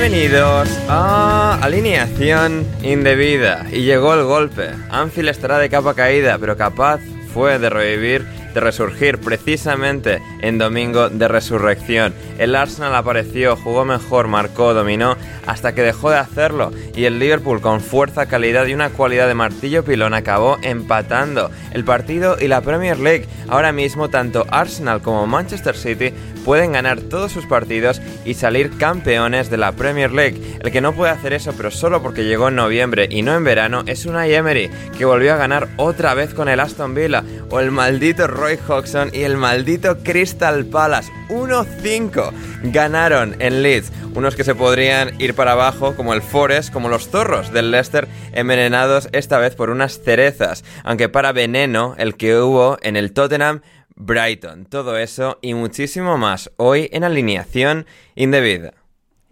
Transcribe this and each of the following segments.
Bienvenidos a Alineación Indebida. Y llegó el golpe. Anfield estará de capa caída, pero capaz fue de revivir, de resurgir precisamente en domingo de resurrección. El Arsenal apareció, jugó mejor, marcó, dominó, hasta que dejó de hacerlo. Y el Liverpool, con fuerza, calidad y una cualidad de martillo pilón, acabó empatando el partido y la Premier League. Ahora mismo, tanto Arsenal como Manchester City pueden ganar todos sus partidos y salir campeones de la Premier League. El que no puede hacer eso, pero solo porque llegó en noviembre y no en verano, es Unai Emery, que volvió a ganar otra vez con el Aston Villa, o el maldito Roy Hodgson y el maldito Crystal Palace. 1-5 ganaron en Leeds, unos que se podrían ir para abajo como el Forest, como los zorros del Leicester, envenenados esta vez por unas cerezas, aunque para veneno el que hubo en el Tottenham Brighton. Todo eso y muchísimo más hoy en alineación indebida.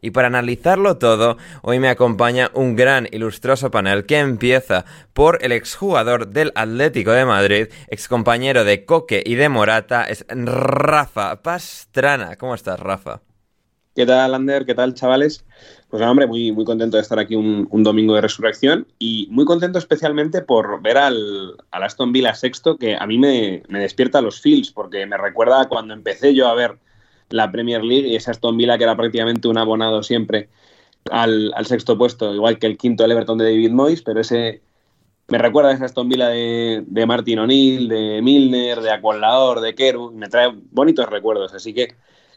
Y para analizarlo todo, hoy me acompaña un gran y lustroso panel que empieza por el exjugador del Atlético de Madrid, excompañero de Coque y de Morata, es Rafa Pastrana. ¿Cómo estás, Rafa? ¿Qué tal, Ander? ¿Qué tal, chavales? Pues hombre, muy, muy contento de estar aquí un, domingo de resurrección y muy contento especialmente por ver al, Aston Villa sexto, que a mí me, me despierta los feels, porque me recuerda cuando empecé yo a ver la Premier League y ese Aston Villa que era prácticamente un abonado siempre al, sexto puesto, igual que el quinto Everton de David Moyes, pero ese me recuerda a ese Aston Villa de, de Martin O'Neill, de Milner, de Aqualador, de Keru, me trae bonitos recuerdos, así que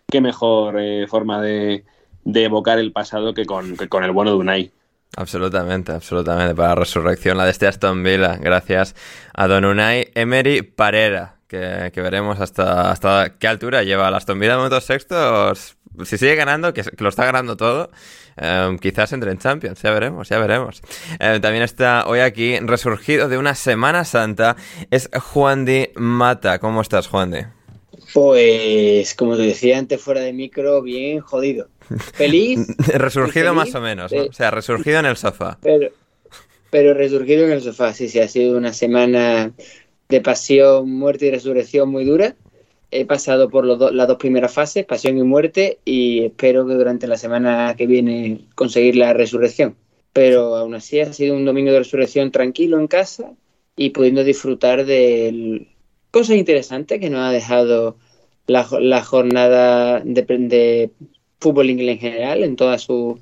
qué mejor eh, forma de, de, evocar el pasado que con, que con el bueno de Unai. Absolutamente, absolutamente. Para la resurrección, la de este Aston Villa, gracias a Don Unai Emery Parera, que, que, veremos hasta, hasta qué altura lleva el Aston Villa de momentos sextos. Si sigue ganando, que, que lo está ganando todo, eh, quizás entre en Champions, ya veremos, ya veremos. Eh, también está hoy aquí, resurgido de una Semana Santa, es Juan Di Mata. ¿Cómo estás, Juan Di? Pues, como te decía antes fuera de micro, bien jodido. Feliz. resurgido feliz, más o menos, ¿no? O sea, resurgido en el sofá. Pero, pero resurgido en el sofá, sí, sí, ha sido una semana de pasión, muerte y resurrección muy dura. He pasado por las dos primeras fases, pasión y muerte, y espero que durante la semana que viene conseguir la resurrección. Pero aún así ha sido un domingo de resurrección tranquilo en casa y pudiendo disfrutar de cosas interesantes que nos ha dejado la, jornada de, de, fútbol inglés en general, en todas sus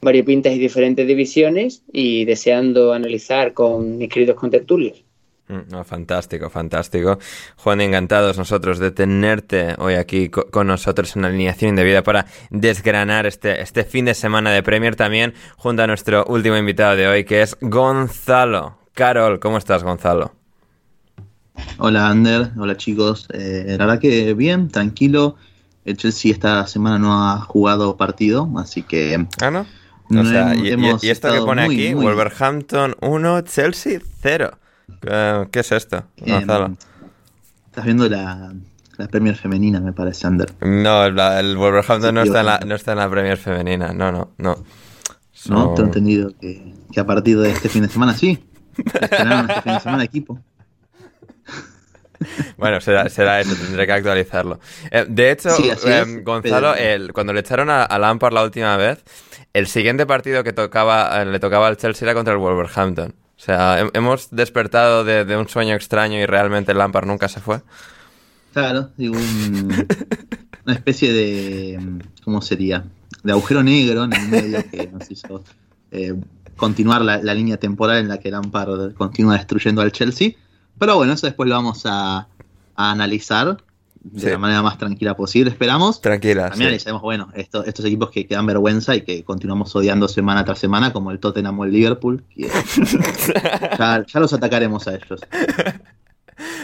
variopintas y diferentes divisiones, y deseando analizar con mis queridos contertulios. Mm, fantástico, fantástico. Juan, encantados nosotros de tenerte hoy aquí con nosotros en alineación indebida para desgranar este, este fin de semana de Premier también junto a nuestro último invitado de hoy que es Gonzalo. Carol, ¿cómo estás Gonzalo? Hola Ander, hola chicos. Eh, la verdad que bien, tranquilo. El Chelsea esta semana no ha jugado partido, así que... Ah, ¿no? O sea, y, esto que pone aquí, Wolverhampton 1, Chelsea 0. ¿Qué es esto, Gonzalo? estás viendo la, la Premier femenina, me parece, Ander. No, el Wolverhampton no, está en la, no está en la Premier femenina, no, no, no. No, te he entendido que, que, a partir de este fin de semana sí. Estrenaron este fin de semana equipo. Bueno, será, será, eso, tendré que actualizarlo. Eh, de hecho, em, Gonzalo, el, cuando le echaron a, a, Lampard la última vez, el siguiente partido que tocaba, eh, le tocaba al Chelsea era contra el Wolverhampton. O sea, hemos despertado de, un sueño extraño y realmente Lampard nunca se fue. Claro, digo, una especie de. ¿Cómo sería? De agujero negro en el medio que nos hizo eh, continuar la, línea temporal en la que Lampard continúa destruyendo al Chelsea. Pero bueno, eso después lo vamos a, analizar de la manera más tranquila posible, esperamos. Tranquila. También analizaremos, bueno, estos equipos que, que, dan vergüenza y que continuamos odiando semana tras semana, como el Tottenham o el Liverpool. ya, ya los atacaremos a ellos.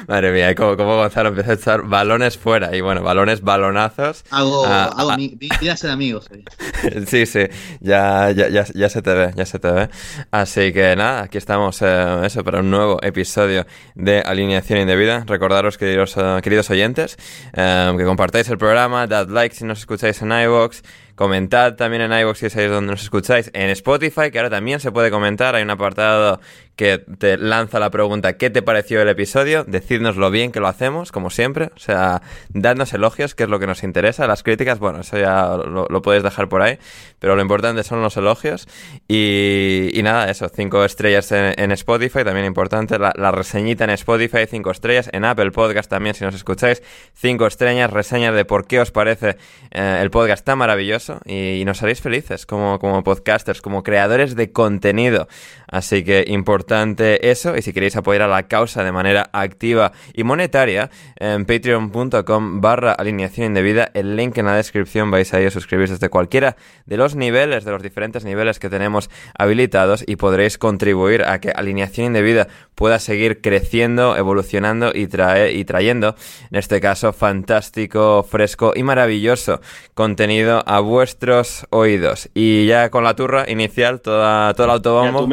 Madre mía, como, como Gonzalo empieza a echar balones fuera. Y bueno, balones, balonazos. Hago, ah, hago ah. ser amigos. sí, sí, ya, ya, ya, ya, se te ve, ya se te ve. Así que nada, aquí estamos, eh, eso, para un nuevo episodio de Alineación Indebida. Recordaros, queridos, uh, queridos oyentes, eh, que compartáis el programa, dad like si nos escucháis en iVoox. Comentad también en iVoox si es donde nos escucháis. En Spotify, que ahora también se puede comentar. Hay un apartado que te lanza la pregunta ¿qué te pareció el episodio? Decidnos lo bien que lo hacemos, como siempre. O sea, dadnos elogios, que es lo que nos interesa. Las críticas, bueno, eso ya lo, lo puedes dejar por ahí. Pero lo importante son los elogios. Y, nada, eso, cinco estrellas en, Spotify, también importante. La, reseñita en Spotify, cinco estrellas. En Apple Podcast también, si nos escucháis, cinco estrellas, reseñas de por qué os parece eh, el podcast tan maravilloso. Y, nos haréis felices como, como podcasters, como creadores de contenido. Así que importante eso. Y si queréis apoyar a la causa de manera activa y monetaria, en patreon.com barra alineación indebida, el link en la descripción vais a ir a suscribirse desde cualquiera de los niveles, de los diferentes niveles que tenemos habilitados y podréis contribuir a que alineación indebida pueda seguir creciendo, evolucionando y, trae, y trayendo, en este caso, fantástico, fresco y maravilloso contenido a vuestros oídos. Y ya con la turra inicial, toda, todo el autobombo.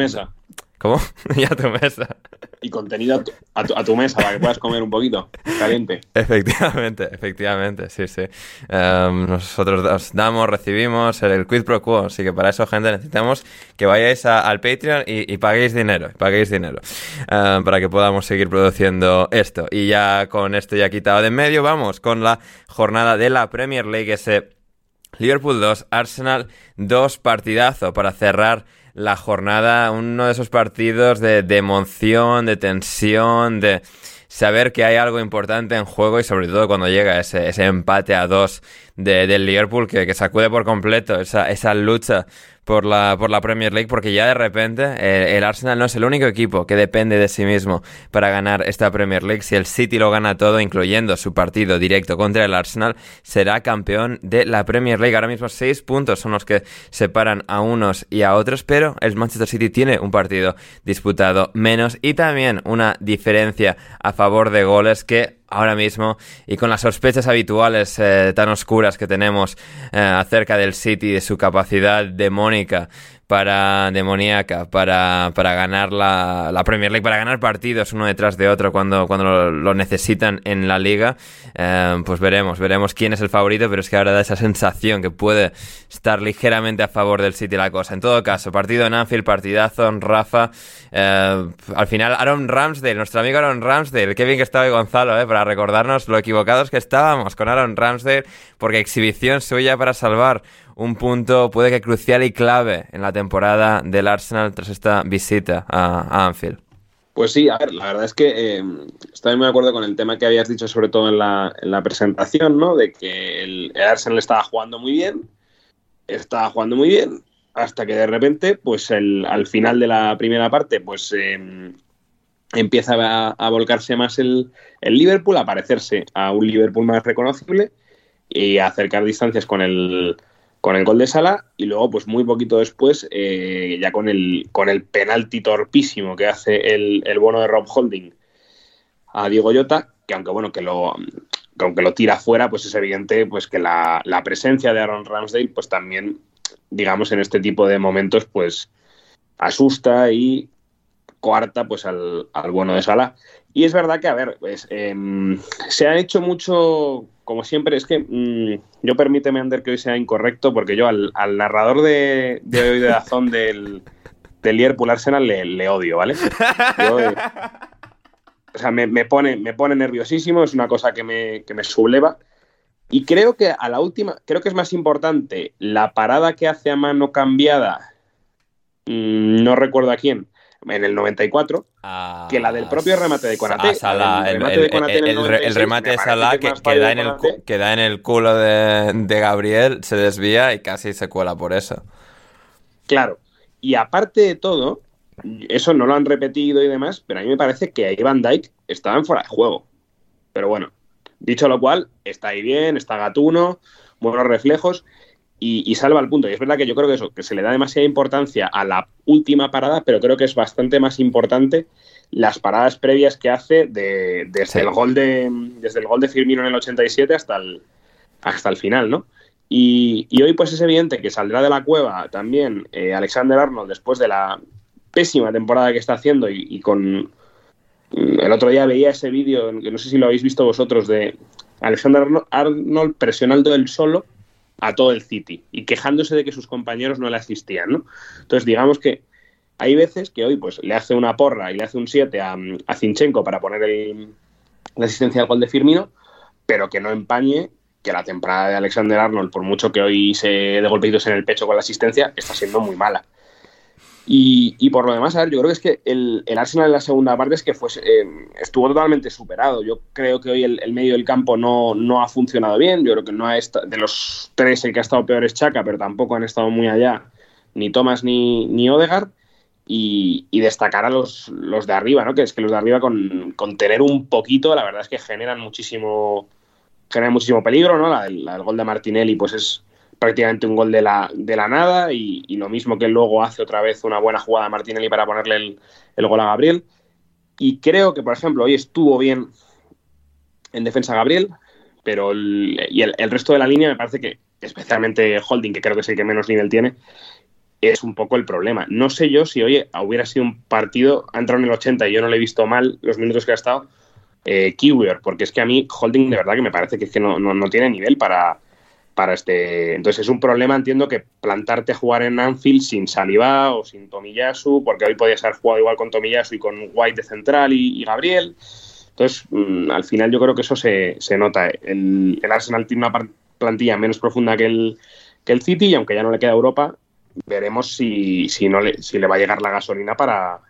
¿Cómo? y a tu mesa. Y contenido a tu, a, tu, mesa para que puedas comer un poquito caliente. Efectivamente, efectivamente, sí, sí. Em, nosotros damos, recibimos el, quid pro quo, así que para eso, gente, necesitamos que vayáis al Patreon y, paguéis dinero, paguéis dinero, em, para que podamos seguir produciendo esto. Y ya con esto ya quitado de en medio, vamos con la jornada de la Premier League, ese Liverpool 2, Arsenal 2, partidazo para cerrar la jornada, uno de esos partidos de, de emoción, de tensión, de saber que hay algo importante en juego y sobre todo cuando llega ese, ese empate a dos de, del Liverpool que, que sacude por completo esa, esa lucha por la, por la Premier League, porque ya de repente eh, el Arsenal no es el único equipo que depende de sí mismo para ganar esta Premier League. Si el City lo gana todo, incluyendo su partido directo contra el Arsenal, será campeón de la Premier League. Ahora mismo seis puntos son los que separan a unos y a otros, pero el Manchester City tiene un partido disputado menos y también una diferencia a favor de goles que ahora mismo y con las sospechas habituales eh, tan oscuras que tenemos eh, acerca del City, de su capacidad demónica para demoníaca para, para ganar la, la, Premier League, para ganar partidos uno detrás de otro cuando, cuando lo, necesitan en la liga, eh, pues veremos, veremos quién es el favorito, pero es que ahora da esa sensación que puede estar ligeramente a favor del City la cosa. En todo caso, partido en Anfield, partidazo, Rafa, eh, al final Aaron Ramsdale, nuestro amigo Aaron Ramsdale, qué bien que estaba Gonzalo, eh, para recordarnos lo equivocados que estábamos con Aaron Ramsdale, porque exhibición suya para salvar un punto puede que crucial y clave en la temporada del Arsenal tras esta visita a, Anfield. Pues sí, a ver, la verdad es que eh, estoy muy de acuerdo con el tema que habías dicho, sobre todo en la, en la presentación, ¿no? De que el, Arsenal estaba jugando muy bien, estaba jugando muy bien, hasta que de repente, pues el, al final de la primera parte, pues em, empieza a, volcarse más el, Liverpool, a parecerse a un Liverpool más reconocible y a acercar distancias con el, con el gol de Sala y luego pues muy poquito después eh, ya con el, con el penalti torpísimo que hace el, el bono de Rob Holding a Diego Llota, que aunque bueno que lo, aunque lo tira fuera, pues es evidente pues que la, presencia de Aaron Ramsdale pues también digamos en este tipo de momentos pues asusta y coarta pues al, al bueno de Sala. Y es verdad que, a ver, pues, em, se ha hecho mucho, como siempre, es que mm, yo permíteme, Ander, que hoy sea incorrecto, porque yo al, narrador de, de hoy de Dazón del, del Liverpool Arsenal le, odio, ¿vale? Eh, o sea, me, pone, me pone nerviosísimo, es una cosa que me, que me subleva. Y creo que a la última, creo que es más importante la parada que hace a mano cambiada, mm, no recuerdo a quién, en el 94 que la del propio remate de Konaté. el, remate de Salah que, da en el, que en el culo de, Gabriel, se desvía y casi se cuela por eso. Claro. Y aparte de todo, eso no lo han repetido y demás, pero a mí me parece que ahí Van Dyke estaba en fuera de juego. Pero bueno, dicho lo cual, está ahí bien, está gatuno, buenos reflejos y, salva el punto. Y es verdad que yo creo que eso, que se le da demasiada importancia a la última parada, pero creo que es bastante más importante las paradas previas que hace de, desde, el gol de, desde el gol de Firmino en el 87 hasta el, hasta el final, ¿no? Y, hoy pues es evidente que saldrá de la cueva también eh, Alexander Arnold después de la pésima temporada que está haciendo y, con... El otro día veía ese vídeo, que no sé si lo habéis visto vosotros, de Alexander Arnold presionando el solo a todo el City y quejándose de que sus compañeros no le asistían, ¿no? Entonces, digamos que hay veces que hoy pues le hace una porra y le hace un 7 a, a Zinchenko para poner el, la asistencia al gol de Firmino, pero que no empañe que la temporada de Alexander Arnold, por mucho que hoy se dé golpeitos en el pecho con la asistencia, está siendo muy mala. Y, por lo demás, a ver, yo creo que es que el, Arsenal en la segunda parte es que fue, eh, estuvo totalmente superado. Yo creo que hoy el, medio del campo no, no, ha funcionado bien. Yo creo que no ha de los tres el que ha estado peor es Chaka, pero tampoco han estado muy allá ni Thomas ni, ni Odegaard. Y, destacar a los, los, de arriba, ¿no? Que es que los de arriba con, con, tener un poquito, la verdad es que generan muchísimo, generan muchísimo peligro, ¿no? La, el gol de Martinelli, pues es prácticamente un gol de la, de la nada y, lo mismo que luego hace otra vez una buena jugada a Martinelli para ponerle el, gol a Gabriel. Y creo que, por ejemplo, hoy estuvo bien en defensa Gabriel, pero el, y el, resto de la línea me parece que, especialmente Holding, que creo que es el que menos nivel tiene, es un poco el problema. No sé yo si hoy hubiera sido un partido, ha entrado en el 80 y yo no le he visto mal los minutos que ha estado, eh, porque es que a mí Holding de verdad que me parece que, es que no, no tiene nivel para, para este. Entonces es un problema, entiendo, que plantarte jugar en Anfield sin Saliba o sin Tomiyasu, porque hoy podías haber jugado igual con Tomiyasu y con White de central y, Gabriel. Entonces, mm, al final yo creo que eso se, nota. El, Arsenal tiene una plantilla menos profunda que el, que el City y aunque ya no le queda Europa, veremos si, si, no le, si le va a llegar la gasolina para,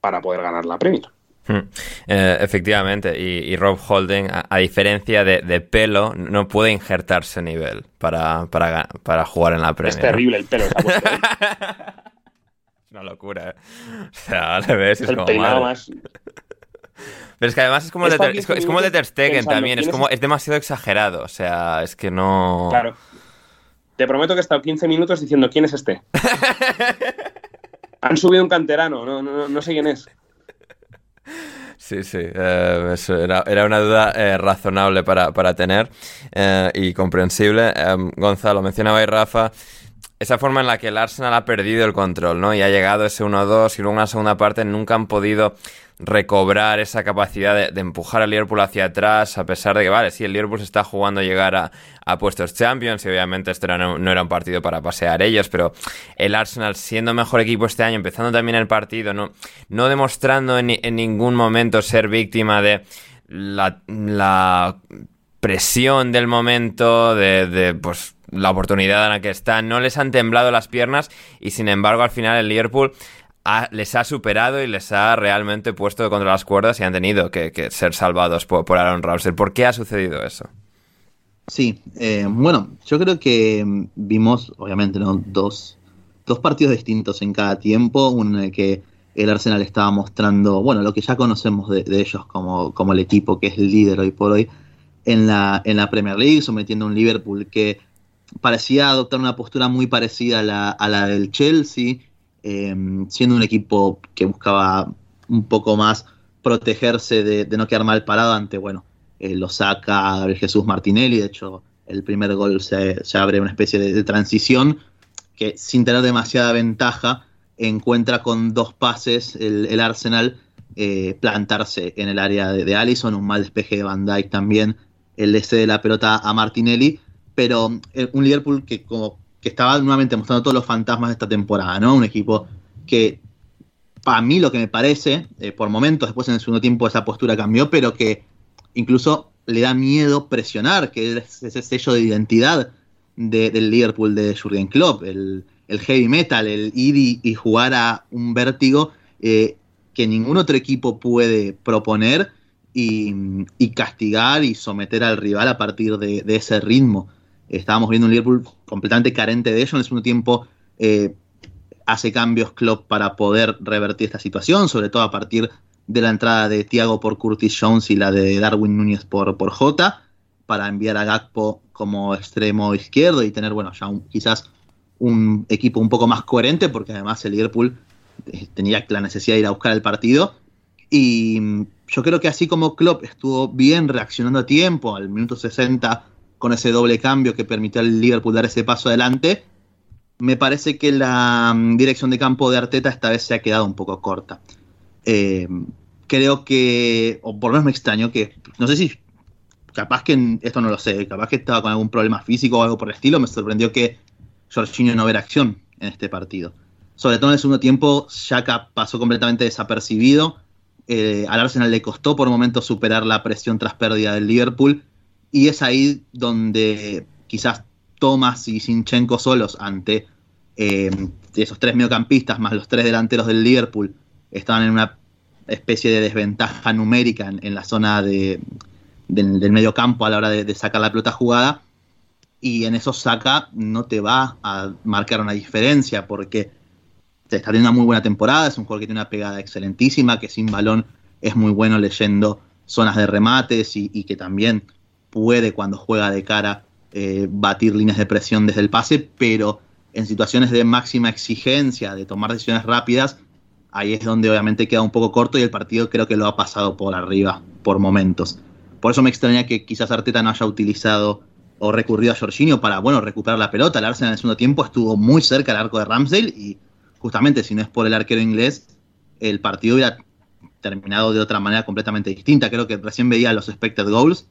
para poder ganar la Premier. Hmm. Eh, efectivamente, y, Rob Holding, a, diferencia de, pelo, no puede injertarse nivel para, para, jugar en la Premier. Es terrible el pelo. ¿eh? Una locura, ¿eh? O sea, le ves, es, como más... Pero es que además es como, el de, es, como de Ter Stegen también, es como es demasiado exagerado, o sea, es que no... Claro. Te prometo que he estado 15 minutos diciendo quién es este. Han subido un canterano, no, no, no sé quién es. Sí, sí, eh, era, una duda eh, razonable para, tener eh, y comprensible. Gonzalo, mencionaba y Rafa esa forma en la que el Arsenal ha perdido el control, ¿no? Y ha llegado ese 1-2 y luego en la segunda parte nunca han podido recobrar esa capacidad de, empujar al Liverpool hacia atrás, a pesar de que, vale, sí, el Liverpool se está jugando a llegar a, puestos Champions y obviamente esto no, era un partido para pasear ellos, pero el Arsenal siendo mejor equipo este año, empezando también el partido, no, no demostrando en, ningún momento ser víctima de la, la presión del momento, de, de pues la oportunidad en la que están, no les han temblado las piernas y sin embargo al final el Liverpool les ha superado y les ha realmente puesto contra las cuerdas y han tenido que, ser salvados por, Aaron Ramsey. ¿Por qué ha sucedido eso? Sí, eh, bueno, yo creo que vimos, obviamente, ¿no? dos, dos partidos distintos en cada tiempo, uno en el que el Arsenal estaba mostrando, bueno, lo que ya conocemos de, ellos como, como, el equipo que es el líder hoy por hoy en la, en la Premier League, sometiendo a un Liverpool que parecía adoptar una postura muy parecida a la, del Chelsea, em, siendo un equipo que buscaba un poco más protegerse de, no quedar mal parado ante, bueno, eh, lo saca Jesús Martinelli, de hecho el primer gol se, abre una especie de transición que sin tener demasiada ventaja encuentra con dos pases el, Arsenal eh, plantarse en el área de, Allison, un mal despeje de Van Dijk también, el de la pelota a Martinelli, pero eh, un Liverpool que como que estaba nuevamente mostrando todos los fantasmas de esta temporada, ¿no? Un equipo que para mí lo que me parece, eh, por momentos después en el segundo tiempo esa postura cambió, pero que incluso le da miedo presionar, que es ese sello de identidad del Liverpool de Jurgen Klopp, el, heavy metal, el ir y, jugar a un vértigo eh, que ningún otro equipo puede proponer y, castigar y someter al rival a partir de, ese ritmo. Estábamos viendo un Liverpool completamente carente de ello. En el segundo tiempo eh, hace cambios Klopp para poder revertir esta situación, sobre todo a partir de la entrada de Thiago por Curtis Jones y la de Darwin Núñez por, por Jota, para enviar a Gakpo como extremo izquierdo y tener, bueno, ya quizás un equipo un poco más coherente, porque además el Liverpool eh, tenía la necesidad de ir a buscar el partido. Y mm, yo creo que así como Klopp estuvo bien reaccionando a tiempo, al minuto 60, con ese doble cambio que permitió al Liverpool dar ese paso adelante, me parece que la mm, dirección de campo de Arteta esta vez se ha quedado un poco corta. Eh, creo que, o por lo menos me extraño que, no sé si, capaz que, esto no lo sé, capaz que estaba con algún problema físico o algo por el estilo, me sorprendió que Jorginho no ver acción en este partido. Sobre todo en el segundo tiempo, Shaka pasó completamente desapercibido. Eh, al Arsenal le costó por momentos superar la presión tras pérdida del Liverpool. Y es ahí donde quizás Thomas y Sinchenko solos ante eh, esos tres mediocampistas más los tres delanteros del Liverpool estaban en una especie de desventaja numérica en, la zona de, del medio campo a la hora de, sacar la pelota jugada. Y en eso Saka no te va a marcar una diferencia porque está teniendo una muy buena temporada, es un jugador que tiene una pegada excelentísima, que sin balón es muy bueno leyendo zonas de remates y, que también puede cuando juega de cara eh, batir líneas de presión desde el pase, pero en situaciones de máxima exigencia, de tomar decisiones rápidas, ahí es donde obviamente queda un poco corto y el partido creo que lo ha pasado por arriba por momentos. Por eso me extraña que quizás Arteta no haya utilizado o recurrió a Jorginho para, bueno, recuperar la pelota. El Arsenal en el segundo tiempo estuvo muy cerca del arco de Ramsdale y justamente si no es por el arquero inglés, el partido hubiera terminado de otra manera completamente distinta. Creo que recién veía los expected goals.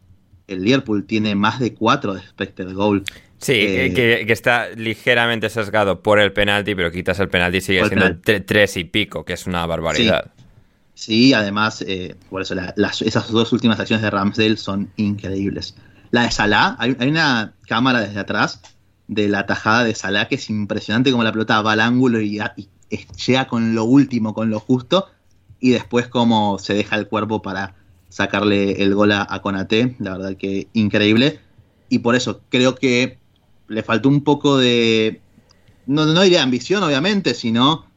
El Liverpool tiene más de cuatro de expected goals. Sí, eh, que, está ligeramente sesgado por el penalti, pero quitas el penalti y sigue siendo tres y pico, que es una barbaridad. Sí, además, eh, por eso esas dos últimas acciones de Ramsdale son increíbles. La de Salah, hay, una cámara desde atrás de la tajada de Salah que es impresionante como la pelota va al ángulo y, llega con lo último, con lo justo, y después como se deja el cuerpo para sacarle el gol a, Conate, la verdad que increíble. Y por eso creo que le faltó un poco de, no, no diría ambición obviamente, sino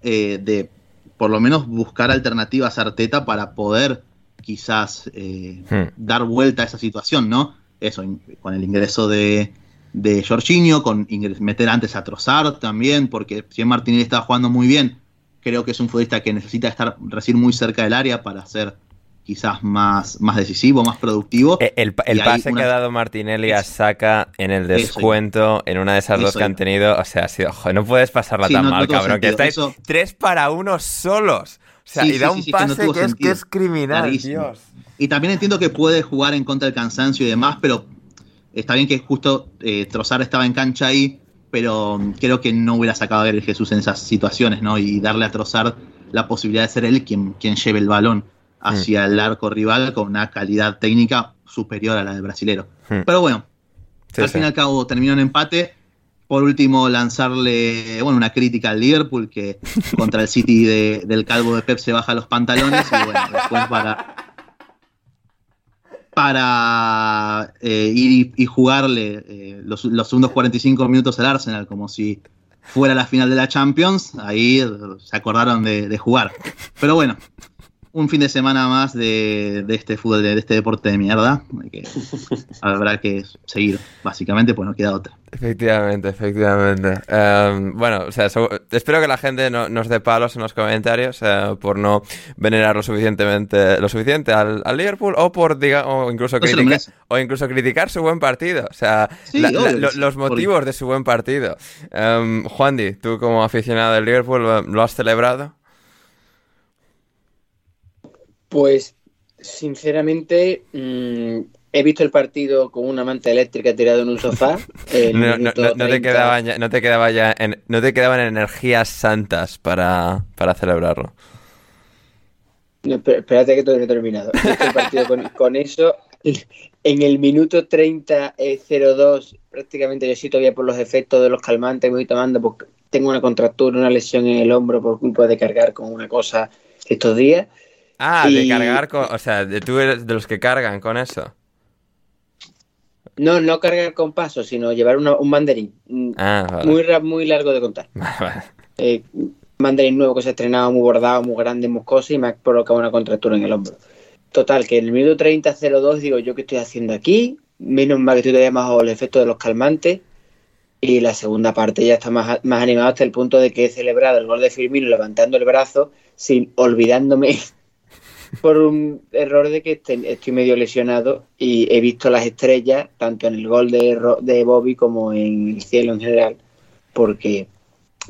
eh, de por lo menos buscar alternativas a Arteta para poder quizás eh, hmm. dar vuelta a esa situación, ¿no? eso, con el ingreso de, de Jorginho, con meter antes a Trossard también, porque si Martinelli estaba jugando muy bien, creo que es un futbolista que necesita estar recién muy cerca del área para ser quizás más, más decisivo, más productivo. Eh, el, pase que ha dado Martinelli a Saka en el descuento, en una de esas dos que han tenido, o sea, ha sido, joder, no puedes pasarla tan mal, cabrón, que estáis tres para uno solos. O sea, y da un pase que, es, que, es, criminal, Dios. Y también entiendo que puede jugar en contra del cansancio y demás, pero está bien que justo eh, Trozar estaba en cancha ahí, pero creo que no hubiera sacado a ver Jesús en esas situaciones, ¿no? Y darle a Trozar la posibilidad de ser él quien, quien lleve el balón hacia mm. el arco rival con una calidad técnica superior a la del brasilero. Mm. Pero bueno, al fin y al cabo terminó en empate. Por último, lanzarle bueno, una crítica al Liverpool, que contra el City del calvo de Pep se baja los pantalones y bueno, después para, para eh, ir y, jugarle eh, los, segundos 45 minutos al Arsenal, como si fuera la final de la Champions, ahí se acordaron de, de jugar. Pero bueno, un fin de semana más de, de este fútbol, de, este deporte de mierda. Que habrá que seguir, básicamente, pues no queda otra. Efectivamente, efectivamente. Um, bueno, o sea, so, espero que la gente no, nos dé palos en los comentarios uh, por no venerar lo suficientemente lo suficiente al, al Liverpool o por diga, o incluso No criticar o incluso criticar su buen partido, o sea, Sí, la- la- obvio, lo- sí, los por- motivos de su buen partido. Um, Juandi, tú como aficionado del Liverpool ¿lo- lo has celebrado? Pues, sinceramente, mm, he visto el partido con una manta eléctrica tirado en un sofá. No, no- no- no te 30. quedaban ya, no te quedaba ya en- no te quedaban energías santas para, para celebrarlo. Espérate que todavía no he terminado. He visto el partido con, con eso. En el minuto 30, eh, 02, prácticamente yo sí todavía por los efectos de los calmantes que voy tomando, porque tengo una contractura, una lesión en el hombro por culpa de cargar con una cosa estos días. Ah, de cargar con, o sea, de, tú eres de los que cargan con eso. No, no cargar con pasos, sino llevar una- un mandarín. Mm, Ah, vale. Muy, largo de contar. Vale. Eh, mandarín nuevo que se ha estrenado muy bordado, muy grande, muscoso y me ha provocado una contractura en el hombro. Total, que en el minuto 30-02 digo, ¿yo qué estoy haciendo aquí? Menos mal que estoy todavía más bajo el efecto de los calmantes. Y la segunda parte ya está más, más animado hasta el punto de que he celebrado el gol de Firmino levantando el brazo, sin olvidándome por un error de que este- estoy medio lesionado y he visto las estrellas, tanto en el gol de, de Bobby como en el cielo en general, porque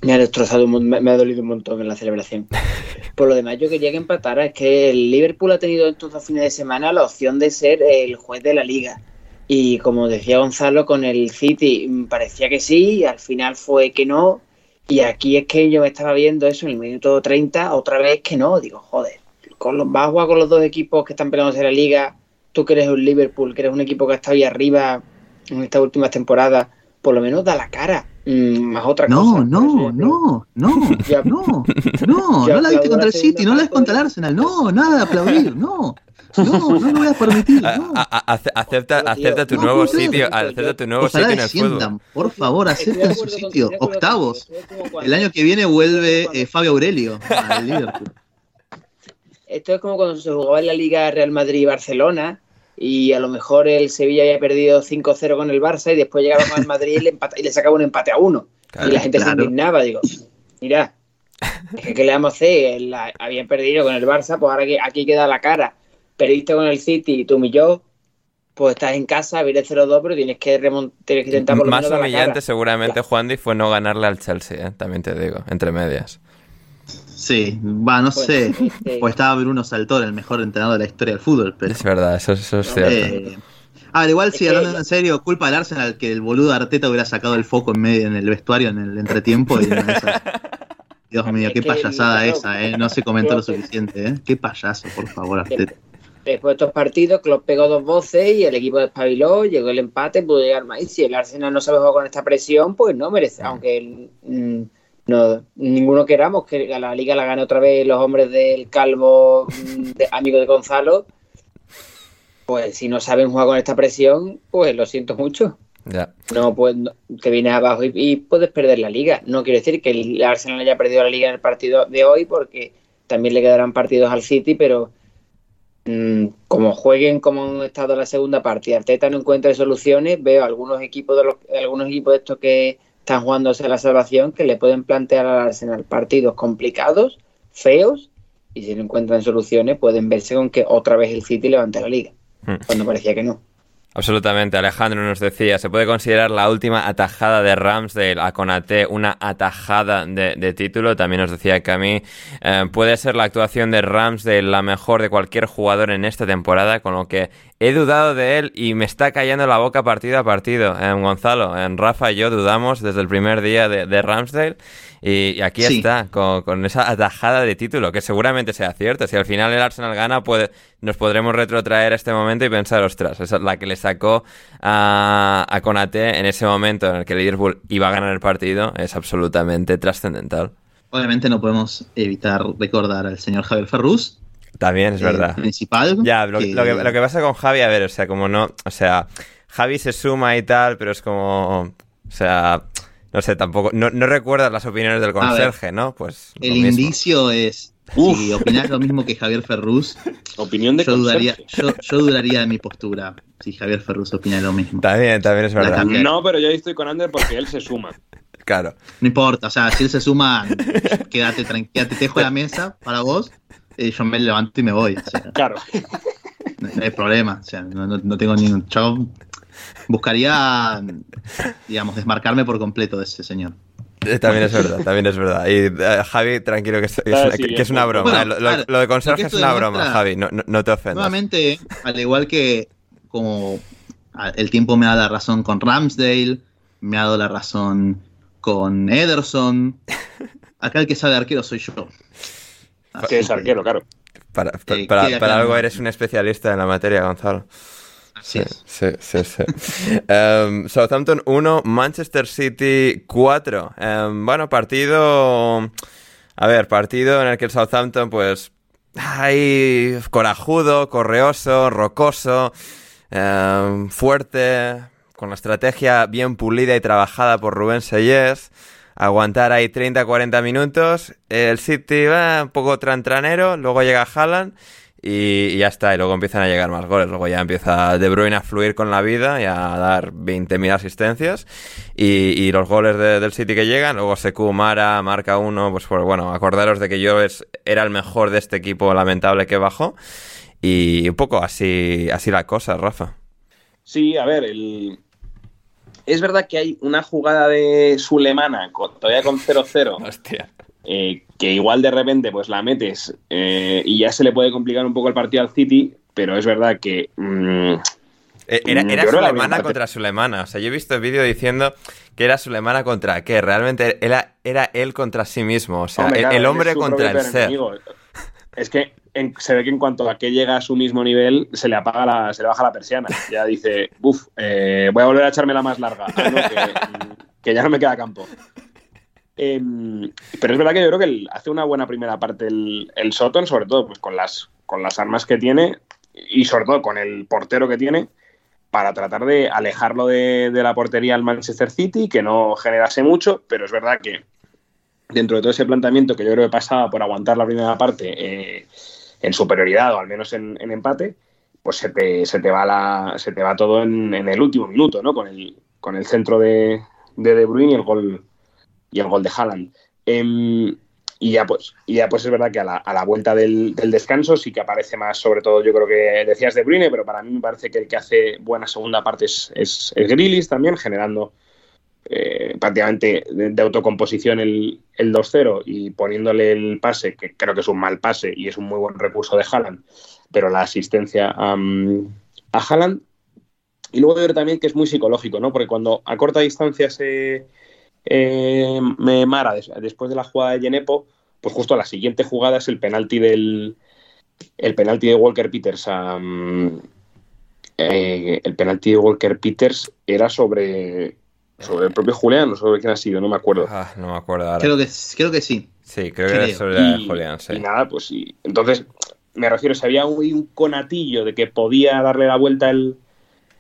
me ha destrozado, un mon- me me ha dolido un montón en la celebración. Por lo demás, yo quería que empatara, es que el Liverpool ha tenido estos dos fines de semana la opción de ser el juez de la liga. Y como decía Gonzalo, con el City mm, parecía que sí, y al final fue que no. Y aquí es que yo me estaba viendo eso en el minuto 30, otra vez que no. Digo, joder, con los, vas a jugar con los dos equipos que están peleándose la liga, tú que eres un Liverpool, que eres un equipo que ha estado ahí arriba en estas últimas temporadas, por lo menos da la cara. Mm, más otra No, cosa. No, no, no, no, no, Ya no la viste contra el City, no la ves contra el Arsenal, no, nada de aplaudir, no, no, no lo voy a permitir, no. a- a- ace- acepta, acepta tu no nuevo sitio, acepta tu nuevo Ojalá sitio en el fútbol. por favor, acepten su sitio, octavos. El año que viene vuelve eh, Fabio Aurelio al Liverpool. Esto es como cuando se jugaba en la Liga Real Madrid y Barcelona y a lo mejor el Sevilla había perdido 5-0 con el Barça y después llegaba al Madrid y le, empata- y le sacaba un empate a uno. Claro, y la gente claro. se indignaba. Digo, mira, es que ¿qué le vamos a hacer? La- habían perdido con el Barça, pues ahora que aquí queda la cara. Perdiste con el City y te humilló, pues estás en casa, viene 0-2, pero tienes que, tienes que intentar por lo Más menos la humillante cara. seguramente, Juandi, fue no ganarle al Chelsea, ¿eh? también te digo, entre medias. Sí, va, no Pues, sé, este- pues estaba Bruno Saltor, el mejor entrenador de la historia del fútbol, pero... Es verdad, eso, eso es cierto. Eh, a ver, igual sí, que- hablando en serio, culpa del Arsenal que el boludo Arteta hubiera sacado el foco en medio en el vestuario en el entretiempo y Dios mío, qué payasada esa, eh. No se comentó lo suficiente, eh. Qué payaso, por favor, Arteta. Después de estos partidos, Klopp pegó dos voces y el equipo despabiló, llegó el empate, pudo llegar más. Y si el Arsenal no sabe jugar con esta presión, pues no merece. Aunque mm, no, ninguno queramos que la liga la gane otra vez los hombres del calvo, mm, de- amigo de Gonzalo, pues si no saben jugar con esta presión, pues lo siento mucho. Ya. No, pues no, te vienes abajo y, y puedes perder la liga. No quiero decir que el Arsenal haya perdido la liga en el partido de hoy, porque también le quedarán partidos al City, pero mm, como jueguen como han estado en la segunda parte y Arteta no encuentra soluciones, veo algunos equipos de los, algunos equipos de estos que están jugándose a la salvación que le pueden plantear al Arsenal partidos complicados, feos, y si no encuentran soluciones pueden verse con que otra vez el City levante la liga, Hmm. cuando parecía que no. Absolutamente, Alejandro nos decía, se puede considerar la última atajada de Ramsdale a Conate una atajada de, de título. También nos decía que a mí eh, puede ser la actuación de Ramsdale la mejor de cualquier jugador en esta temporada, con lo que he dudado de él y me está callando la boca partido a partido. En Gonzalo, en Rafa y yo dudamos desde el primer día de, de Ramsdale y, y aquí Sí. está, con, con esa atajada de título, que seguramente sea cierto. Si al final el Arsenal gana, puede, nos podremos retrotraer a este momento y pensar, ostras, esa es la que le sacó a, a Konate en ese momento en el que el Liverpool iba a ganar el partido, es absolutamente trascendental. Obviamente no podemos evitar recordar al señor Javier Ferrus, También es eh, verdad. principal. Ya, lo, lo que, lo que pasa con Javi, a ver, o sea, como no, o sea, Javi se suma y tal, pero es como, o sea, No sé, tampoco. No, no recuerdas las opiniones del conserje, ¿no? Pues. lo El mismo. indicio es. Uf. Si opinás lo mismo que Javier Ferrus, Opinión de yo dudaría, yo, yo dudaría de mi postura si Javier Ferrus opina lo mismo. También, también es verdad. No, pero yo ahí estoy con Ander porque él se suma. Claro. No importa, o sea, si él se suma, quédate tranquilo, quédate, te dejo la mesa para vos, y yo me levanto y me voy. O sea, Claro. no, no hay problema, o sea, no, no- no tengo ningún. Yo buscaría, digamos, desmarcarme por completo de ese señor. Eh, También es verdad, también es verdad. Y eh, Javi, tranquilo, que es, una, sí, que- bien, que es una bueno. broma. Bueno, eh. Lo, lo- claro, lo de conserje es una demuestra- broma, Javi. No, no, no te ofendas. Nuevamente, al igual que como el tiempo me da la razón con Ramsdale, me ha dado la razón con Ederson. Acá el que sabe arquero soy yo. Que es que- arquero, claro. Para, pa- Eh, para- para claro. algo eres un especialista en la materia, Gonzalo. Así es. Sí, sí, sí. Em, Southampton 1, Manchester City 4. Em, bueno, partido. A ver, partido en el que el Southampton, pues. Ay, corajudo, correoso, rocoso, em, fuerte, con la estrategia bien pulida y trabajada por Rubén Seyes. Aguantar ahí 30-40 minutos. El City va un poco trantranero, luego llega Haaland y, y ya está. Y luego empiezan a llegar más goles. Luego ya empieza De Bruyne a fluir con la vida y a dar 20.000 asistencias. Y, los goles de- del City que llegan. Luego Sekou Mara marca uno. Pues, pues bueno, acordaros de que yo es, era el mejor de este equipo lamentable que bajó. Y un poco así, así la cosa, Rafa. Sí, a ver, el... es verdad que hay una jugada de Sulemana con- todavía con 0-0 Hostia. eh, que igual de repente pues la metes eh, y ya se le puede complicar un poco el partido al City, pero es verdad que mm, Eh, Era, Mm, era que Sulemana contra Sulemana. O sea, yo he visto el vídeo diciendo que era Sulemana contra qué. Realmente era, era él contra sí mismo. O sea, hombre, el, claro, el él hombre contra el ser. enemigo. Es que en- se ve que en cuanto a que llega a su mismo nivel, se le apaga la, se le baja la persiana. Ya dice, uff, voy a volver a echarme la más larga. Ah, no, que, que ya no me queda campo. Em, pero es verdad que yo creo que él hace una buena primera parte el, el Soton, sobre todo pues, con, las, con las armas que tiene y sobre todo con el portero que tiene, para tratar de alejarlo de, de la portería al Manchester City, que no generase mucho, pero es verdad que dentro de todo ese planteamiento que yo creo que pasaba por aguantar la primera parte eh, en superioridad o al menos en, empate, pues se te, se te va la, se te va todo en, el último minuto, ¿no? Con el, con el centro de, de De Bruyne y el gol y el gol de Haaland. Em, y ya pues, y ya pues es verdad que a la, vuelta del, descanso sí que aparece más, sobre todo yo creo que decías De Bruyne, pero para mí me parece que el que hace buena segunda parte es, es, es Grealish también, generando eh, prácticamente de, autocomposición el, el 2-0 y poniéndole el pase, que creo que es un mal pase y es un muy buen recurso de Haaland, pero la asistencia a, mm, a Haaland. Y luego creo también que es muy psicológico, ¿no? Porque cuando a corta distancia se eh, me mara des- después de la jugada de Genepo, pues justo la siguiente jugada es el penalti del el penalti de Walker Peters a, mm, eh, el penalti de Walker Peters era sobre sobre el propio Julián o sobre quién ha sido, no me acuerdo. Ah, no me acuerdo ahora. Creo que, creo que sí. Sí, creo que era sobre y, Julián, sí. y nada, pues sí. Entonces, me refiero, si había un, un conatillo de que podía darle la vuelta el,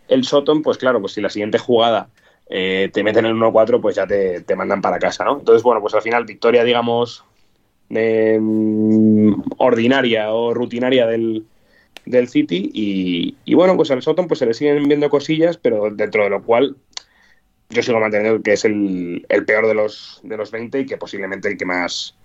el Soton, pues claro, pues si la siguiente jugada eh, te meten el 1-4, pues ya te, te mandan para casa, ¿no? Entonces, bueno, pues al final, victoria, digamos, mm, ordinaria o rutinaria del, del City. Y, y bueno, pues al Soton pues se le siguen viendo cosillas, pero dentro de lo cual yo sigo manteniendo que es el, el peor de los, de los 20 y que posiblemente el que más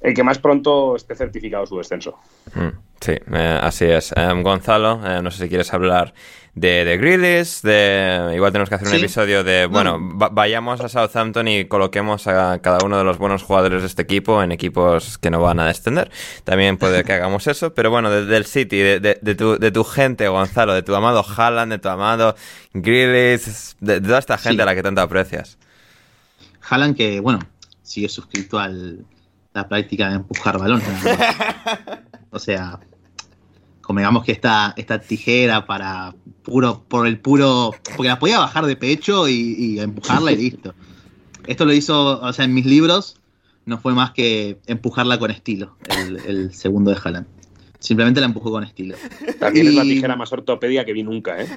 el que más pronto esté certificado su descenso. Mm, sí, eh, así es. Em, Gonzalo, eh, no sé si quieres hablar de, de Grealish, de... Igual tenemos que hacer un Sí. episodio de... Bueno, va- vayamos a Southampton y coloquemos a cada uno de los buenos jugadores de este equipo en equipos que no van a descender. También puede que hagamos eso, pero bueno, de- del City, de, de- de tu, de tu gente, Gonzalo, de tu amado Haaland, de tu amado Grealish, de, toda esta gente Sí. a la que tanto aprecias. Haaland que, bueno, sigue suscrito a la práctica de empujar balones. o sea, como digamos que esta, esta tijera para puro, por el puro, porque la podía bajar de pecho y, y empujarla y listo. Esto lo hizo, o sea, en mis libros no fue más que empujarla con estilo, el, el segundo de Haaland. Simplemente la empujó con estilo. También es la tijera más ortopedia que vi nunca, ¿eh?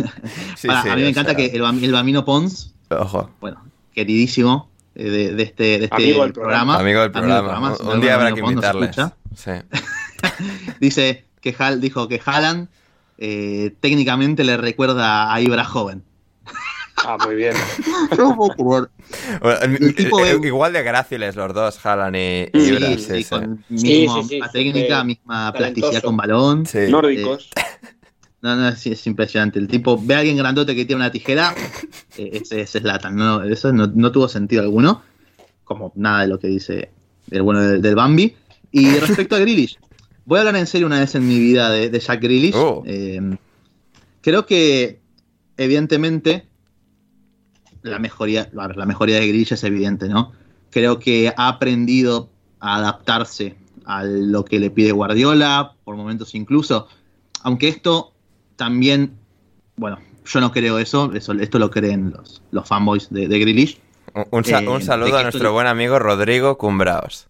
Sí, Ahora, sí, a mí me encanta sea, que el, el Bamino Pons Ojo. bueno, queridísimo eh, de, de este, de este Amigo del programa. Amigo del programa. un, no, un día habrá que escucha. Sí. Dice que Hal, dijo que Haaland eh, técnicamente le recuerda a Ibra joven. Ah, muy bien. No puedo creer. Bueno, El tipo eh, de- Igual de gráciles los dos, Haaland y, y Ibra, Sí, sí, sí, sí. con Sí, misma sí, sí, técnica, misma talentoso. plasticidad con balón. Sí. Nórdicos. No, no, sí, es impresionante. El tipo ve a alguien grandote que tiene una tijera, eh, ese, ese es Latan. No, eso no, no tuvo sentido alguno, como nada de lo que dice el bueno del, del Bambi. Y respecto a Grealish, voy a hablar en serio una vez en mi vida de, de Jack Grealish. Oh. Eh, creo que, evidentemente, la mejoría, la mejoría de Grealish es evidente, ¿no? Creo que ha aprendido a adaptarse a lo que le pide Guardiola, por momentos incluso. Aunque esto también, bueno, yo no creo eso, eso esto lo creen los, los fanboys de, de Grealish. Un, Eh, un saludo a nuestro le- buen amigo Rodrigo Cumbraos.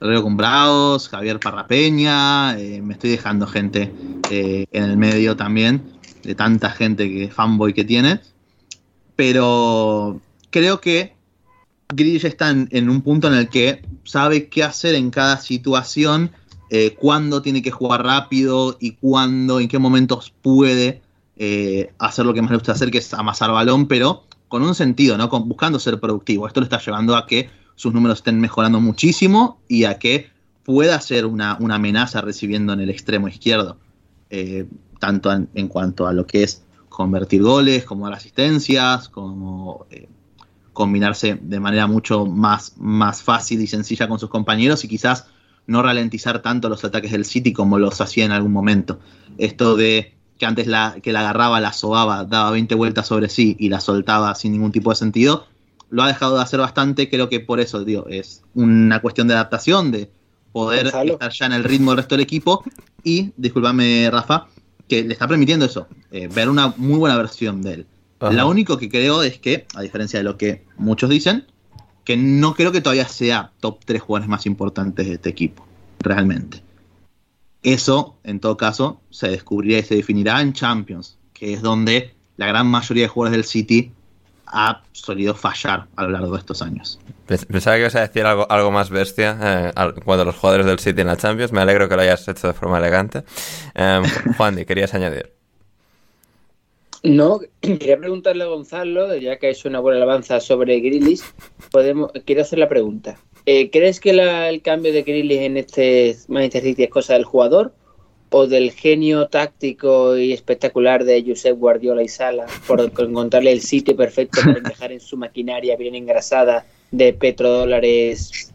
Rodrigo Cumbraos, Javier Parrapeña, eh, me estoy dejando gente eh, en el medio también, de tanta gente que fanboy que tiene. Pero creo que Grealish está en, un punto en el que sabe qué hacer en cada situación, eh, cuándo tiene que jugar rápido y cuándo, en qué momentos puede eh, hacer lo que más le gusta hacer, que es amasar balón, pero con un sentido, ¿no? Buscando ser productivo. Esto lo está llevando a que sus números estén mejorando muchísimo y a que pueda ser una, una amenaza recibiendo en el extremo izquierdo, eh, tanto en, en cuanto a lo que es convertir goles, como dar asistencias, como eh, combinarse de manera mucho más, más fácil y sencilla con sus compañeros y quizás no ralentizar tanto los ataques del City como los hacía en algún momento. Esto de que antes la, que la agarraba, la sobaba, daba 20 vueltas sobre sí y la soltaba sin ningún tipo de sentido, lo ha dejado de hacer bastante, creo que por eso, digo, es una cuestión de adaptación, de poder Gonzalo. estar ya en el ritmo del resto del equipo y, discúlpame Rafa, que le está permitiendo eso, eh, ver una muy buena versión de él. Ajá. Lo único que creo es que, a diferencia de lo que muchos dicen, que no creo que todavía sea top 3 jugadores más importantes de este equipo, realmente. Eso, en todo caso, se descubrirá y se definirá en Champions, que es donde la gran mayoría de jugadores del City ha solido fallar a lo largo de estos años. Pens- Pensaba que ibas a decir algo, algo más bestia eh, al- cuando los jugadores del City en la Champions. Me alegro que lo hayas hecho de forma elegante. Eh, Juan, querías añadir. No, quería preguntarle a Gonzalo, ya que ha hecho una buena alabanza sobre Grealish, podemos, quiero hacer la pregunta. Eh, ¿Crees que la- el cambio de Grealish en este Manchester City es cosa del jugador o del genio táctico y espectacular de Josep Guardiola y Sala por encontrarle el sitio perfecto para encajar en su maquinaria bien engrasada de petrodólares?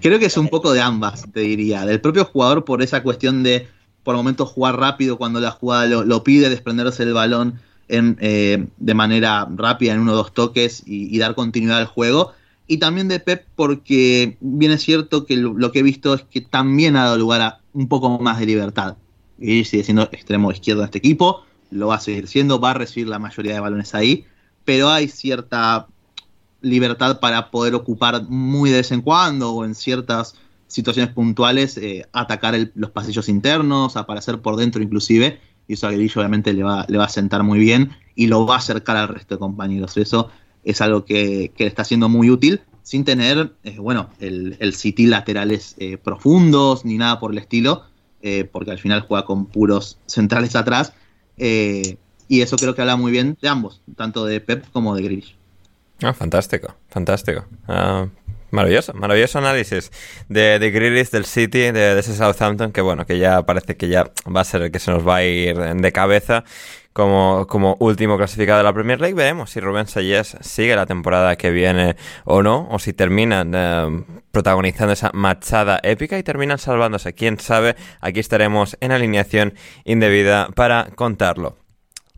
Creo que es un poco de ambas, te diría. Del propio jugador por esa cuestión de por momentos jugar rápido cuando la jugada lo, lo pide, desprenderse del balón en, eh, de manera rápida en uno o dos toques y, y dar continuidad al juego. Y también de Pep porque bien es cierto que lo que he visto es que también ha dado lugar a un poco más de libertad. Y sigue siendo extremo izquierdo de este equipo, lo va a seguir siendo, va a recibir la mayoría de balones ahí, pero hay cierta libertad para poder ocupar muy de vez en cuando o en ciertas situaciones puntuales, eh, atacar los pasillos internos, aparecer por dentro inclusive, y eso a Grealish obviamente le va, le va a sentar muy bien y lo va a acercar al resto de compañeros. Eso es algo que, que le está siendo muy útil, sin tener, eh, bueno, el, el City laterales eh, profundos ni nada por el estilo, eh, porque al final juega con puros centrales atrás, eh, y eso creo que habla muy bien de ambos, tanto de Pep como de Grealish. Ah, fantástico, fantástico. Ah, maravilloso, maravilloso análisis de, de del City, de, de ese Southampton, que bueno, que ya parece que ya va a ser el que se nos va a ir de cabeza como, como último clasificado de la Premier League. Veremos si Rubén Sayes sigue la temporada que viene o no, o si terminan eh, protagonizando esa machada épica y terminan salvándose. Quién sabe, aquí estaremos en alineación indebida para contarlo.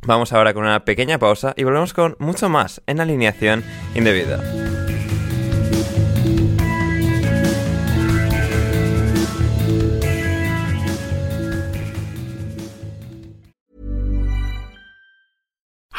Vamos ahora con una pequeña pausa y volvemos con mucho más en alineación indebida.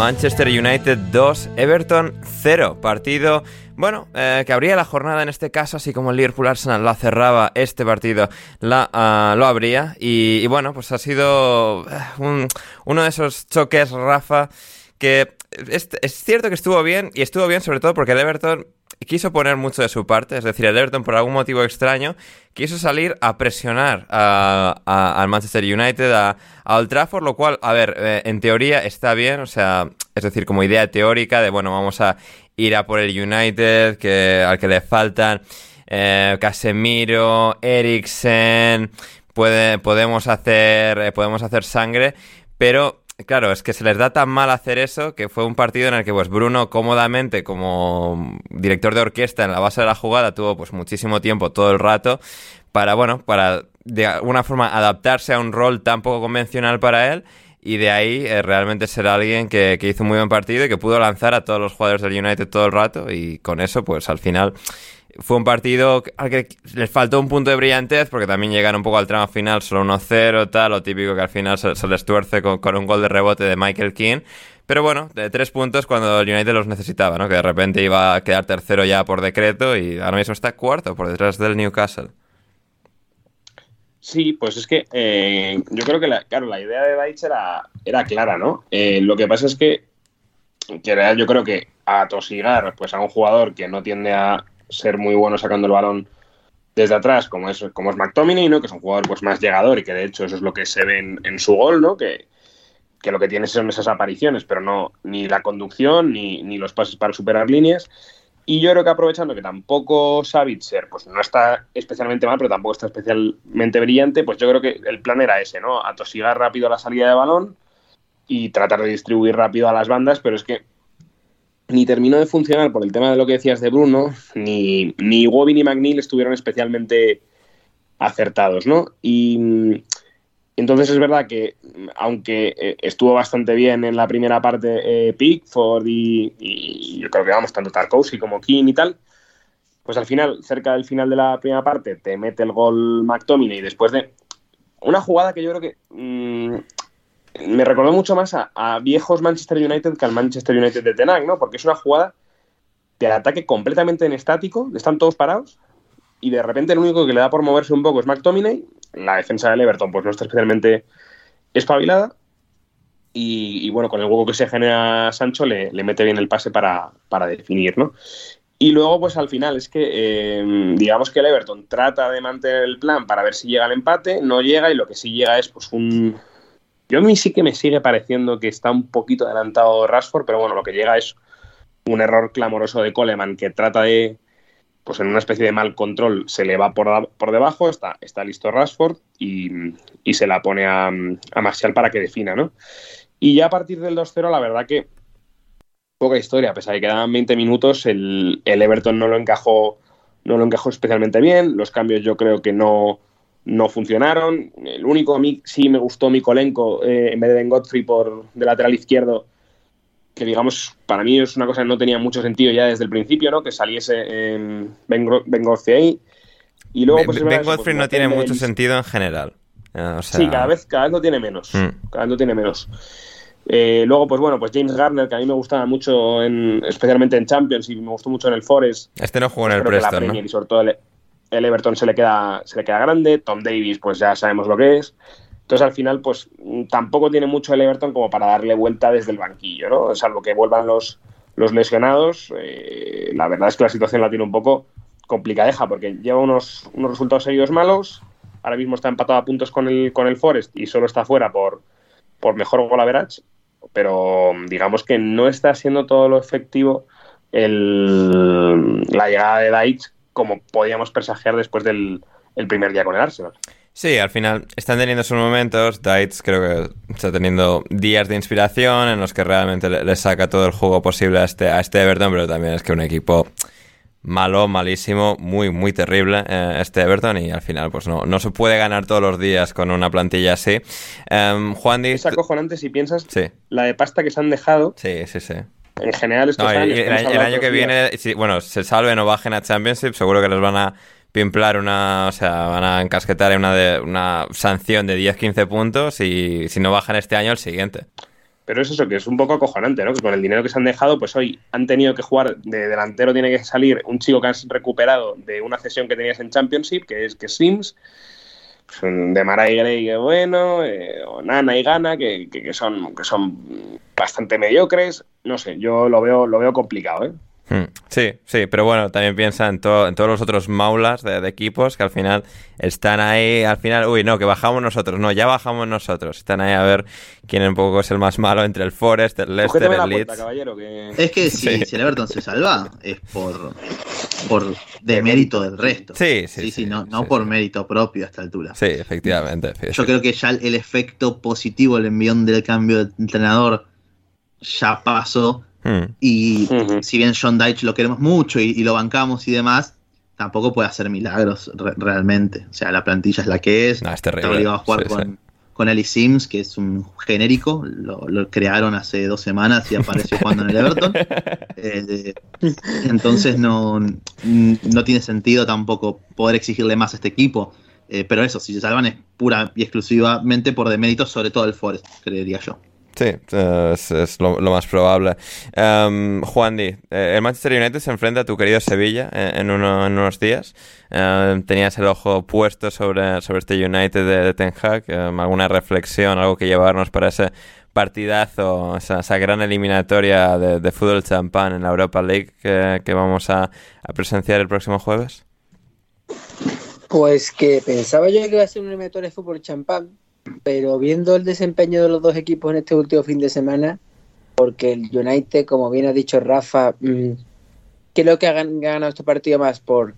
Manchester United 2, Everton 0. Partido, bueno, eh, que abría la jornada en este caso, así como el Liverpool Arsenal la cerraba, este partido la, ah, lo abría. Y, bueno, pues ha sido eh, un- uno de esos choques, Rafa, que es, es cierto que estuvo bien, y estuvo bien sobre todo porque el Everton quiso poner mucho de su parte, es decir, el Everton por algún motivo extraño quiso salir a presionar al Manchester United, a, a Old Trafford, lo cual, a ver, eh, en teoría está bien, o sea, es decir, como idea teórica de, bueno, vamos a ir a por el United, que, al que le faltan eh, Casemiro, Eriksen, puede, podemos, hacer, eh, podemos hacer sangre, pero Claro, es que se les da tan mal hacer eso que fue un partido en el que pues Bruno cómodamente como director de orquesta en la base de la jugada tuvo pues muchísimo tiempo todo el rato para bueno, para de alguna forma adaptarse a un rol tan poco convencional para él y de ahí eh, realmente ser alguien que, que hizo un muy buen partido y que pudo lanzar a todos los jugadores del United todo el rato y con eso pues al final fue un partido al que les faltó un punto de brillantez porque también llegaron un poco al tramo final solo 1-0, tal, lo típico que al final se, les tuerce con, un gol de rebote de Michael King. Pero bueno, de tres puntos cuando el United los necesitaba, ¿no? Que de repente iba a quedar tercero ya por decreto y ahora mismo está cuarto por detrás del Newcastle. Sí, pues es que eh, yo creo que, la, claro, la idea de Deitch era, era clara, ¿no? Eh, lo que pasa es que, que yo creo que atosigar pues, a un jugador que no tiende a ser muy bueno sacando el balón desde atrás, como es, como es McTominay, ¿no? Que es un jugador pues, más llegador y que de hecho eso es lo que se ve en, su gol, ¿no? Que, que lo que tiene son esas apariciones, pero no ni la conducción ni, ni los pases para superar líneas. Y yo creo que aprovechando que tampoco Savitzer pues no está especialmente mal, pero tampoco está especialmente brillante, pues yo creo que el plan era ese, ¿no? Atosigar rápido la salida de balón y tratar de distribuir rápido a las bandas, pero es que ni terminó de funcionar por el tema de lo que decías de Bruno, ni, ni Iwobi ni McNeil estuvieron especialmente acertados, ¿no? Y mm, entonces es verdad que, aunque eh, estuvo bastante bien en la primera parte eh, Pickford y, y yo creo que vamos, tanto Tarkovsky como King y tal, pues al final, cerca del final de la primera parte, te mete el gol McTominay después de una jugada que yo creo que mm, me recordó mucho más a, viejos Manchester United que al Manchester United de Ten Hag, ¿no? Porque es una jugada de ataque completamente en estático, están todos parados y de repente el único que le da por moverse un poco es McTominay, la defensa del Everton pues no está especialmente espabilada y, bueno, con el hueco que se genera Sancho le, mete bien el pase para, para definir, ¿no? Y luego, pues al final, es que eh, digamos que el Everton trata de mantener el plan para ver si llega al empate, no llega y lo que sí llega es pues un... Yo a mí sí que me sigue pareciendo que está un poquito adelantado Rashford, pero bueno, lo que llega es un error clamoroso de Coleman que trata de, pues en una especie de mal control, se le va por, por debajo, está, está listo Rashford y, y se la pone a, a Martial para que defina, ¿no? Y ya a partir del 2-0, la verdad que poca historia, a pesar de que quedaban 20 minutos, el, el Everton no lo encajó, no lo encajó especialmente bien, los cambios yo creo que no, no funcionaron. El único a mí sí me gustó Mikolenko eh, en vez de Ben Godfrey por de lateral izquierdo, que digamos, para mí es una cosa que no tenía mucho sentido ya desde el principio, ¿no? Que saliese eh, Ben, Ben Godfrey ahí. Y luego, pues, es Ben verdad eso, Godfrey pues, no tiene mucho el- sentido en general. Eh, o sea, Sí, cada vez, cada vez lo tiene menos. Mm. Cada vez lo tiene menos. Eh, luego, pues bueno, pues James Garner, que a mí me gustaba mucho, en, especialmente en Champions y me gustó mucho en el Forest. Este no jugó en el que la Preston, y sobre todo el, el Everton se le, queda, se le queda grande. Tom Davis, pues ya sabemos lo que es. Entonces, al final, pues tampoco tiene mucho el Everton como para darle vuelta desde el banquillo, ¿no? Salvo que vuelvan los, los lesionados, eh, la verdad es que la situación la tiene un poco complicadeja porque lleva unos, unos resultados seguidos malos. Ahora mismo está empatado a puntos con el, con el Forest y solo está fuera por, por mejor gol average. Pero digamos que no está siendo todo lo efectivo el, la llegada de Deitch como podíamos presagiar después del el primer día con el Arsenal. Sí, al final están teniendo sus momentos. Dites creo que está teniendo días de inspiración en los que realmente le, le saca todo el juego posible a este, a este Everton, pero también es que un equipo malo, malísimo, muy, muy terrible eh, este Everton y al final pues no, no se puede ganar todos los días con una plantilla así. Um, Juan Es acojonante si piensas Sí. la de pasta que se han dejado. Sí, sí, sí. En general, estos No, años el, el año que días, viene, si, bueno, se salven o bajen a Championship, seguro que les van a pimplar una, o sea, van a encasquetar una, de, una sanción de 10-15 puntos y si no bajan este año, el siguiente. Pero es eso, que es un poco acojonante, ¿no? Que con el dinero que se han dejado, pues hoy han tenido que jugar de delantero, tiene que salir un chico que has recuperado de una cesión que tenías en Championship, que es que es Pues, de Mara y Gray, que bueno, eh, o Nana y Gana, que, que- que son, que son bastante mediocres. No sé, yo lo veo, lo veo complicado, ¿eh? Hmm, Sí, sí, pero bueno, también piensa en, to- en todos los otros maulas de, de equipos que al final están ahí, al final, uy, no, que bajamos nosotros, no, ya bajamos nosotros, están ahí a ver quién un poco es el más malo entre el Forest, el Leicester, el puerta, Leeds. caballero, que... Es que si, Sí. si el Everton se salva, es por, por de mérito del resto. Sí, sí, sí, sí, no, no sí, por sí. mérito propio a esta altura. Sí, efectivamente. Yo creo que ya el, el efecto positivo, el envión del cambio de entrenador ya pasó. Hmm. Y si bien John Deitch lo queremos mucho y, y lo bancamos y demás, tampoco puede hacer milagros re- realmente. O sea, la plantilla es la que es. No, es Está terrible. obligado a jugar Sí, con, sí. Con Ellie Sims, que es un genérico. Lo, lo crearon hace dos semanas y apareció jugando en el Everton. Eh, entonces no, no tiene sentido tampoco poder exigirle más a este equipo. Eh, pero eso, si se salvan es pura y exclusivamente por demérito, sobre todo el Forest, creería yo. Sí, eh, es, lo, más probable. Em, Juan Di, eh, el Manchester United se enfrenta a tu querido Sevilla eh, en, uno- en unos días. Em, tenías el ojo puesto sobre, sobre este United de, de Ten Hag. Em, ¿Alguna reflexión, algo que llevarnos para ese partidazo, esa, gran eliminatoria de, fútbol champán en la Europa League que, vamos a, presenciar el próximo jueves? Pues que pensaba yo que iba a ser un eliminatorio de fútbol champán, pero viendo el desempeño de los dos equipos en este último fin de semana, porque el United, como bien ha dicho Rafa, mm, creo que ha gan- ha ganado este partido más por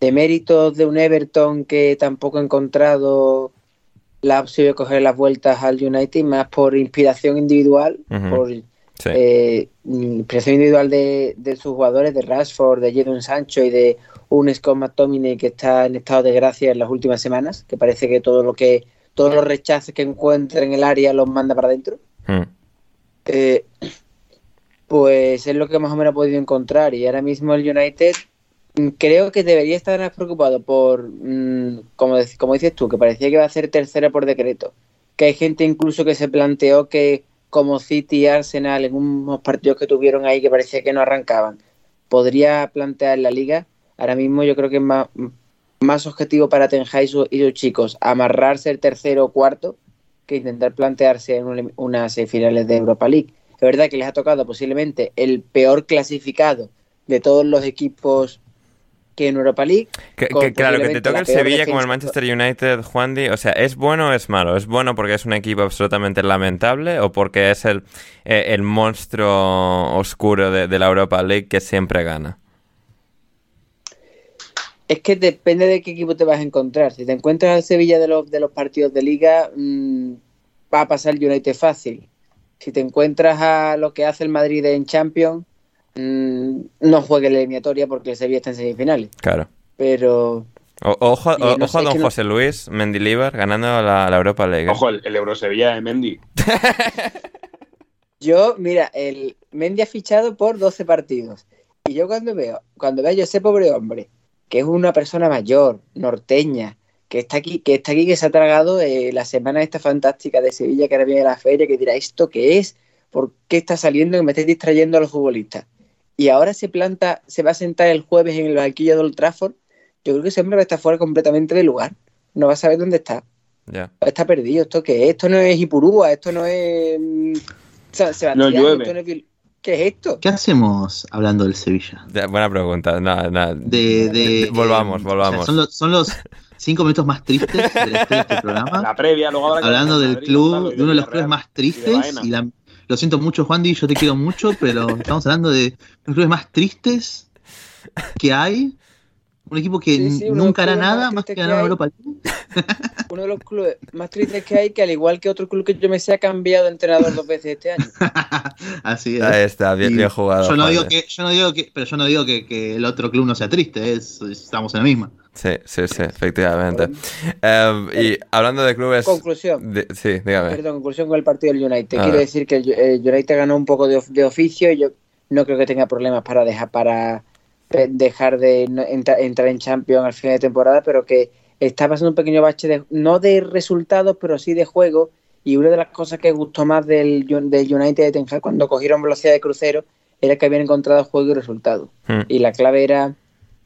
deméritos de un Everton que tampoco ha encontrado la opción de coger las vueltas al United, más por inspiración individual, por Sí. eh, impresión individual de, de sus jugadores, de Rashford, de Jadon Sancho y de un Scott McTominay que está en estado de gracia en las últimas semanas, que parece que todo lo que todos los rechaces que encuentra en el área los manda para adentro. Hmm. Eh, pues es lo que más o menos ha podido encontrar y ahora mismo el United mm, creo que debería estar más preocupado por, mm, como, como dices tú, que parecía que iba a ser tercera por decreto, que hay gente incluso que se planteó que como City y Arsenal en unos partidos que tuvieron ahí que parecía que no arrancaban, podría plantear la liga. Ahora mismo yo creo que es más, más objetivo para Ten Hag y, su- y sus chicos amarrarse el tercero o cuarto que intentar plantearse en un- unas semifinales de Europa League. Es verdad que les ha tocado posiblemente el peor clasificado de todos los equipos que en Europa League. Que, claro, que te la el Sevilla como el. Manchester United, Juan Di, o sea, ¿es bueno o es malo? ¿Es bueno porque es un equipo absolutamente lamentable o porque es el, eh, el monstruo oscuro de, de la Europa League que siempre gana? Es que depende de qué equipo te vas a encontrar. Si te encuentras al Sevilla de los, de los partidos de liga, mm, va a pasar el United fácil. Si te encuentras a lo que hace el Madrid en Champions, mm, no juegue la eliminatoria porque el Sevilla está en semifinales. Claro. Pero O- ojo, o- no ojo a don que no- José Luis Mendilibar ganando la, la Europa League. ¿eh? Ojo, el, el Eurosevilla de Mendy. yo, mira, el Mendy ha fichado por 12 partidos. Y yo cuando veo, cuando veo a ese pobre hombre, que es una persona mayor, norteña, que está aquí, que está aquí, que se ha tragado eh, la semana esta fantástica de Sevilla, que ahora viene la feria, que dirá, ¿esto qué es? ¿Por qué está saliendo que me estáis distrayendo a los futbolistas? Y ahora se planta, se va a sentar el jueves en el banquillo de Old Trafford. Yo creo que ese hombre va a estar fuera completamente de lugar. No va a saber dónde está. Ya. Está perdido. ¿Esto qué es? Esto no es Ipurúa, esto no es mm, Sebastián, No llueve. esto no es ¿Qué es esto? ¿Qué hacemos hablando del Sevilla? Ya, Buena pregunta. No, no. De, de- Volvamos, volvamos. o sea, son, los, son los cinco minutos más tristes de de este programa. La previa, luego habrá Hablando del Madrid, club, Gonzalo, de uno de los clubes más de tristes. Y la- lo siento mucho, Juan Di, yo te quiero mucho, pero estamos hablando de los clubes más tristes que hay. Un equipo que Sí, sí, nunca hará nada más que ganar. Europa League. Uno de los clubes más tristes que hay, que al igual que otro club que yo me sé, ha cambiado de entrenador dos veces este año. Así es. Ahí está, bien, bien jugado. Yo no digo que, yo no digo que, pero yo no digo que, que el otro club no sea triste, es, estamos en la misma. Sí, sí, sí, efectivamente. Eh, y hablando de clubes. Conclusión. de- sí, dígame. Perdón, conclusión con el partido del United. Quiero decir que el eh, United ganó un poco de, of- de oficio y yo no creo que tenga problemas para dejar para dejar de no- entra- entrar en Champions al final de temporada, pero que está pasando un pequeño bache de, no de resultados, pero sí de juego. Y una de las cosas que gustó más del, del United de Ten Hag cuando cogieron velocidad de crucero era que habían encontrado juego y resultado. Hmm. Y la clave era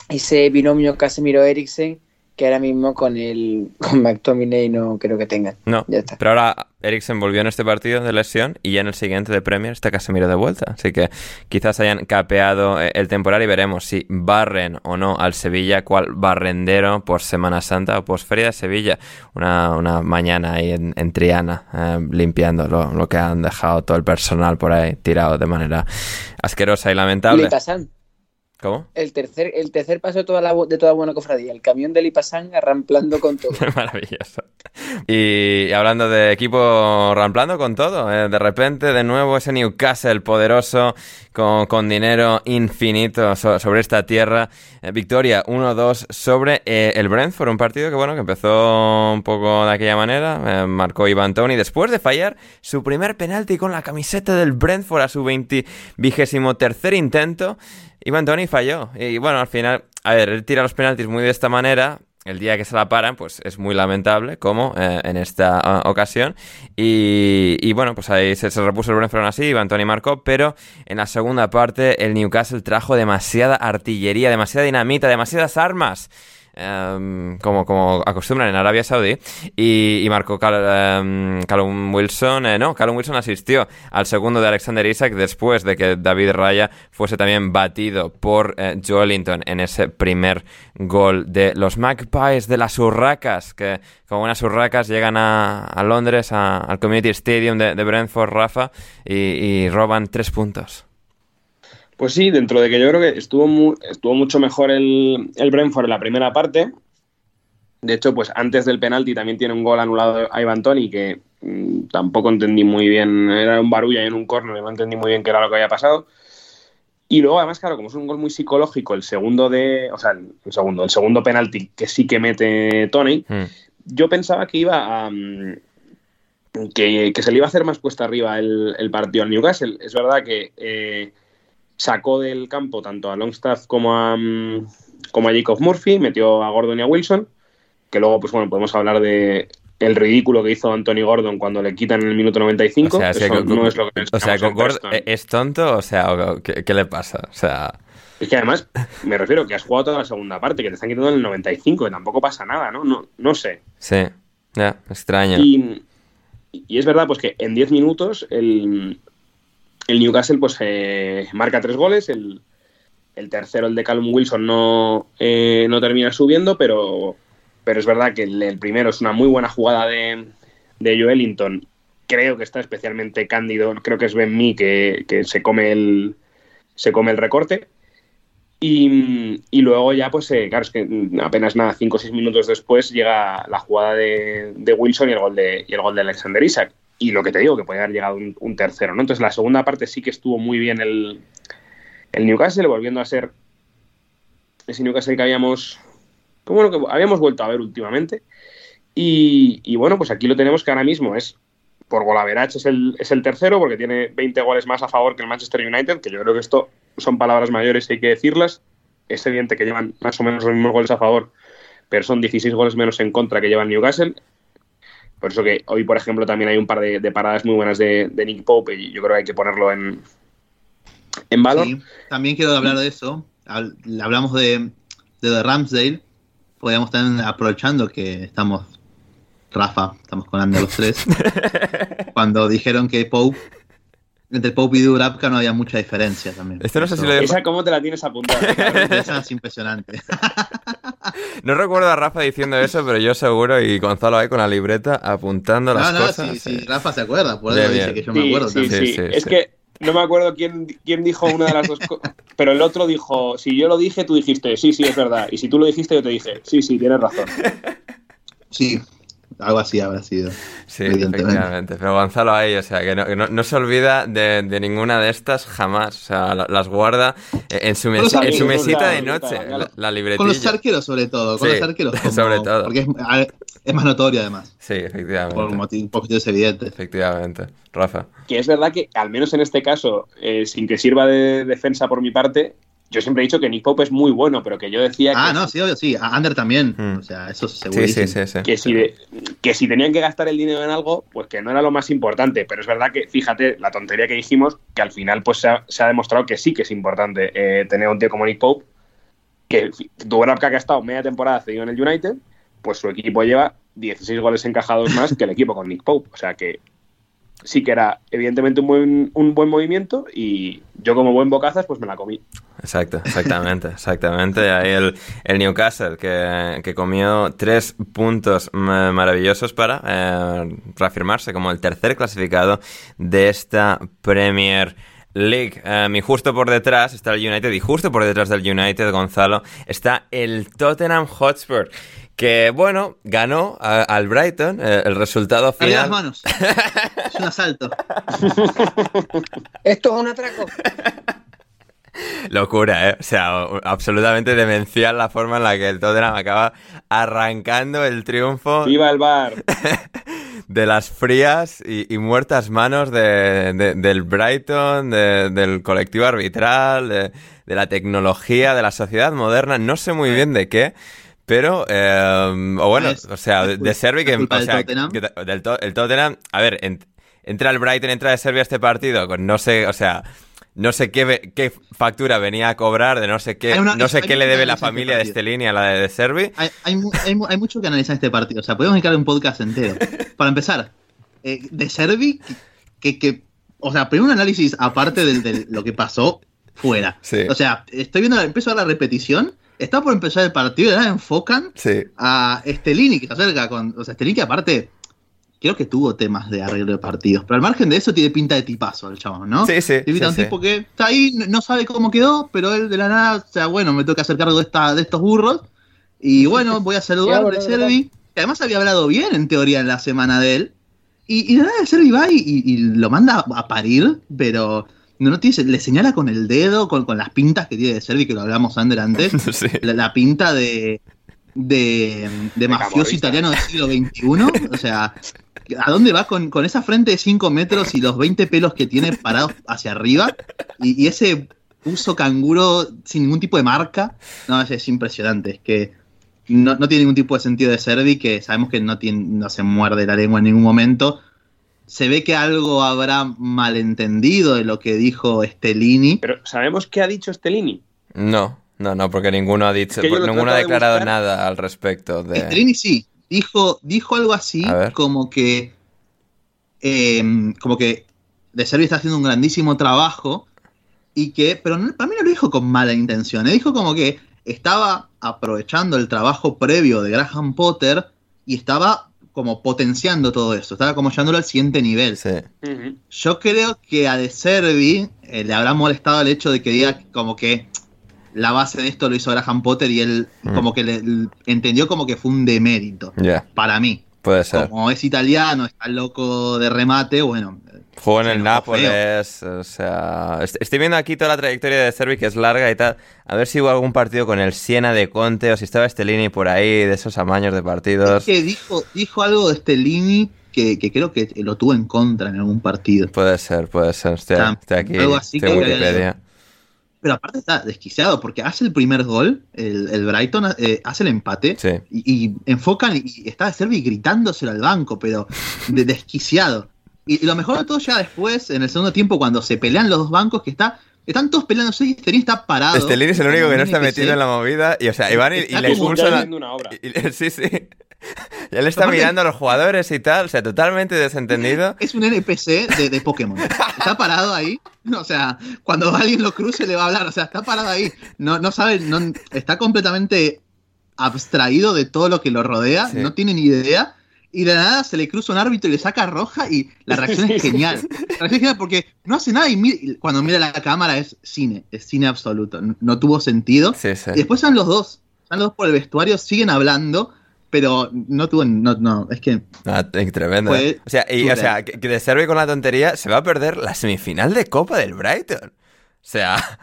ese binomio Casemiro-Eriksen que ahora mismo con el con McTominay no creo que tengan. No, Ya está. pero ahora Eriksen volvió en este partido de lesión y ya en el siguiente de Premier está Casemiro de vuelta. Así que quizás hayan capeado eh, el temporal y veremos si barren o no al Sevilla, cuál barrendero por Semana Santa o post Feria de Sevilla. Una, una mañana ahí en, en Triana eh, limpiando lo, lo que han dejado todo el personal por ahí tirado de manera asquerosa y lamentable. ¿Cómo? el tercer, el tercer paso de toda, la, de toda buena cofradía, el camión de Lipasan arramplando con todo. Maravilloso. Y hablando de equipo ramplando con todo, eh, de repente de nuevo ese Newcastle poderoso con, con dinero infinito so- sobre esta tierra. Eh, victoria 1-2 sobre eh, el Brentford, un partido que bueno que empezó un poco de aquella manera. marcó Ivan Tony después de fallar su primer penalti con la camiseta del Brentford a su 20 vigésimo tercer intento. Ivan Tony falló. Y bueno, al final, a ver, él tira los penaltis muy de esta manera. El día que se la paran, pues es muy lamentable, como eh, en esta ah, ocasión. Y, y bueno, pues ahí se, repuso el Brentford así, Ivan Tony marcó, pero en la segunda parte el Newcastle trajo demasiada artillería, demasiada dinamita, demasiadas armas. Em, como, como acostumbran en Arabia Saudí. Y, y marcó Cal- Callum Wilson eh, no, Callum Wilson asistió al segundo de Alexander Isaac después de que David Raya fuese también batido por eh, Joelinton en ese primer gol de los Magpies de las Urracas que como buenas Urracas llegan a, a Londres a- al Community Stadium de, de Brentford Rafa y, y roban tres puntos Pues sí, dentro de que yo creo que estuvo, mu- estuvo mucho mejor el, el Brentford en la primera parte. De hecho, pues antes del penalti también tiene un gol anulado a Ivan Toni que mm, tampoco entendí muy bien. Era un barullo en un córner y no entendí muy bien qué era lo que había pasado. Y luego, además, claro, como es un gol muy psicológico, el segundo de. O sea, el, el segundo, el segundo penalti que sí que mete Tony, Hmm. yo pensaba que iba a. mm, que, que se le iba a hacer más cuesta arriba el, el partido al Newcastle. Es verdad que eh, sacó del campo tanto a Longstaff como a, mm, como a Jacob Murphy, metió a Gordon y a Wilson, que luego, pues bueno, podemos hablar de el ridículo que hizo Anthony Gordon cuando le quitan en el minuto 95. O sea, Eso con- no es lo que o sea, esperamos con en Gord- Preston. ¿e- ¿es tonto? O sea, ¿qué, qué le pasa? O sea, Es que además, me refiero que has jugado toda la segunda parte, que te están quitando en el 95, que tampoco pasa nada, ¿no? No, no sé. sí, ya, extraño. Y, y es verdad, pues que en 10 minutos el, el Newcastle pues eh, marca tres goles, el, tercero, el de Callum Wilson, no, eh, no termina subiendo, pero, pero es verdad que el, primero es una muy buena jugada de, de Joelinton. Creo que está especialmente cándido, creo que es Ben Mee que, que se come el se come el recorte. Y, y luego ya, pues, eh, claro, es que apenas nada, 5 o 6 minutos después llega la jugada de, de Wilson y el, gol de, y el gol de Alexander Isaac. Y lo que te digo, que puede haber llegado un, tercero, ¿no? Entonces, la segunda parte sí que estuvo muy bien el, el Newcastle, volviendo a ser ese Newcastle que habíamos, como que habíamos vuelto a ver últimamente. Y, bueno, pues aquí lo tenemos que ahora mismo es por golaverage es el, es el tercero porque tiene 20 goles más a favor que el Manchester United, que yo creo que esto son palabras mayores y hay que decirlas. Es evidente que llevan más o menos los mismos goles a favor, pero son 16 goles menos en contra que lleva el Newcastle. Por eso que hoy, por ejemplo, también hay un par de, de paradas muy buenas de, de Nick Pope y yo creo que hay que ponerlo en, en valor. Sí, también quiero hablar de eso. Hab- Hablamos de, de The Ramsdale. Podríamos estar aprovechando que estamos, Rafa, estamos con Ander los tres. cuando dijeron que Pope entre Pope y Dubravka no había mucha diferencia también. Esto no sé si Eso- lo Esa, ¿cómo te la tienes apuntada? Esa es impresionante. No recuerdo a Rafa diciendo eso, pero yo seguro y Gonzalo ahí con la libreta apuntando las No, no, cosas. sí, sí, sí. Rafa se acuerda, por eso dice que yo me acuerdo sí, también. sí. Sí, sí, Es sí. que no me acuerdo quién, quién dijo una de las dos cosas, pero el otro dijo, si yo lo dije, tú dijiste, sí, sí, es verdad. Y si tú lo dijiste, yo te dije, sí, sí, tienes razón. Sí, algo así habrá sido. Sí, evidentemente. efectivamente. Pero Gonzalo ahí, o sea, que no, que no- no se olvida de, de ninguna de estas jamás. O sea, la- las guarda eh, en su, mes- en su mesita la de noche, la, la libretilla. Con los arqueros sobre todo, con Sí, los arqueros como- sobre todo. Porque es, más notorio además, Sí, efectivamente. por motivos evidentes. Efectivamente. Rafa. Que es verdad que, al menos en este caso, eh, sin que sirva de defensa por mi parte, yo siempre he dicho que Nick Pope es muy bueno, pero que yo decía Ah, que, no, sí, obvio, sí. A Ander también. Mm. O sea, eso Sí, segurísimo. sí, sí, sí. que, si de- que si tenían que gastar el dinero en algo, pues que no era lo más importante. Pero es verdad que, fíjate, la tontería que dijimos, que al final pues se ha, se ha demostrado que sí que es importante eh, tener un tío como Nick Pope, que Dubravka que ha estado media temporada cedido en el United, pues su equipo lleva 16 goles encajados más que el equipo con Nick Pope. O sea que sí que era evidentemente un buen, un buen movimiento y yo como buen bocazas pues me la comí. Exacto, exactamente, exactamente. Ahí el, el Newcastle que, que comió tres puntos ma- maravillosos para eh, reafirmarse como el tercer clasificado de esta Premier League. Eh, y justo por detrás está el United y justo por detrás del United, Gonzalo, está el Tottenham Hotspur. Que bueno, ganó a- al Brighton. eh, el resultado Arriba las final. manos. es un asalto. Esto es un atraco. Locura, ¿eh? O sea, absolutamente demencial la forma en la que el Tottenham acaba arrancando el triunfo ¡Viva el bar! de las frías y, y muertas manos de- de- del Brighton, de- del colectivo arbitral, de, de la tecnología, de la sociedad moderna, no sé muy bien de qué. Pero, eh, o bueno, Es- o sea, de, de Servi que, o del sea, Tottenham. que- del to- el Tottenham, a ver, en- entra el Brighton, entra de Serbia este partido, con no sé, o sea, no sé qué, qué factura venía a cobrar, de no sé qué, una- no sé qué le debe la este familia de partido. Stellini a la de, de Servi. Hay, hay, hay hay mucho que analizar este partido. O sea, podemos dedicar un podcast entero. Para empezar, eh, de Servi, que, que, o sea, primero un análisis aparte del- de, lo que pasó fuera. Sí. O sea, estoy viendo, empiezo a ver la repetición, está por empezar el partido y ahora enfocan Sí. a Estelini, que se acerca con. O sea, Estelini, que aparte, creo que tuvo temas de arreglo de partidos. Pero al margen de eso, tiene pinta de tipazo el chabón, ¿no? Sí, sí, Tiene sí, un sí. tipo que está ahí, no- sabe cómo quedó, pero él de la nada, o sea, bueno, me tengo que hacer cargo de, esta, de estos burros. Y bueno, voy a saludar de Servi, que además había hablado bien en teoría en la semana de él. Y, y de nada, Servi va y, y- y lo manda a parir, pero no, no tiene, le señala con el dedo, con, con las pintas que tiene de Servi, que lo hablamos Ander antes Sí. la, la pinta de, de, de mafioso italiano del siglo XXI. O sea, ¿a dónde va con, con esa frente de 5 metros y los 20 pelos que tiene parados hacia arriba? Y, y ese uso canguro sin ningún tipo de marca. No, es, es impresionante. Es que no, no tiene ningún tipo de sentido de Servi, que sabemos que no, tiene, no se muerde la lengua en ningún momento. Se ve que algo habrá malentendido de lo que dijo Stellini. Pero ¿sabemos qué ha dicho Stellini? No, no, no, porque ninguno ha dicho, Es que ninguno ha de declarado nada al respecto de. Stellini sí, dijo, dijo algo así como que eh, como que De Servi está haciendo un grandísimo trabajo y que, pero no- para mí no lo dijo con mala intención, eh, dijo como que estaba aprovechando el trabajo previo de Graham Potter y estaba como potenciando todo eso, estaba como llevándolo al siguiente nivel. Sí. Yo creo que a De Servi eh, le habrá molestado el hecho de que diga como que la base de esto lo hizo Graham Potter y él Mm. como que le, le- entendió como que fue un demérito. Ya, Para mí. puede ser. Como es italiano, está loco de remate, bueno. Jugó en el. Nápoles, o sea... est- Estoy viendo aquí toda la trayectoria de Servi, que es larga y tal. A ver si hubo algún partido con el Siena de Conte o si estaba Stellini por ahí, de esos amaños de Es partidos. que dijo, dijo algo de Stellini que, que creo que lo tuvo en contra en algún partido. Puede ser, puede ser. Estoy, Ah, estoy aquí, algo así estoy que Wikipedia. Pero aparte está desquiciado porque hace el primer gol, el, el Brighton eh, hace el empate Sí. y, y enfocan y, y está de Servi gritándoselo al banco, pero de, desquiciado. Y, y lo mejor de todo ya después, en el segundo tiempo, cuando se pelean los dos bancos, que está, están todos peleándose y Stellini está parado. Stellini es el único que no está metido en la movida y, o sea, y van y, y le como expulsan a- haciendo una obra. y- y- sí, sí. Y él está Aparte- mirando a los jugadores y tal, o sea, totalmente desentendido. Es un NPC de, de Pokémon. Está parado ahí. O sea, cuando alguien lo cruce le va a hablar. O sea, está parado ahí. No, no sabe, no, está completamente abstraído de todo lo que lo rodea. Sí. No tiene ni idea. Y de nada se le cruza un árbitro y le saca roja y la reacción es genial. La reacción es genial porque no hace nada y mi- cuando mira la cámara es cine, es cine absoluto. No, no tuvo sentido. Sí, sí. Y después están los dos. Están los dos por el vestuario, siguen hablando, pero no tuvo, no, no, es que Ah, eh, tremendo. Fue ¿eh? O sea, y, o sea, que, que De Servi con la tontería se va a perder la semifinal de Copa del Brighton. O sea,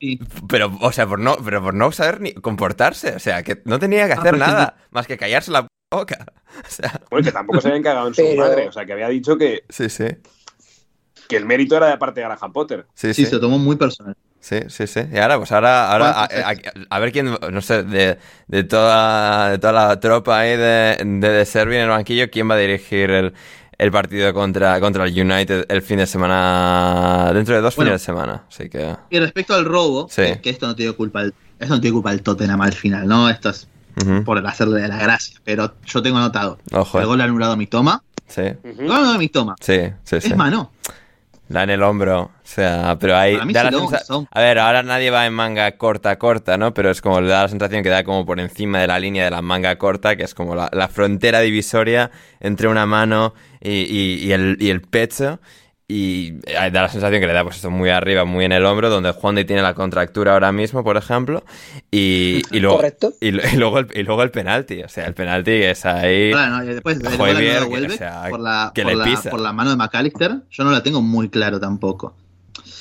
y- pero, o sea, por no, pero por no saber ni comportarse. O sea, que no tenía que Ah, hacer ejemplo- nada más que callarse la boca. O sea, Bueno, que tampoco se habían cagado en su Pero- madre. O sea, que había dicho que, sí, sí. que el mérito era de parte de Graham Potter. Sí, sí, sí. se lo tomó muy personal. Sí, sí, sí. Y ahora, pues ahora, ahora a, ¿Cuántos a- a ver quién, no sé, de, de, toda, de toda la tropa ahí de, de, de Servi en el banquillo, quién va a dirigir el, el partido contra, contra el United el fin de semana, dentro de dos Bueno. fines de semana. Así que, Y respecto al robo, Sí. que, que esto no tiene culpa del, esto no tiene culpa del Tottenham al final, ¿no? Esto es ujú. por hacerle la gracia. Pero yo tengo anotado. ojo. El eh. gol anulado a mi toma. Sí, El gol anulado a mi toma. sí, sí, sí. Es mano. Da en el hombro. O sea, pero ahí. Da sí la son. A ver, ahora nadie va en manga corta, corta, ¿no? Pero es como le da la sensación que da como por encima de la línea de la manga corta, que es como la, la frontera divisoria entre una mano y, y- y el, y el pecho. Y eh, da la sensación que le da pues esto muy arriba, muy en el hombro, donde Juan de tiene la contractura ahora mismo, por ejemplo. Y, y luego, Correcto. y, y luego el, y luego el penalti. O sea, el penalti que es ahí. Ahora, no, y después que- Welbeck o sea, por, la, que por, le la, pisa. por la mano de McAllister, yo no la tengo muy claro tampoco.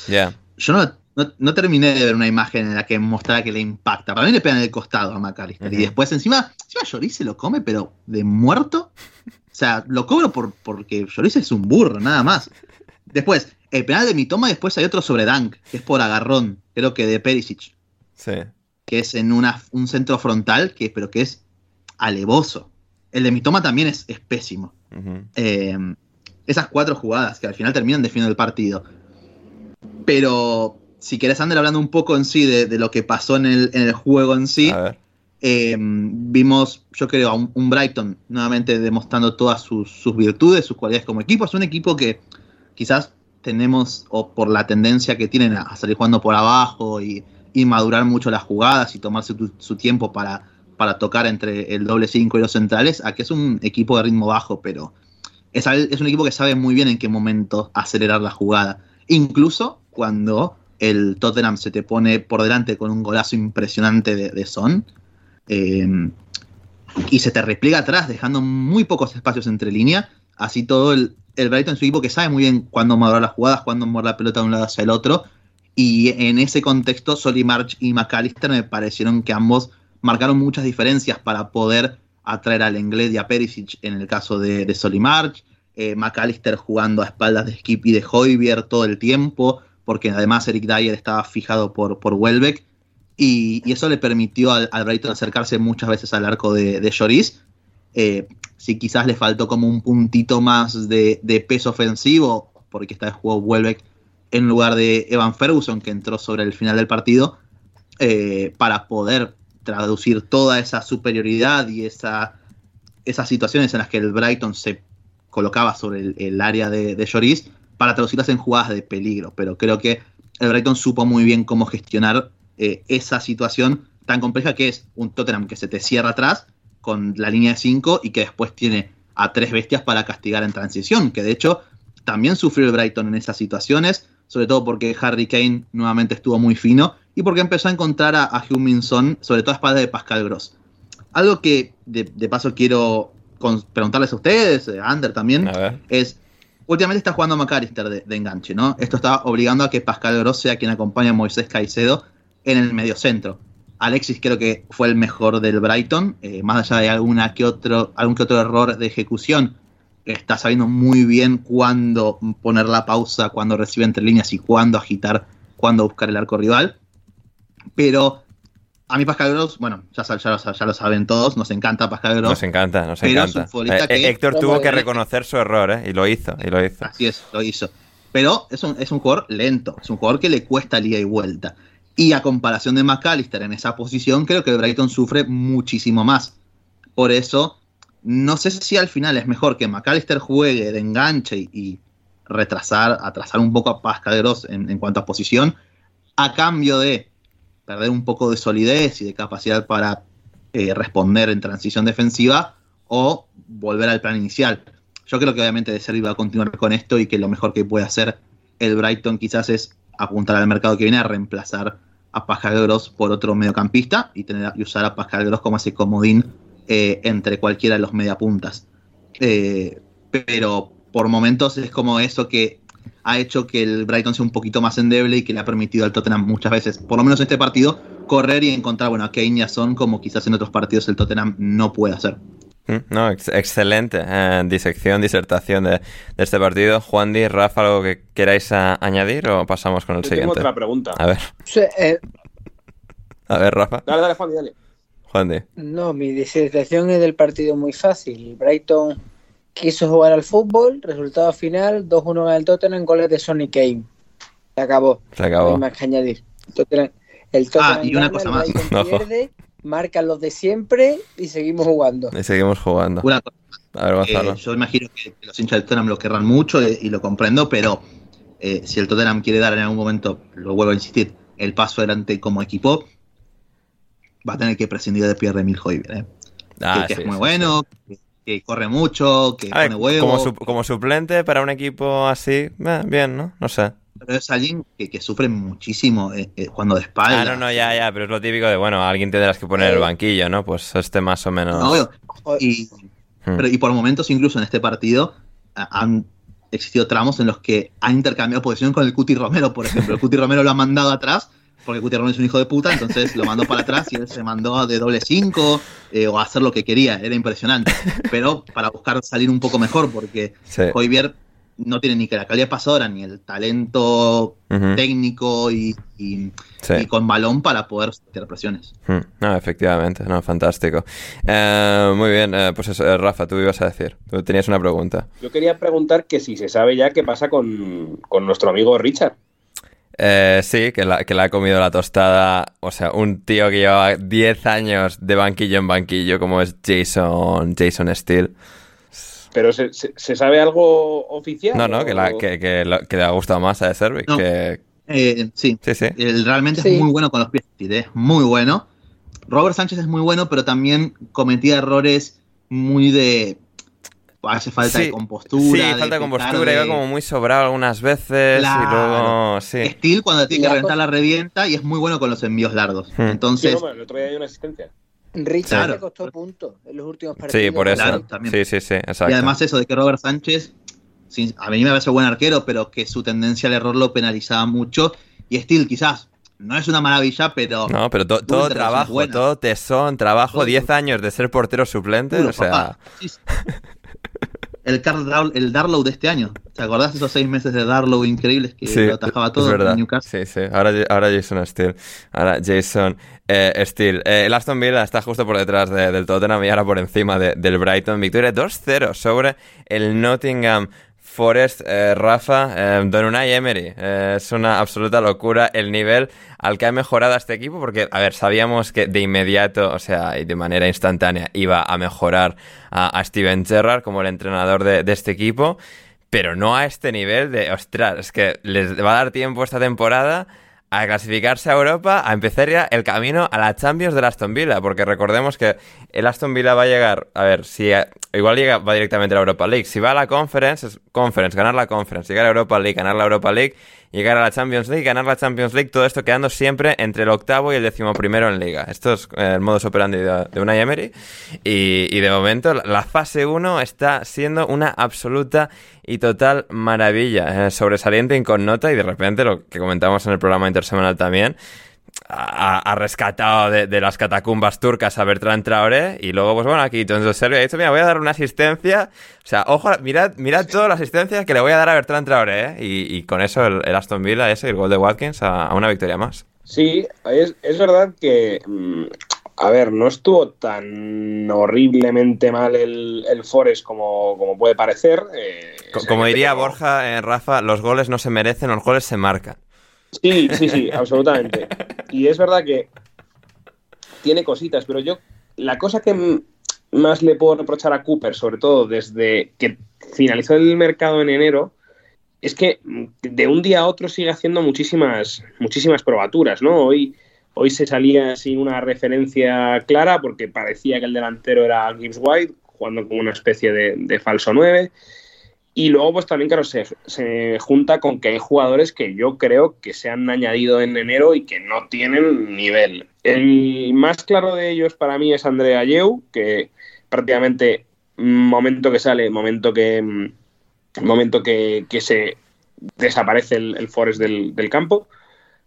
Ya. Yo no, no, no terminé de ver una imagen en la que mostrara que le impacta. Para mí le pegan en el costado a McAllister. Y después encima, encima Lloris se lo come, pero de muerto. O sea, lo cobro por, porque Lloris es un burro, nada más. Después, el penal de mi toma, después hay otro sobre Dunk, que es por agarrón, creo que de Perisic, Sí. que es en una, un centro frontal, que, pero que es alevoso. El de mi toma también es, es pésimo. Eh, esas cuatro jugadas que al final terminan definiendo el partido. Pero si querés, Ander, hablando un poco en sí de, de lo que pasó en el, en el juego en sí, eh, vimos, yo creo, a un, un Brighton nuevamente demostrando todas sus, sus virtudes, sus cualidades como equipo. Es un equipo que quizás tenemos, o por la tendencia que tienen a salir jugando por abajo y, y madurar mucho las jugadas y tomarse su tiempo para, para tocar entre el doble 5 y los centrales, a que es un equipo de ritmo bajo, pero es, es un equipo que sabe muy bien en qué momento acelerar la jugada. Incluso cuando el Tottenham se te pone por delante con un golazo impresionante de, Son. eh, y se te repliega atrás, dejando muy pocos espacios entre línea. Así todo el, el Brighton es un equipo que sabe muy bien cuándo madurar las jugadas, cuándo mover la pelota de un lado hacia el otro. Y en ese contexto, Solly March y McAllister me parecieron que ambos marcaron muchas diferencias para poder atraer al inglés y a Perisic en el caso de, de Solly March. Eh, McAllister jugando a espaldas de Skip y de Hoybier todo el tiempo, porque además Eric Dyer estaba fijado por, por Welbeck. Y, y eso le permitió al, al Brighton acercarse muchas veces al arco de, de Lloris. Eh, si quizás le faltó como un puntito más de, peso ofensivo, porque esta vez jugó Welbeck en lugar de Evan Ferguson, que entró sobre el final del partido, eh, para poder traducir toda esa superioridad y esa, esas situaciones en las que el Brighton se colocaba sobre el, el área de, de Lloris, para traducirlas en jugadas de peligro. Pero creo que el Brighton supo muy bien cómo gestionar eh, esa situación tan compleja que es un Tottenham que se te cierra atrás con la línea de 5 y que después tiene a tres bestias para castigar en transición, que de hecho también sufrió el Brighton en esas situaciones, sobre todo porque Harry Kane nuevamente estuvo muy fino y porque empezó a encontrar a, a Heung-Min Son, sobre todo a espaldas de Pascal Gross. Algo que de, de paso quiero con- preguntarles a ustedes, a Ander también, A es, últimamente está jugando McAllister de, de enganche, ¿no? Esto está obligando a que Pascal Gross sea quien acompañe a Moisés Caicedo en el mediocentro. Alexis creo que fue el mejor del Brighton, eh, más allá de alguna que otro, algún que otro error de ejecución, está sabiendo muy bien cuándo poner la pausa, cuándo recibe entre líneas y cuándo agitar, cuándo buscar el arco rival. Pero a mí Pascal Gross, bueno, ya, lo, ya lo saben todos, nos encanta Pascal Gross. Nos encanta, nos Pero es encanta. un Eh, que- Héctor tuvo que reconocer su error, ¿eh? Y lo hizo, y lo hizo. Así es, lo hizo. Pero es un, es un jugador lento, es un jugador que le cuesta ida y vuelta. Y a comparación de McAllister en esa posición, creo que Brighton sufre muchísimo más. Por eso, no sé si al final es mejor que McAllister juegue de enganche y, retrasar, atrasar un poco a Pascal Gross en, en cuanto a posición, a cambio de perder un poco de solidez y de capacidad para eh, responder en transición defensiva o volver al plan inicial. Yo creo que obviamente De Servi va a continuar con esto y que lo mejor que puede hacer el Brighton quizás es apuntar al mercado que viene a reemplazar a Pascal Gross por otro mediocampista y, tener, y usar a Pascal Gross como ese comodín eh, entre cualquiera de los mediapuntas. Eh, pero por momentos es como eso que ha hecho que el Brighton sea un poquito más endeble y que le ha permitido al Tottenham muchas veces, por lo menos en este partido, correr y encontrar, bueno, a Kane y a Son como quizás en otros partidos el Tottenham no puede hacer. Mm, No, ex- excelente eh, disección, disertación de, de este partido. Juan Di, Rafa, ¿algo que queráis a- añadir o pasamos con el Yo tengo siguiente? otra pregunta. A ver, Sí, eh, a ver, Rafa. Dale, dale, Juan, dale. Juan Di. no, mi disertación es del partido muy fácil. Brighton quiso jugar al fútbol, resultado final, 2-1 gana el Tottenham, goles de Sonny Kane. Se acabó. Se No hay acabó. más que añadir. El Tottenham, el Tottenham Ah, y una gana, cosa más. No. pierde, marcan los de siempre y seguimos jugando. Y seguimos jugando. Una cosa, A ver, eh, yo imagino que los hinchas del Tottenham lo querrán mucho eh, y lo comprendo, pero eh, si el Tottenham quiere dar en algún momento, lo vuelvo a insistir, el paso adelante como equipo, va a tener que prescindir de Pierre-Emile Højbjerg, eh, Ah, que, es muy sí, bueno, que, que corre mucho, que. A ver, pone huevo. como, su- como suplente para un equipo así, eh, bien, ¿no? No sé. Pero es alguien que, que sufre muchísimo eh, eh, cuando de espalda. Ah, no, no, ya, ya, pero es lo típico de, bueno, alguien tendrás que poner el banquillo, ¿no? Pues este más o menos. No, y, Hmm. pero- y por momentos, incluso en este partido, han existido tramos en los que han intercambiado posición con el Cuti Romero, por ejemplo. El Cuti Romero lo ha mandado atrás, porque el Cuti Romero es un hijo de puta, entonces lo mandó para atrás y él se mandó de doble cinco eh, o a hacer lo que quería. Era impresionante. Pero para buscar salir un poco mejor, porque Sí. Hoybier no tiene ni que la calidad pasadora ni el talento técnico y, y- Sí. y con balón para poder tirar presiones. No, efectivamente, no, fantástico. Eh, muy bien, eh, pues eso, eh, Rafa, tú ibas a decir, tú tenías una pregunta. Yo quería preguntar que si se sabe ya qué pasa con, con nuestro amigo Richard. Eh, sí, que la, que le ha comido la tostada, o sea, un tío que lleva 10 años de banquillo en banquillo, como es Jason, Jason Steele. Pero ¿se, se, se sabe algo oficial? No, no, que, la- que, que lo- que le ha gustado más a De Servi, No. que... Eh, sí, Sí, sí. Él realmente Sí. es muy bueno con los pies, es muy bueno. Robert Sánchez es muy bueno, pero también cometía errores muy de. Hace falta Sí, de compostura. Sí, de falta de compostura, de- iba como muy sobrado algunas veces y Claro. luego... Sí. Steel, cuando tiene que reventar, la revienta y es muy bueno con los envíos largos. Hmm. Sí, Entonces, no, bueno, el otro día hay una asistencia. Richard Claro. le costó puntos en los últimos partidos. Sí, por eso. Claro, también. Sí, sí, sí, exacto. y además eso de que Robert Sánchez, a mí me parece buen arquero, pero que su tendencia al error lo penalizaba mucho. Y Steel, quizás, no es una maravilla, pero. No, pero to- todo trabajo, todo tesón, trabajo, Todo. 10 años de ser portero suplente, Puro o sea... papá. Sí, sí. El, Carl Dar- el Darlow de este año. ¿Te acordás de esos seis meses de Darlow increíbles que Sí, lo atajaba todo es verdad. en Newcastle? Sí, sí. Ahora, ahora Jason Steele. Ahora Jason eh, Steele. Eh, el Aston Villa está justo por detrás de- del Tottenham y ahora por encima de- del Brighton. Victoria 2-0 sobre el Nottingham Forest. Eh, Rafa, eh, Don Emery. Eh, es una absoluta locura el nivel al que ha mejorado este equipo porque, a ver, sabíamos que de inmediato, o sea, y de manera instantánea, iba a mejorar a, Steven Gerrard como el entrenador de este equipo. Pero no a este nivel de, ostras, es que les va a dar tiempo esta temporada a clasificarse a Europa, a empezar ya el camino a la Champions del Aston Villa, porque recordemos que el Aston Villa va a llegar, a ver, si igual llega, va directamente a la Europa League, si va a la Conference, es Conference, ganar la Conference, llegar a Europa League, ganar la Europa League, llegar a la Champions League, ganar la Champions League, todo esto quedando siempre entre el octavo y el decimoprimero en Liga. Esto es eh, el modus operandi de, de Unai Emery, y, de momento la, fase 1 está siendo una absoluta y total maravilla, eh, sobresaliente nota y de repente lo que comentamos en el programa intersemanal también, ha, rescatado de, de las catacumbas turcas a Bertrand Traoré y luego pues bueno aquí entonces Sergio ha dicho mira voy a dar una asistencia o sea ojo mirad mirad toda la asistencia que le voy a dar a Bertrand Traoré ¿eh? y, y con eso el, el Aston Villa ese y el gol de Watkins a, a una victoria más Sí, es, es verdad que, mm, a ver, no estuvo tan horriblemente mal el, el Forest como, como puede parecer. eh, como diría Borja eh, Rafa los goles no se merecen los goles se marcan Sí, sí, sí, absolutamente. Y es verdad que tiene cositas, pero yo, la cosa que, más le puedo reprochar a Cooper, sobre todo desde que finalizó el mercado en enero, es que de un día a otro sigue haciendo muchísimas, muchísimas probaturas, ¿no? Hoy, hoy se salía sin una referencia clara porque parecía que el delantero era Gibbs White, jugando como una especie de, de falso 9. Y luego, pues también, claro, se, se, junta con que hay jugadores que yo creo que se han añadido en enero y que no tienen nivel. El más claro de ellos para mí es Andrea Yeu, que prácticamente momento que sale, momento que momento que, que se desaparece el, el Forest del, del, campo.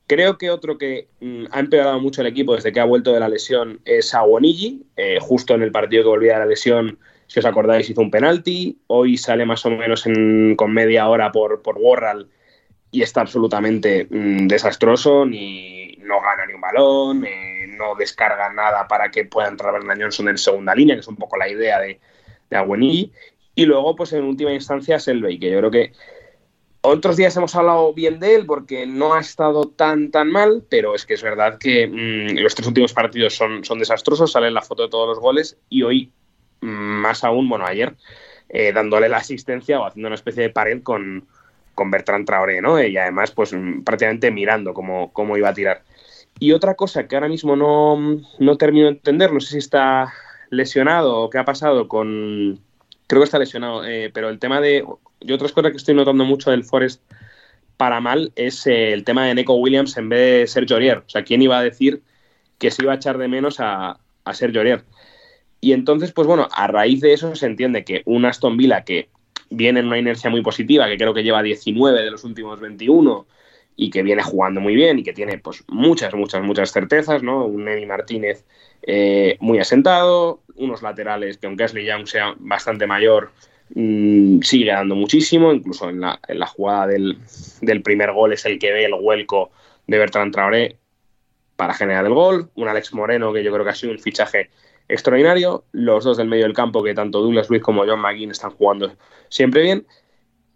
Creo que otro que mm, ha empeorado mucho el equipo desde que ha vuelto de la lesión es Awonigi. Eh, justo en el partido que volvía de la lesión, si os acordáis, hizo un penalti. Hoy sale más o menos en, con media hora por, por Warral y está absolutamente mm, desastroso. Ni, no gana ni un balón, eh, no descarga nada para que pueda entrar Bernard Johnson en segunda línea, que es un poco la idea de, de Awonigi. Y luego, pues en última instancia, Selvey, que yo creo que otros días hemos hablado bien de él porque no ha estado tan tan mal, pero es que es verdad que mmm, los tres últimos partidos son, son desastrosos, sale la foto de todos los goles y hoy más aún, bueno, ayer, eh, dándole la asistencia o haciendo una especie de pared con, con Bertrand Traoré, ¿no? Y además, pues prácticamente mirando cómo, cómo iba a tirar. Y otra cosa que ahora mismo no, no termino de entender, no sé si está lesionado o qué ha pasado con... Creo que está lesionado, eh, pero el tema de y otras cosas que estoy notando mucho del Forest para mal es eh, el tema de Neko Williams en vez de Sergio Aurier. O sea, ¿quién iba a decir que se iba a echar de menos a, a Sergio Aurier? Y entonces, pues bueno, a raíz de eso se entiende que un Aston Villa que viene en una inercia muy positiva, que creo que lleva 19 de los últimos 21 y que viene jugando muy bien y que tiene pues muchas, muchas, muchas certezas, ¿no? Un Nemi Martínez eh, muy asentado, unos laterales que aunque Ashley Young sea bastante mayor, mmm, sigue dando muchísimo, incluso en la, en la jugada del, del, primer gol es el que ve el vuelco de Bertrand Traoré para generar el gol, un Alex Moreno que yo creo que ha sido un fichaje extraordinario, los dos del medio del campo que tanto Douglas Luiz como John McGinn están jugando siempre bien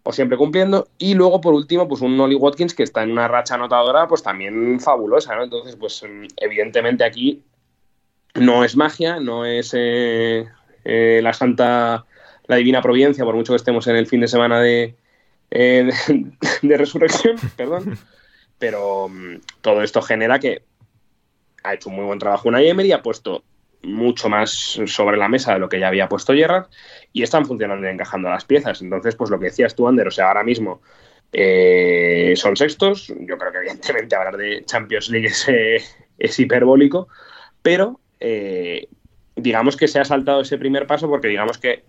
o siempre cumpliendo y luego por último pues un Nolly Watkins que está en una racha anotadora pues también fabulosa, ¿no? Entonces pues evidentemente aquí no es magia, no es eh, eh, la santa la divina providencia, por mucho que estemos en el fin de semana de, eh, de, de resurrección, perdón. Pero um, todo esto genera que ha hecho un muy buen trabajo una Emery, ha puesto mucho más sobre la mesa de lo que ya había puesto Gerrard y están funcionando y encajando las piezas. Entonces, pues lo que decías tú, Ander, o sea, ahora mismo eh, son sextos. Yo creo que evidentemente hablar de Champions League es, eh, es hiperbólico, pero eh, digamos que se ha saltado ese primer paso porque digamos que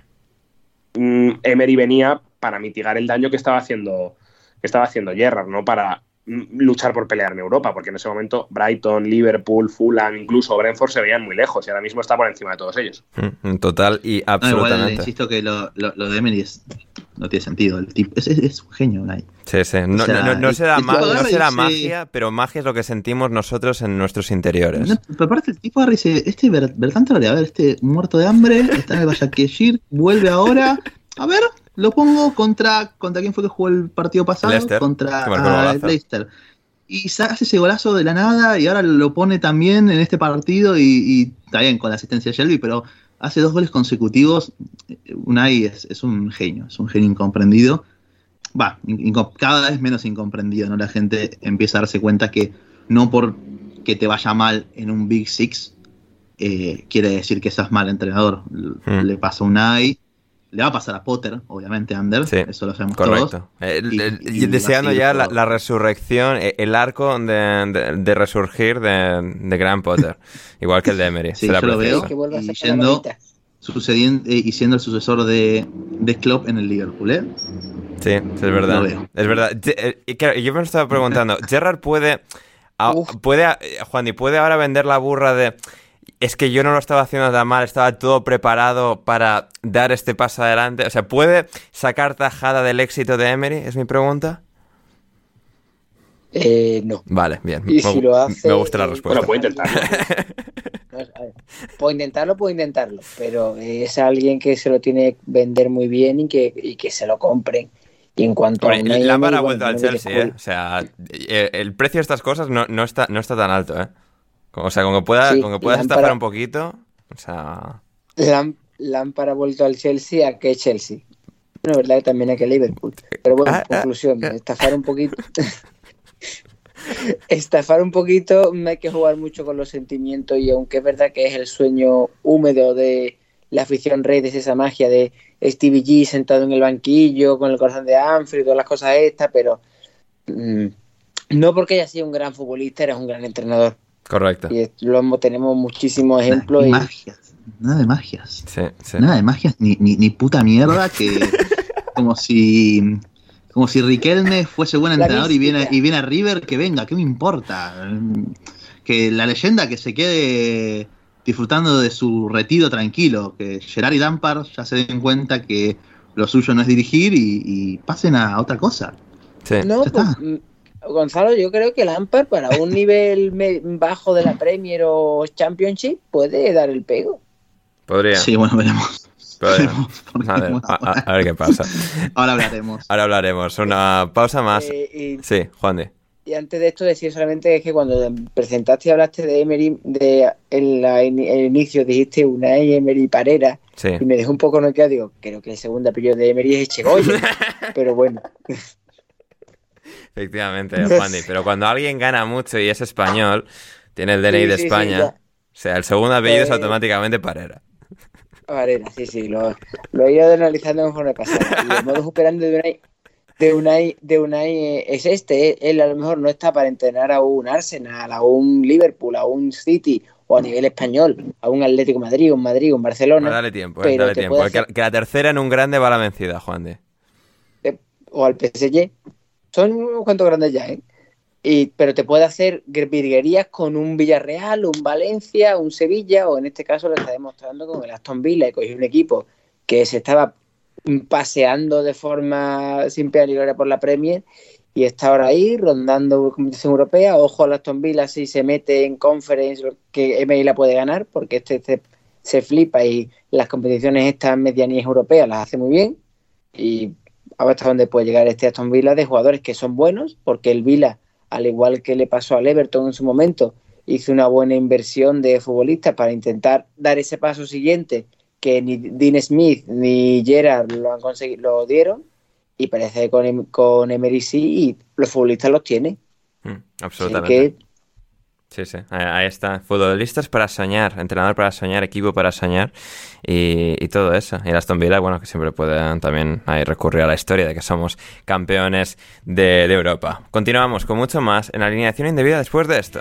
mm, Emery venía para mitigar el daño que estaba haciendo que estaba haciendo Gerrard, no para luchar por pelear en Europa, porque en ese momento Brighton, Liverpool, Fulham, incluso Brentford se veían muy lejos y ahora mismo está por encima de todos ellos. Mm, total y absolutamente. No, igual, insisto que lo, lo, lo, de Emery es, no tiene sentido. El tipo, es, es, es un genio, Unai. Sí, sí. No, o sea, no, no será, ma no será magia, pero magia es lo que sentimos nosotros en nuestros interiores. pero aparte, el tipo agarra y dice: Este Bertán Traoré, a ver, este muerto de hambre, está en el Guayaquil, vuelve ahora. A ver, lo pongo contra. ¿Contra quién fue que jugó el partido pasado? Leicester, contra uh, Leicester. Y hace ese golazo de la nada y ahora lo pone también en este partido y, y está bien con la asistencia de Shelby, pero hace dos goles consecutivos. Unai es, es un genio, es un genio incomprendido. Va, cada vez menos incomprendido, ¿no? La gente empieza a darse cuenta que no por que te vaya mal en un Big Six eh, quiere decir que seas mal entrenador. Mm. Le pasa a Unai, le va a pasar a Potter, obviamente, Ander, sí, eso lo sabemos correcto. todos. Eh, y, y deseando ya la, la, resurrección, eh, el arco de, de, de resurgir de, de Gran Potter, igual que el de Emery. Sí, yo lo veo, y siendo, sucediendo, eh, y siendo el sucesor de, de Klopp en el Liverpool, ¿eh? Sí, es verdad. Es verdad. Y claro, yo me estaba preguntando, ¿Gerrard puede, a, puede, Juan, y puede ahora vender la burra de es que yo no lo estaba haciendo tan mal, estaba todo preparado para dar este paso adelante. O sea, ¿puede sacar tajada del éxito de Emery? Es mi pregunta. Eh, no. Vale, bien. Y si me, lo hace, me gusta la respuesta. Bueno, puede intentarlo. puedo intentarlo, puedo intentarlo, pero es alguien que se lo tiene que vender muy bien y que, y que se lo compren. Y en cuanto a Lampard ha vuelto al Chelsea, ¿eh? O sea, el precio de estas cosas no, no, está, no está tan alto, ¿eh? O sea, con que pueda, sí, con que puedas estafar un poquito, o sea... Lampard ha vuelto al Chelsea a que Chelsea. Bueno, verdad que también a que Liverpool. Pero bueno, Ah, ah, conclusión, ah. estafar un poquito. estafar un poquito, no hay que jugar mucho con los sentimientos y aunque es verdad que es el sueño húmedo de la afición rey, de esa magia de Stevie G sentado en el banquillo con el corazón de Anfield y todas las cosas estas, pero mm, no porque haya sido un gran futbolista, eres un gran entrenador. Correcto. Y lo hemos- tenemos muchísimos ejemplos. Ni y- magias, nada de magias. Sí, sí. Nada de magias, ni, ni, ni puta mierda que como si como si Riquelme fuese buen entrenador y viene, y viene a River, que venga, ¿qué me importa? Que la leyenda que se quede disfrutando de su retiro tranquilo, que Gerard y Lampard ya se den cuenta que lo suyo no es dirigir y, y pasen a otra cosa. Sí. No, Ya pues, está. mm, Gonzalo, yo creo que Lampard para un nivel bajo de la Premier o Championship puede dar el pego. Podría. Sí, bueno, veremos. A ver, bueno, a- a- a ver qué pasa. ahora hablaremos. Ahora hablaremos. Una pausa más. Eh, y, Sí, Juan de. y antes de esto decir solamente que cuando presentaste y hablaste de Emery, de en la, el inicio dijiste una Emery Parera Sí. y me dejó un poco noqueado, digo, creo que el segundo apellido de Emery es Echegoyen, pero bueno, Efectivamente, Juan de. Pero cuando alguien gana mucho y es español, tiene el DNI Sí, de sí, España. o sea, el segundo apellido es Eh, automáticamente Parera. Parera, sí, sí, lo, lo he ido analizando conforme pasaba. Y el modo operandi de Unai, de Unai, de Unai eh, es este. eh. Él a lo mejor no está para entrenar a un Arsenal, a un Liverpool, a un City o a nivel español, a un Atlético Madrid, un Madrid, un Barcelona. Pues dale tiempo, pero dale tiempo. hacer- que la tercera en un grande va a la vencida, Juan de. o al PSG. Son unos cuantos grandes ya, ¿eh? Y, pero te puede hacer virguerías con un Villarreal, un Valencia, un Sevilla, o en este caso lo está demostrando con el Aston Villa, y cogió un equipo que se estaba paseando de forma sin pena ni por la Premier y está ahora ahí rondando competición europea. Ojo al Aston Villa si se mete en conference que MI la puede ganar porque este, se- se flipa y las competiciones estas medianías europeas las hace muy bien y a ver hasta dónde puede llegar este Aston Villa de jugadores que son buenos porque el Villa al igual que le pasó al Everton en su momento hizo una buena inversión de futbolistas para intentar dar ese paso siguiente que ni Dean Smith ni Gerard lo han conseguido, lo dieron y parece que con, Em- con Emery sí y los futbolistas los tiene. Mm, Así absolutamente. que Sí, sí, ahí, está. Futbolistas para soñar, entrenador para soñar, equipo para soñar y, y todo eso. Y el Aston Villa, bueno, que siempre pueden también ahí recurrir a la historia de que somos campeones de, de Europa. Continuamos con mucho más en alineación indebida después de esto.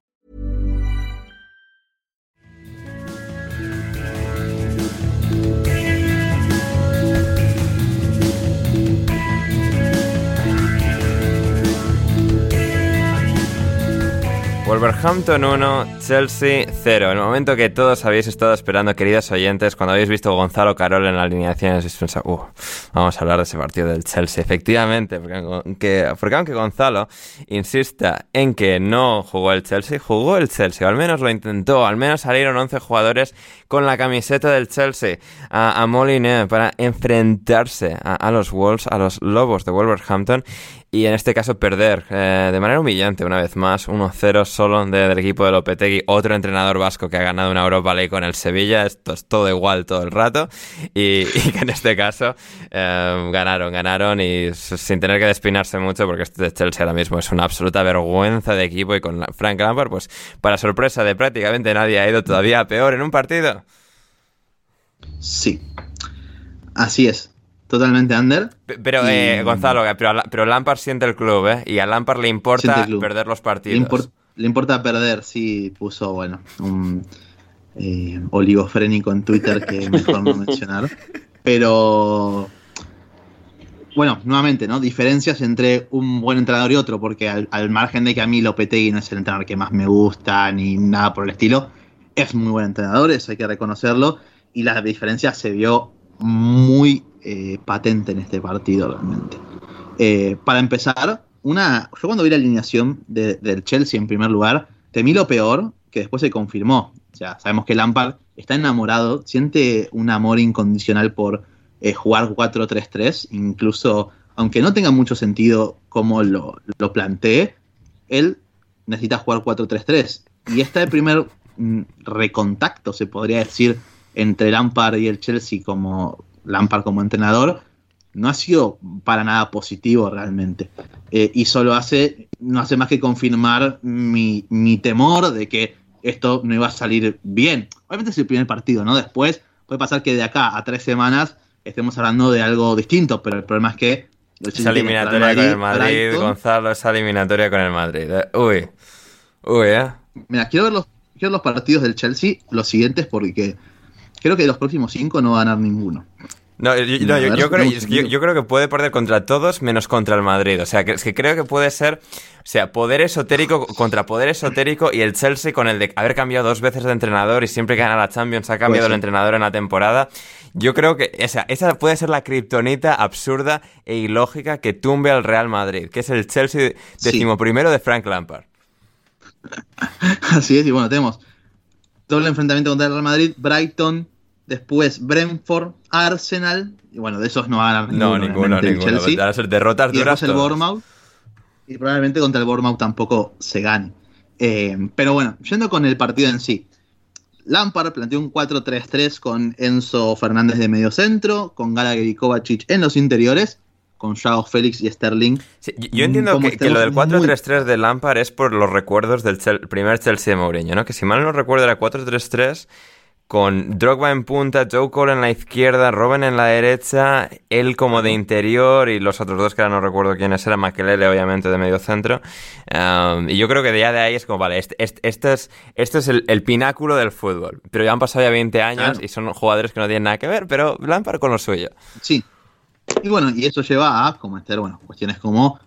Wolverhampton 1, Chelsea 0. El momento que todos habéis estado esperando, queridos oyentes, cuando habéis visto Gonzalo Carol en la alineación, habéis pensado, uh, vamos a hablar de ese partido del Chelsea. Efectivamente, porque aunque, Gonzalo insista en que no jugó el Chelsea, jugó el Chelsea, o al menos lo intentó, al menos salieron 11 jugadores con la camiseta del Chelsea a, a para enfrentarse a, a los Wolves, a los Lobos de Wolverhampton y en este caso perder eh, de manera humillante una vez más 1-0 solo del equipo de Lopetegui, otro entrenador vasco que ha ganado una Europa League con el Sevilla, esto es todo igual todo el rato y, que en este caso eh, ganaron, ganaron y sin tener que despinarse mucho porque este Chelsea ahora mismo es una absoluta vergüenza de equipo y con Frank Lampard pues para sorpresa de prácticamente nadie ha ido todavía peor en un partido. Sí, así es. Totalmente under. Pero, eh, Gonzalo, pero, pero, Lampard siente el club, ¿eh? Y a Lampard le importa perder los partidos. Le, importa perder, sí, puso, bueno, un eh, oligofrénico en Twitter que mejor no mencionar. Pero, bueno, nuevamente, ¿no? Diferencias entre un buen entrenador y otro, porque al, margen de que a mí Lopetegui no es el entrenador que más me gusta, ni nada por el estilo, es muy buen entrenador, eso hay que reconocerlo, y la diferencia se vio muy eh, patente en este partido realmente. Eh, para empezar, una, yo cuando vi la alineación del Chelsea en primer lugar, temí lo peor, que después se confirmó. O sea, sabemos que Lampard está enamorado, siente un amor incondicional por eh, jugar 4-3-3, incluso aunque no tenga mucho sentido como lo, lo él necesita jugar 4-3-3. Y este primer mm, recontacto, se podría decir, entre Lampard y el Chelsea como Lampard como entrenador, no ha sido para nada positivo realmente. Eh, y solo hace, no hace más que confirmar mi, temor de que esto no iba a salir bien. Obviamente es el primer partido, ¿no? Después puede pasar que de acá a tres semanas estemos hablando de algo distinto, pero el problema es que... Esa eliminatoria con el Madrid, Gonzalo, esa eliminatoria con el Madrid. Eh. Uy, uy, ¿eh? Mira, quiero ver los, quiero los partidos del Chelsea, los siguientes, porque creo que de los próximos cinco no va a ganar ninguno. No, yo, creo, que puede perder contra todos menos contra el Madrid. O sea, que, es que creo que puede ser, o sea, poder esotérico contra poder esotérico y el Chelsea con el de haber cambiado dos veces de entrenador y siempre que gana la Champions ha cambiado el entrenador en la temporada. Yo creo que esa, esa puede ser la kriptonita absurda e ilógica que tumbe al Real Madrid, que es el Chelsea decimoprimero de Frank Lampard. Así es, y bueno, tenemos doble enfrentamiento contra el Real Madrid, Brighton, después Brentford, Arsenal, y bueno, de esos no van a No, ninguno, ninguno. Van a ser derrotas y el Bournemouth, y probablemente contra el Bournemouth tampoco se gane. Eh, pero bueno, yendo con el partido en sí. Lampard planteó un 4-3-3 con Enzo Fernández de medio centro, con Gallagher y Kovacic en los interiores, con Joao Félix y Sterling. yo entiendo que, lo del 4-3-3 de Lampard es por los recuerdos del primer Chelsea de Mourinho, ¿no? Que si mal no recuerdo era 4-3-3 con Drogba en punta, Joe Cole en la izquierda, Robin en la derecha, él como de interior y los otros dos que ahora no recuerdo quiénes eran, Makelele obviamente de medio centro. Um, y yo creo que ya de ahí es como, vale, este, este, este es, este es el, pináculo del fútbol. Pero ya han pasado ya 20 años y son jugadores que no tienen nada que ver, pero Lampard con lo suyo. Sí. Y bueno, y eso lleva a cometer, bueno, cuestiones como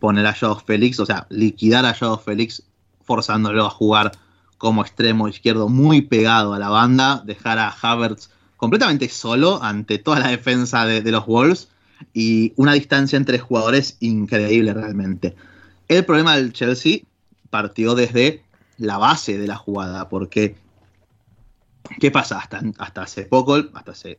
poner a Joao Félix, o sea, liquidar a Joao Félix forzándolo a jugar como extremo izquierdo muy pegado a la banda, dejar a Havertz completamente solo ante toda la defensa de, los Wolves y una distancia entre jugadores increíble realmente. El problema del Chelsea partió desde la base de la jugada, porque ¿qué pasa? Hasta, hasta hace poco, hasta hace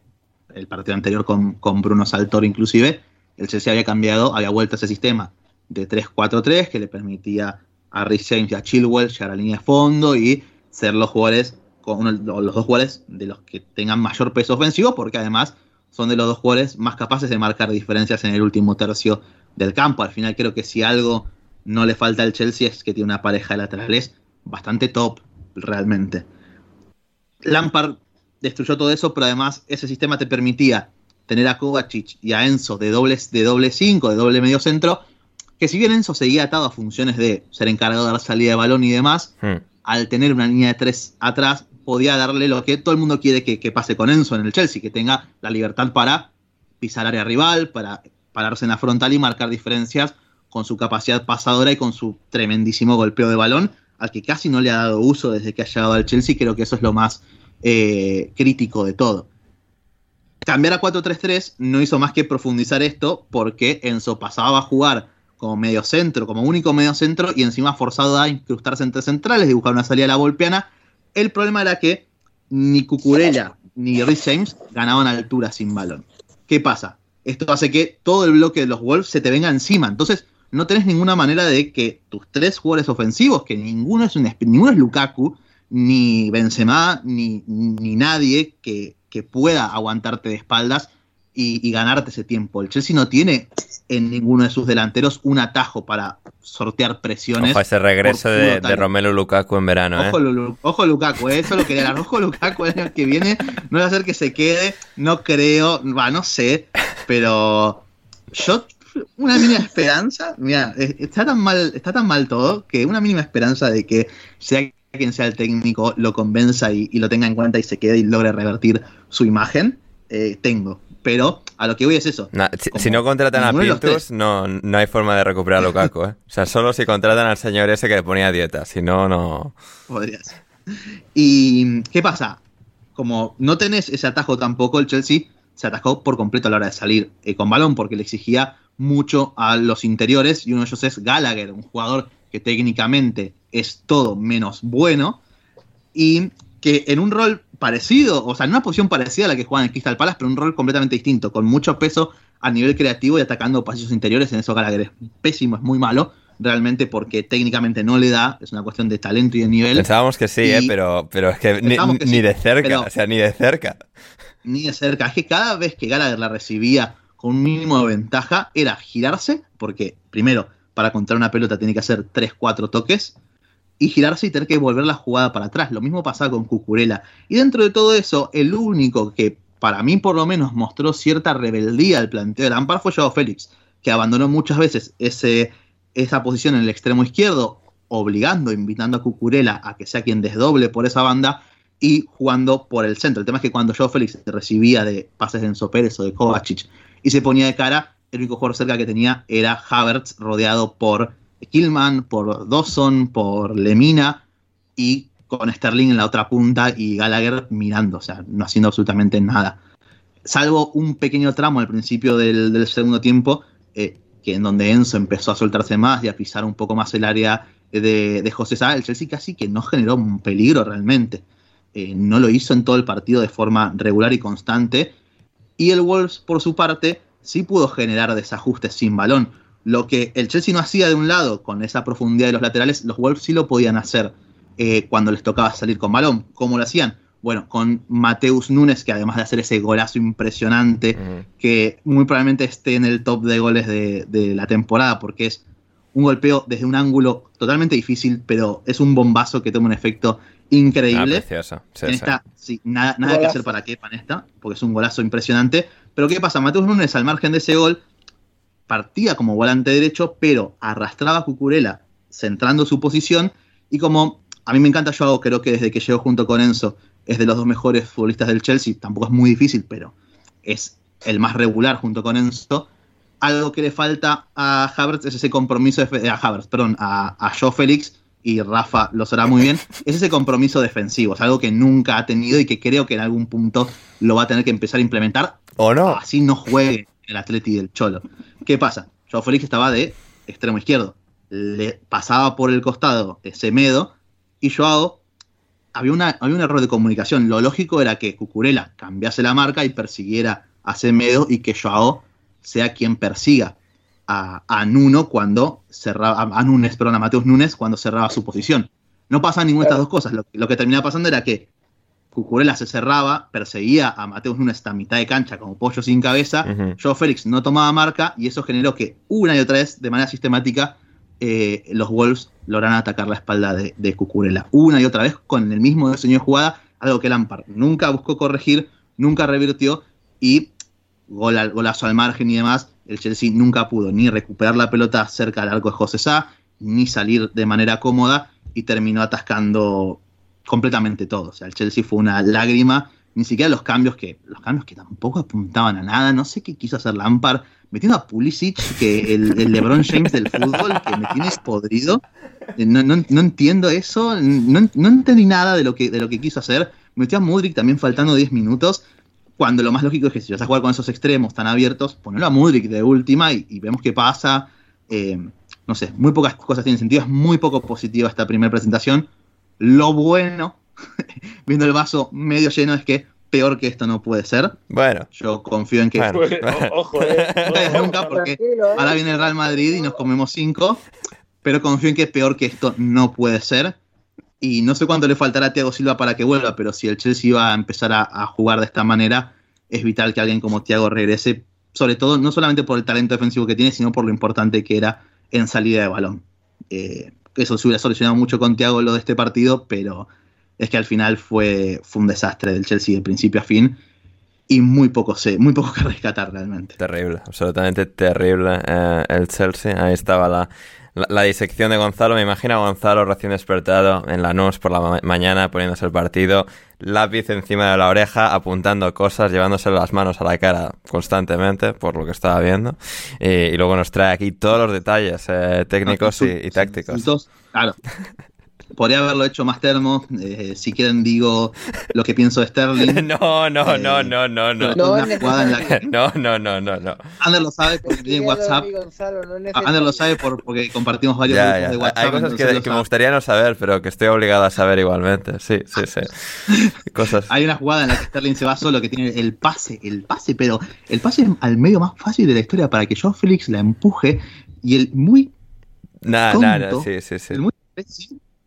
el partido anterior con, con Bruno Saltor inclusive, el Chelsea había cambiado, había vuelto a ese sistema de 3-4-3 que le permitía a Rhys James y a Chilwell llegar a la línea de fondo y ser los jugadores, con los dos jugadores de los que tengan mayor peso ofensivo, porque además son de los dos jugadores más capaces de marcar diferencias en el último tercio del campo. Al final creo que si algo no le falta al Chelsea es que tiene una pareja de laterales bastante top, realmente. Lampard destruyó todo eso, pero además ese sistema te permitía tener a Kovacic y a Enzo de doble, de doble 5, de doble medio centro, que si bien Enzo seguía atado a funciones de ser encargado de dar salida de balón y demás, hmm. al tener una línea de tres atrás, podía darle lo que todo el mundo quiere que, pase con Enzo en el Chelsea, que tenga la libertad para pisar área rival, para pararse en la frontal y marcar diferencias con su capacidad pasadora y con su tremendísimo golpeo de balón. al que casi no le ha dado uso desde que ha llegado al Chelsea, creo que eso es lo más eh, crítico de todo. Cambiar a 4-3-3 no hizo más que profundizar esto porque Enzo pasaba a jugar como medio centro, como único medio centro y encima forzado a incrustarse entre centrales y buscar una salida a la volpeana. El problema era que ni Cucurella ni Rhys James ganaban altura sin balón. ¿Qué pasa? Esto hace que todo el bloque de los Wolves se te venga encima. Entonces, no tenés ninguna manera de que tus tres jugadores ofensivos, que ninguno es, un, ninguno es Lukaku, ni Benzema, ni, ni nadie que, que, pueda aguantarte de espaldas y, y, ganarte ese tiempo. El Chelsea no tiene en ninguno de sus delanteros un atajo para sortear presiones. Ojo ese regreso de, de, Romelu Lukaku en verano. Ojo, ¿eh? ojo Lukaku, ¿eh? eso lo quería. Ojo Lukaku el año que viene. No va a ser que se quede, no creo, va, no sé, pero yo una mínima esperanza, mira, está tan mal, está tan mal todo que una mínima esperanza de que sea quien sea el técnico lo convenza y, y lo tenga en cuenta y se quede y logre revertir su imagen, eh, tengo. Pero a lo que voy es eso. Nah, si, si, no contratan a Pintus, no, no hay forma de recuperar a Lukaku. ¿eh? O sea, solo si contratan al señor ese que le ponía dieta. Si no, no. Podría ser. ¿Y qué pasa? Como no tenés ese atajo tampoco, el Chelsea se atajó por completo a la hora de salir eh, con balón porque le exigía mucho a los interiores y uno de ellos es Gallagher, un jugador que técnicamente es todo menos bueno y que en un rol parecido, o sea, en una posición parecida a la que juega en Crystal Palace, pero un rol completamente distinto, con mucho peso a nivel creativo y atacando pasillos interiores, en eso Gallagher es pésimo, es muy malo, realmente porque técnicamente no le da, es una cuestión de talento y de nivel. Pensábamos que sí, eh, pero, pero es que ni, que ni sí, de cerca, pero, o sea, ni de cerca. Ni de cerca, es que cada vez que Gallagher la recibía con un mínimo de ventaja era girarse, porque primero, para contar una pelota tiene que hacer 3-4 toques, y girarse y tener que volver la jugada para atrás. Lo mismo pasaba con Cucurella. Y dentro de todo eso, el único que para mí por lo menos mostró cierta rebeldía al planteo de Lampard fue Joao Félix, que abandonó muchas veces ese, esa posición en el extremo izquierdo, obligando, invitando a Cucurella a que sea quien desdoble por esa banda y jugando por el centro. El tema es que cuando Joao Félix recibía de pases de Enzo Pérez o de Kovacic y se ponía de cara, el único jugador cerca que tenía era Havertz, rodeado por Killman, por Dawson, por Lemina y con Sterling en la otra punta y Gallagher mirando, o sea, no haciendo absolutamente nada. Salvo un pequeño tramo al principio del, segundo tiempo, eh, que en donde Enzo empezó a soltarse más y a pisar un poco más el área de, de José Sá, el Chelsea casi que no generó un peligro realmente. Eh, no lo hizo en todo el partido de forma regular y constante. Y el Wolves, por su parte, sí pudo generar desajustes sin balón. Lo que el Chelsea no hacía de un lado con esa profundidad de los laterales, los Wolves sí lo podían hacer eh, cuando les tocaba salir con balón. ¿Cómo lo hacían? Bueno, con Mateus Núñez, que además de hacer ese golazo impresionante, uh -huh. que muy probablemente esté en el top de goles de, de, la temporada, porque es un golpeo desde un ángulo totalmente difícil, pero es un bombazo que toma un efecto increíble. Ah, precioso. Sí, en esta, sí, nada, nada que hacer para que en esta, porque es un golazo impresionante. Pero ¿qué pasa? Mateus Núñez, al margen de ese gol, partía como volante derecho, pero arrastraba a Cucurella centrando su posición. Y como a mí me encanta Joao, creo que desde que llegó junto con Enzo es de los dos mejores futbolistas del Chelsea, tampoco es muy difícil, pero es el más regular junto con Enzo. Algo que le falta a Havertz es ese compromiso, de, a Havertz, perdón, a, a Joe Félix, y Rafa lo sabrá muy bien, es ese compromiso defensivo, es algo que nunca ha tenido y que creo que en algún punto lo va a tener que empezar a implementar. ¿O no? Así no juegue el Atleti del Cholo. ¿Qué pasa? Joao Félix estaba de extremo izquierdo. Le pasaba por el costado Semedo y Joao había, una, había un error de comunicación. Lo lógico era que Cucurella cambiase la marca y persiguiera a Semedo y que Joao sea quien persiga a, a Nuno cuando cerraba, a Nunes, perdón, a Mateus Nunes cuando cerraba su posición. No pasa ninguna de estas dos cosas. Lo, lo que terminaba pasando era que Cucurella se cerraba, perseguía a Mateus Nunes hasta mitad de cancha como pollo sin cabeza. Uh -huh. Joe Félix no tomaba marca y eso generó que una y otra vez, de manera sistemática, eh, los Wolves lograran atacar la espalda de, de, Cucurella. Una y otra vez con el mismo diseño de jugada, algo que Lampard nunca buscó corregir, nunca revirtió y gol al, golazo al margen y demás. El Chelsea nunca pudo ni recuperar la pelota cerca del arco de José Sá, ni salir de manera cómoda y terminó atascando completamente todo. O sea, el Chelsea fue una lágrima ni siquiera los cambios que los cambios que tampoco apuntaban a nada. No sé qué quiso hacer Lampard, metiendo a Pulisic, que el, LeBron James del fútbol, que me tienes podrido. Eh, No, no- no entiendo eso, no, no entendí nada de lo, que, de lo que quiso hacer. Metió a Mudrik también faltando 10 minutos, cuando lo más lógico es que si vas a jugar con esos extremos tan abiertos, ponelo a Mudrik de última y, y vemos qué pasa. Eh, no sé, muy pocas cosas tienen sentido, es muy poco positiva esta primera presentación. Lo bueno, viendo el vaso medio lleno, es que peor que esto no puede ser. Bueno, Yo confío en que Bueno. Pues, o- ojo, eh. Nunca, nunca, porque ¿eh? ahora viene el Real Madrid y nos comemos cinco, pero confío en que peor que esto no puede ser. Y no sé cuánto le faltará a Thiago Silva para que vuelva, pero si el Chelsea va a empezar a, a jugar de esta manera, es vital que alguien como Thiago regrese, sobre todo no solamente por el talento defensivo que tiene, sino por lo importante que era en salida de balón. Eh, eso se hubiera solucionado mucho con Thiago lo de este partido, pero es que al final fue, fue un desastre del Chelsea de principio a fin y muy poco, sé, muy poco que rescatar realmente. Terrible, absolutamente terrible eh, el Chelsea. Ahí estaba la, la, la disección de Gonzalo. Me imagino a Gonzalo recién despertado en la NUS por la ma- mañana poniéndose el partido, lápiz encima de la oreja, apuntando cosas, llevándose las manos a la cara constantemente por lo que estaba viendo. Y, y luego nos trae aquí todos los detalles eh, técnicos y, y tácticos. Entonces, claro. Podría haberlo hecho más termo. eh, si quieren, digo lo que pienso de Sterling. No, no, Eh, no, no, no, no. No una jugada en la que No, no, no, no, no. Ander lo sabe porque tiene WhatsApp. Gonzalo, no es Ander lo sabe por- porque compartimos varios Ya, grupos ya. de WhatsApp. Hay cosas que, que me gustaría no saber, pero que estoy obligado a saber igualmente. Sí, sí, sí. Cosas. Hay una jugada en la que Sterling se va solo, que tiene el pase, el pase, pero el pase al medio más fácil de la historia para que Joe Felix la empuje y el muy, Nada, nada, tonto, sí, sí, sí. el muy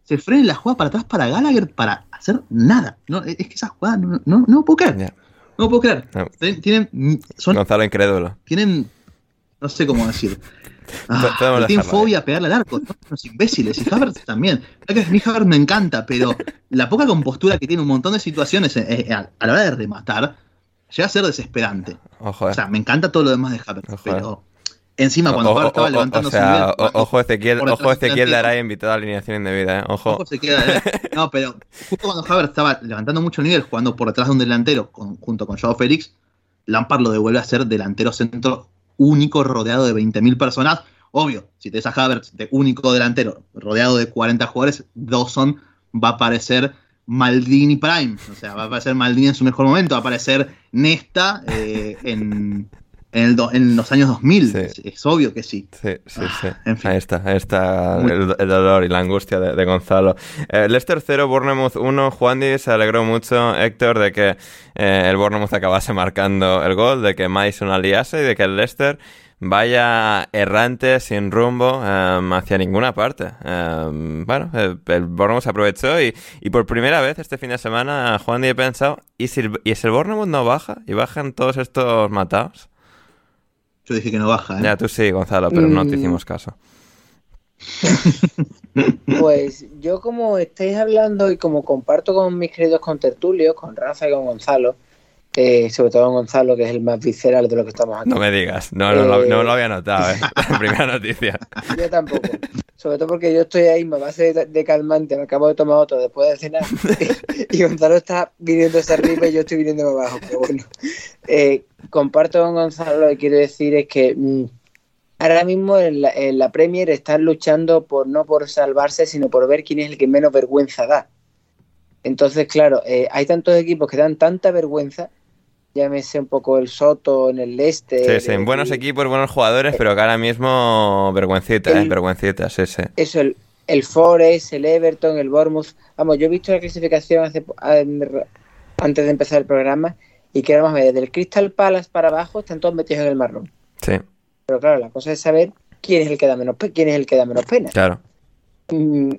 se frena la jugada para atrás para Gallagher para hacer nada. No, es que esa jugada no, no, no puedo creer. No puedo creer. No. Tienen, son, Gonzalo incrédulo. tienen, no sé cómo decir. Ah, tienen fobia a pegarle al arco, son unos imbéciles. Y Havertz también. A mí Havertz me encanta, pero la poca compostura que tiene un montón de situaciones eh, eh, a, la hora de rematar llega a ser desesperante. Eh. O sea, me encanta todo lo demás de Havertz, eh. pero encima cuando O- estaba o- levantando sea, su nivel, o- ojo Ezequiel, detrás ojo Ezequiel dará invitado a alineación indebida, ¿eh? Ojo. Ojo se queda, eh. No, pero justo cuando Havertz estaba levantando mucho nivel, jugando por detrás de un delantero con- junto con Joao Félix, Lampard lo devuelve a ser delantero centro único rodeado de 20.000 personas. Obvio, si te des a Havertz de único delantero rodeado de 40 jugadores, Dawson va a aparecer Maldini Prime. O sea, va a aparecer Maldini en su mejor momento, va a aparecer Nesta eh, en, en, el do- en los años 2000. Sí. Es, es obvio que sí. Sí, sí, sí. Ah, en fin. Ahí está, ahí está el, el dolor y la angustia de, de Gonzalo. Eh, Leicester 0, Bournemouth 1. Juan Di se alegró mucho, Héctor, de que eh, el Bournemouth acabase marcando el gol, de que Mason aliase y de que el Leicester vaya errante, sin rumbo, em, hacia ninguna parte. Em, bueno, el, el Bournemouth se aprovechó y, y por primera vez este fin de semana Juan Di he pensado, ¿y si, el- y si el Bournemouth no baja? ¿Y bajan todos estos matados? Yo dije que no baja. ¿eh? Ya, tú sí, Gonzalo, pero no te Mm. hicimos caso. Pues yo como estáis hablando y como comparto con mis queridos contertulios, con Rafa y con Gonzalo, eh, sobre todo con Gonzalo, que es el más visceral de lo que estamos aquí. No me digas, no, no, lo- Eh. no lo había notado, ¿eh? Primera noticia. Yo tampoco. Sobre todo porque yo estoy ahí, me base de, de calmante, me acabo de tomar otro después de cenar. y Gonzalo está viniendo hacia arriba y yo estoy viniendo abajo. Pero bueno, Eh, comparto con Gonzalo lo que quiero decir es que mm, ahora mismo en la, en la Premier están luchando por no por salvarse, sino por ver quién es el que menos vergüenza da. Entonces, claro, eh, hay tantos equipos que dan tanta vergüenza, llámese un poco el Soto, en el Leicester. Sí, sí, el- buenos equipos, buenos jugadores, pero que ahora mismo vergüencita, ¿eh? Vergüencita, sí, sí. eso, el, el Forest, el Everton, el Bournemouth. Vamos, yo he visto la clasificación hace, antes de empezar el programa y que vamos a ver, desde el Crystal Palace para abajo están todos metidos en el marrón. Sí, Pero claro, la cosa es saber quién es el que da menos, quién es el que da menos pena. claro. Mm,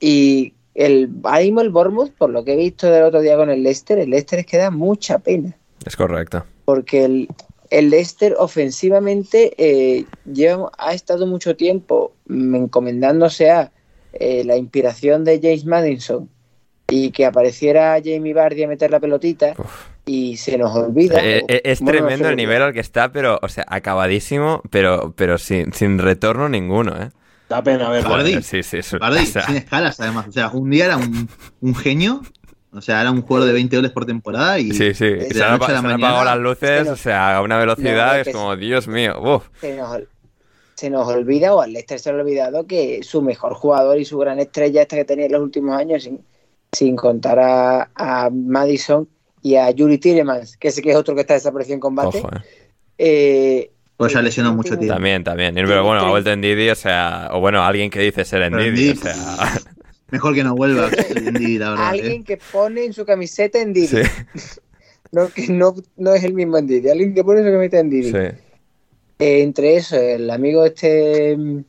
Y el, ahora mismo el Bournemouth, por lo que he visto del otro día con el Leicester, el Leicester es que da mucha pena. Es correcto. porque el, el Leicester ofensivamente eh, lleva, ha estado mucho tiempo encomendándose a eh, la inspiración de James Madison y que apareciera Jamie Vardy a meter la pelotita Uf. y se nos olvida. Eh, eh, es Bueno, tremendo el nivel al que está, pero, o sea, acabadísimo, pero, pero sin, sin retorno ninguno, ¿eh? Da pena verlo. Vardy. Sí, sí. Vardy, o sea, sin escalas además. O sea, un día era un, un genio O sea, era un jugador de 20 goles por temporada y Sí, sí. de Se han, la se apagado las luces, o sea, a una velocidad es como, Dios mío. Uf. Se nos, se nos olvida, o al Leicester se le ha olvidado, que su mejor jugador y su gran estrella esta que tenía en los últimos años, sin, sin contar a, a Madison y a Yuri Tillemans, que sé que es otro que está desaparecido en combate, Ojo, eh. eh, Pues ya lesionó mucho tiempo. También, también. Pero bueno, ha vuelto en Didi, o sea, o bueno, alguien que dice ser en Didi, o sea. Mejor que no vuelva Ndidi, la verdad. alguien ¿eh? que pone en su camiseta en Didi. Sí, No, que no, no es el mismo en Didi, alguien que pone en su camiseta en Didi. sí. Eh, entre eso, el amigo este... mm,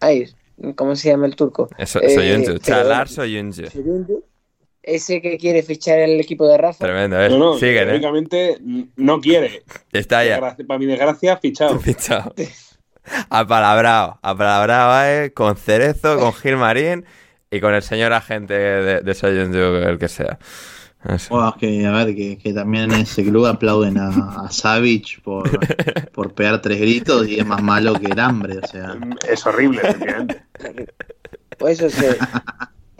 Ay, ¿cómo se llama el turco? Eso, Eh, Soyuncu. pero- Chalar Soyuncu. Soyuncu, Ese que quiere fichar el equipo de Rafa. Tremendo, ¿eh? No, no, Siguen, ¿eh? no quiere. Está ya. Para mi desgracia, fichado. Fichado. Apalabrado. Apalabrado, ¿eh? Con Cerezo, con Gilmarín y con el señor agente de, de el que sea. Eso. Bueno, es que, a ver, que, que también en ese club aplauden a, a Savage por, por pegar tres gritos y es más malo que el hambre, o sea. Es horrible, efectivamente. Pues eso se-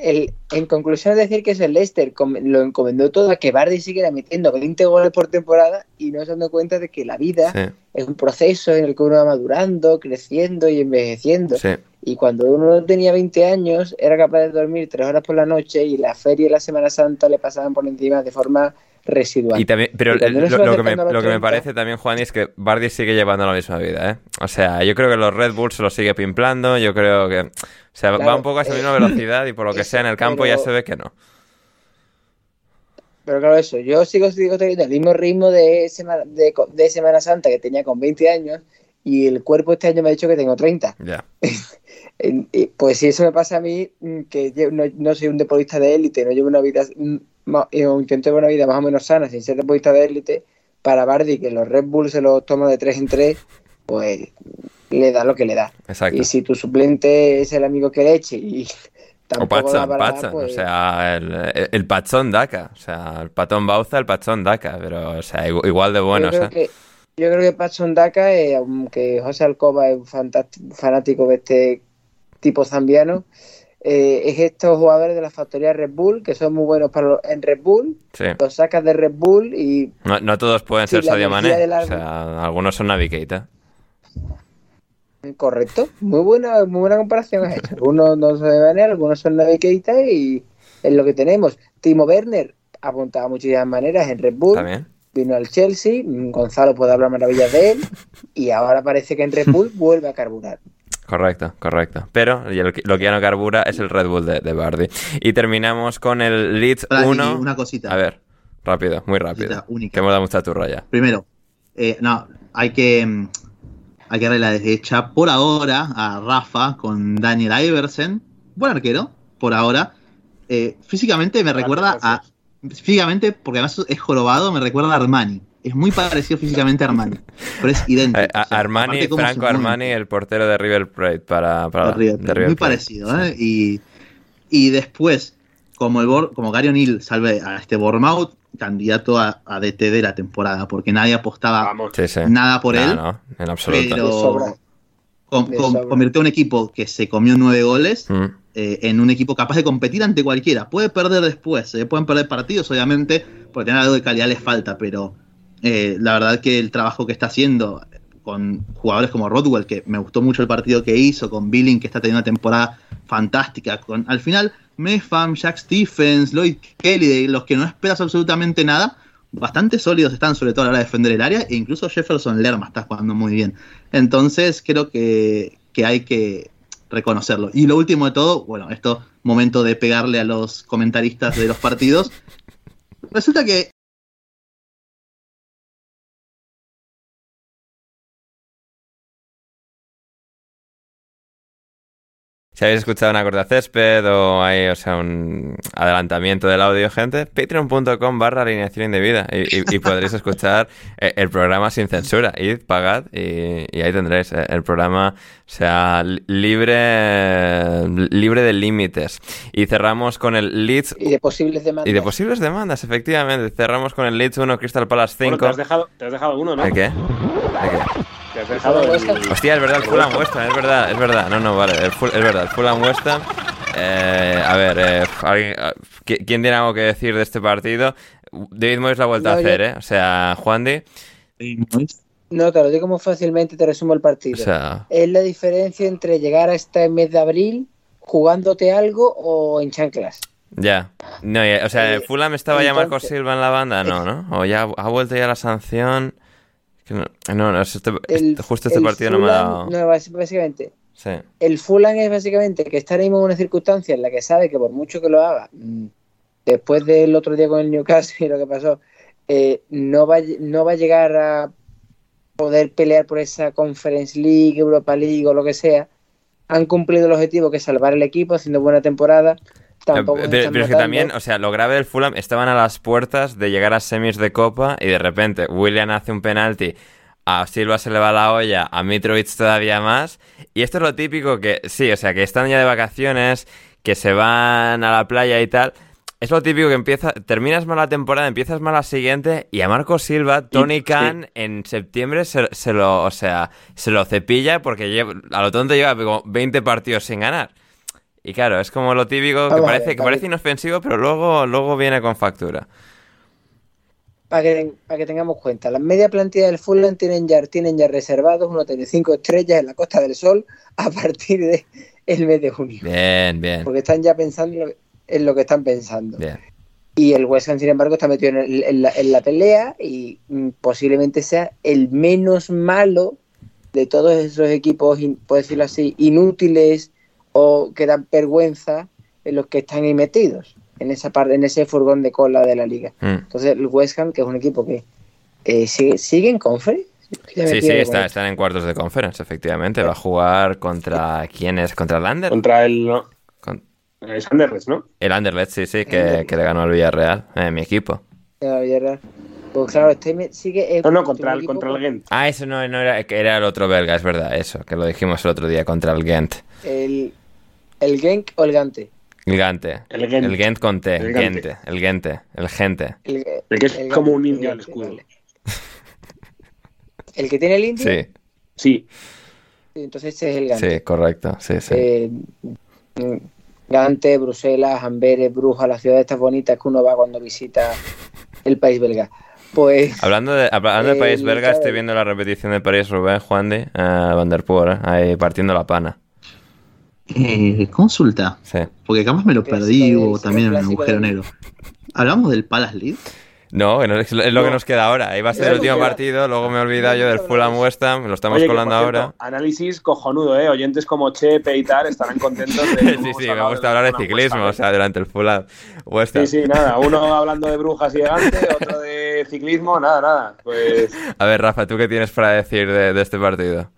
el, en conclusión, decir que es el Leicester lo encomendó todo a que Bardi siguiera metiendo 20 goles por temporada y no se dando cuenta de que la vida Sí, es un proceso en el que uno va madurando, creciendo y envejeciendo. sí. Y cuando uno tenía 20 años, era capaz de dormir 3 horas por la noche y la feria y la Semana Santa le pasaban por encima de forma residual. Y también, pero Y lo, que me, lo que me 30, parece también, Juan, es que Bardi sigue llevando la misma vida, ¿eh? O sea, yo creo que los Red Bulls se lo sigue pimplando, yo creo que... O sea, va un poco a esa eh, misma velocidad y por lo que eso, sea en el campo ya se ve que no. Pero claro, eso, yo sigo, sigo teniendo el mismo ritmo de, Semana- de, Semana Santa que tenía con 20 años y el cuerpo este año me ha dicho que tengo 30. Ya. Pues si eso me pasa a mí, mm, que yo no, no soy un deportista de élite, no llevo una vida, mm, o intento llevar una vida más o menos sana sin ser deportista de élite, para Bardi, que los Red Bull se los toma de 3 en 3, pues le da lo que le da. Exacto. Y si tu suplente es el amigo que le eche y O tampoco da Patson, para nada, Patson, pues- o sea, el, el Pachón Daca, o sea, el Patón Bauza, el Pachón Daca, pero, o sea, igu- igual de buenos, yo creo que yo creo que Patson Daka, eh, aunque José Alcoba es un fanático de este tipo zambiano, eh, es estos jugadores de la factoría Red Bull que son muy buenos para los- en Red Bull, Sí. los sacas de Red Bull y No, no todos pueden ser la Sadio Mané, del o sea, algunos son Navi Keita. correcto, muy buena, muy buena comparación es esta. Algunos no son de manera, algunos son Navi Keita y es lo que tenemos. Timo Werner apuntaba muchísimas maneras en Red Bull. También. vino al Chelsea, Gonzalo puede hablar maravillas de él y ahora parece que en Red Bull vuelve a carburar. Correcto, correcto. Pero y el que- lo que ya no carbura es el Red Bull de, de Bardi. Y terminamos con el Leeds Pará, y 1. una cosita. A ver, rápido, muy rápido. Única. Que hemos dado mucha turra ya. Primero, eh, no, hay que, mm, hay que darle la derecha por ahora a Rafa con Daniel Iversen. Buen arquero, por ahora. Eh, físicamente me recuerda a. Físicamente, porque además es jorobado, me recuerda a Armani. Es muy parecido físicamente a Armani, pero es idéntico. Eh, a- o sea, Armani, Franco. Armani, el portero de River Plate para, para de River de Plate. River muy Plate. parecido, ¿eh? Y, y después, como el Bor- como Gary O'Neill salve a este Bournemouth, candidato a, a DT de la temporada, porque nadie apostaba Vamos. Sí, sí. nada por él. no, en absoluto. Pero con- con- convirtió a un equipo que se comió nueve goles Mm. eh, en un equipo capaz de competir ante cualquiera. Puede perder después, se pueden perder partidos, obviamente, porque tener algo de calidad les falta, pero eh, la verdad que el trabajo que está haciendo con jugadores como Rodwell, que me gustó mucho el partido que hizo, con Billing, que está teniendo una temporada fantástica, con al final Mefam, Jack Stephens, Lloyd Kelly, de los que no esperas absolutamente nada, bastante sólidos están, sobre todo a la hora de defender el área, e incluso Jefferson Lerma está jugando muy bien. Entonces creo que, que hay que reconocerlo. Y lo último de todo, bueno, esto momento de pegarle a los comentaristas de los partidos. Resulta que Si habéis escuchado una corta césped o hay, o sea, un adelantamiento del audio, gente, patreon.com barra alineación indebida y, y- y podréis escuchar eh, el programa sin censura. Id, pagad y, y ahí tendréis eh, el programa, o sea, li- libre, libre de límites. Y cerramos con el Leeds Y de posibles demandas. y de posibles demandas, efectivamente. Cerramos con el Leeds 1, Crystal Palace Bueno, 5. te, has dejado, te has dejado alguno, ¿no? ¿De qué? ¿De qué? Has dejado el... Hostia, es verdad, el Fulham West Ham, es verdad, es verdad. No, no, vale, el Ful- es verdad, el Fulham West Ham. Eh, a ver, eh, ¿alguien- ¿qui- ¿quién tiene algo que decir de este partido? David Moyes la ha vuelto a No, yo- hacer, ¿eh? O sea, Juan Di, No, te lo digo muy fácilmente, te resumo el o partido. sea, es la diferencia entre llegar a este mes de abril jugándote algo o en chanclas. ya. No, ya- o sea, Eh, ¿Fulham estaba ya Marco entonces- Silva en la banda? No, ¿no? O ya ha vuelto ya la sanción. Que no, no, no, es este- El- justo este partido no me ha dado. no, básicamente, Sí. el Fulham es básicamente que está ahora mismo en una circunstancia en la que sabe que por mucho que lo haga, mm, después del otro día con el Newcastle y lo que pasó, eh, no, va, no va a llegar a poder pelear por esa Conference League, Europa League o lo que sea. Han cumplido el objetivo que es salvar el equipo haciendo buena temporada. Tampoco Eh, pero, es que también, o sea, lo grave del Fulham estaban a las puertas de llegar a semis de Copa y de repente William hace un penalti, a Silva se le va la olla, a Mitrovic todavía más. Y esto es lo típico que, sí, o sea, que están ya de vacaciones, que se van a la playa y tal. Es lo típico que empieza, terminas mal la temporada, empiezas mal la siguiente y a Marco Silva, Tony sí. Khan en septiembre se, se lo, o sea, se lo cepilla porque lleva- a lo tonto lleva como 20 partidos sin ganar. Y claro, es como lo típico que Vamos a parece, que parece inofensivo, pero luego, luego viene con factura. para que, para que tengamos cuenta, la media plantilla del Fulham tienen ya, tienen ya reservados un hotel de 5 estrellas en la Costa del Sol a partir de el mes de junio. Bien, bien, Porque están ya pensando en lo- que están pensando. bien. Y el West Ham, sin embargo, está metido en, el- en la, en la pelea y mm, posiblemente sea el menos malo de todos esos equipos, por decirlo así, inútiles o que dan vergüenza en los que están ahí metidos, en esa parte, en ese furgón de cola de la liga. Mm. Entonces, el West Ham, que es un equipo que eh, sigue, sigue en conference. Sí, sí, está, están en cuartos de conference, efectivamente. Va a jugar contra... ¿Quién es? ¿Contra el Ander? Contra el. no, Con- Es Anderlecht, ¿no? El Anderlecht, sí, sí, que, que le ganó al Villarreal, eh, mi equipo. Ya, Villarreal. Pues claro, este sigue. No, no, contra el, contra el Gent. Ah, eso no, no era, que era el otro belga, es verdad, eso, que lo dijimos el otro día contra el Gent. El, el Genk o el Gante. El Gante. El Gent. El Gent con T, El Gente, Gante. el Gente, el Gente. El, El que es el como un indio al escudo. vale. El que tiene el indio. Sí, Sí, Entonces ese es el Gante. sí, correcto, sí, sí. Eh, Gante, Bruselas, Amberes, Brujas, las ciudades estas bonitas que uno va cuando visita el país belga. Pues Hablando de, hablando de Eh, país belga, estoy viendo la repetición de París Rubén, Juan de Van der Poel, eh, ahí partiendo la pana. Eh, consulta, Sí. porque capaz me lo perdí o también en un agujero del- negro. ¿Hablamos del Palace League? No, es lo que No. nos queda ahora. Ahí va a ser el último partido, luego me he olvidado yo del Fulham West Ham, lo estamos Oye, colando cierto, ahora. Análisis cojonudo, ¿eh? Oyentes como Chepe y tal estarán contentos de. Sí, sí, me gusta hablar de ciclismo, o sea, durante el Fulham West Ham. Sí, sí, nada. Uno hablando de brujas y de Gante, otro de ciclismo, nada, nada. Pues. A ver, Rafa, ¿tú qué tienes para decir de, de este partido?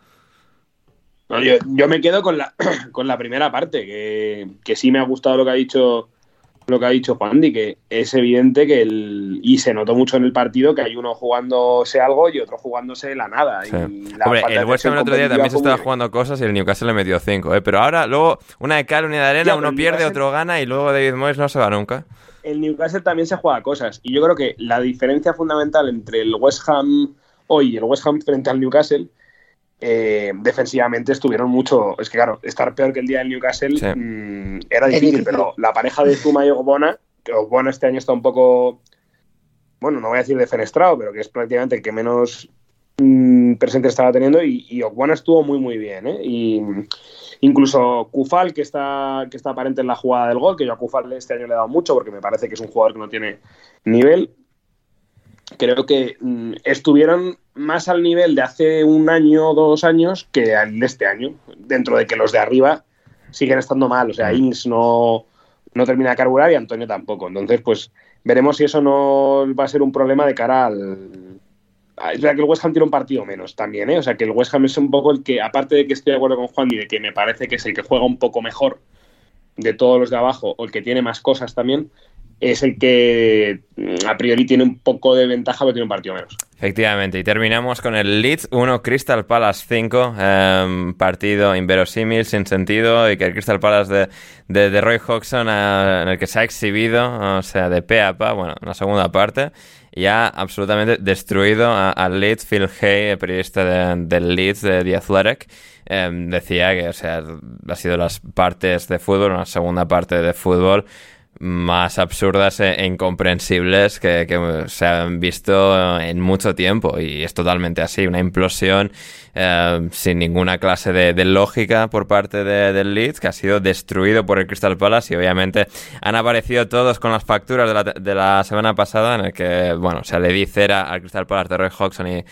No, yo, yo me quedo con la, con la primera parte, que, que sí me ha gustado lo que ha dicho lo que ha dicho Juan Di, que es evidente que el y se notó mucho en el partido que hay uno jugándose algo y otro jugándose la nada. Sí. Y la Hombre, el West Ham el otro día también se estaba jugando cosas y el Newcastle le metió 5, ¿eh? Pero ahora, luego, una de cal, una de arena, Ya, uno pierde, Newcastle- otro gana y luego David Moyes no se va nunca. el Newcastle también se juega cosas. Y yo creo que la diferencia fundamental entre el West Ham hoy y el West Ham frente al Newcastle, eh, defensivamente estuvieron mucho. Es que, claro, estar peor que el día del Newcastle Sí. mm, era difícil, difícil. pero la pareja de Zuma y Ogbona, que Ogbona este año está un poco. Bueno, no voy a decir defenestrado, pero que es prácticamente el que menos mm, presente estaba teniendo. Y, y Ogbona estuvo muy, muy bien. ¿eh? Y incluso Kufal, que está, que está aparente en la jugada del gol, que yo a Kufal este año le he dado mucho porque me parece que es un jugador que no tiene nivel. Creo que mm, estuvieron más al nivel de hace un año o dos años que al de este año, dentro de que los de arriba siguen estando mal. O sea, Ings no, no termina de carburar y Antonio tampoco. Entonces, pues veremos si eso no va a ser un problema de cara al. Es verdad que el West Ham tiene un partido menos también, ¿eh? O sea, que el West Ham es un poco el que, aparte de que estoy de acuerdo con Juan y de que me parece que es el que juega un poco mejor de todos los de abajo o el que tiene más cosas también, es el que mm, a priori tiene un poco de ventaja pero tiene un partido menos. Efectivamente, y terminamos con el Leeds 1, Crystal Palace 5, em, partido inverosímil, sin sentido, y que el Crystal Palace de, de, de Roy Hodgson, eh, en el que se ha exhibido, o sea, de pe a pa, bueno, en la segunda parte, y ha absolutamente destruido al Leeds. Phil Hay, periodista del Leeds de The Athletic, em, decía que o sea, ha sido las partes de fútbol, una segunda parte de fútbol más absurdas e incomprensibles que, que, se han visto en mucho tiempo. Y es totalmente así, una implosión eh, sin ninguna clase de, lógica por parte de, del Leeds que ha sido destruido por el Crystal Palace. Y obviamente han aparecido todos con las facturas de la, de la semana pasada en el que, bueno, se le di cera al Crystal Palace de Roy Hodgson y,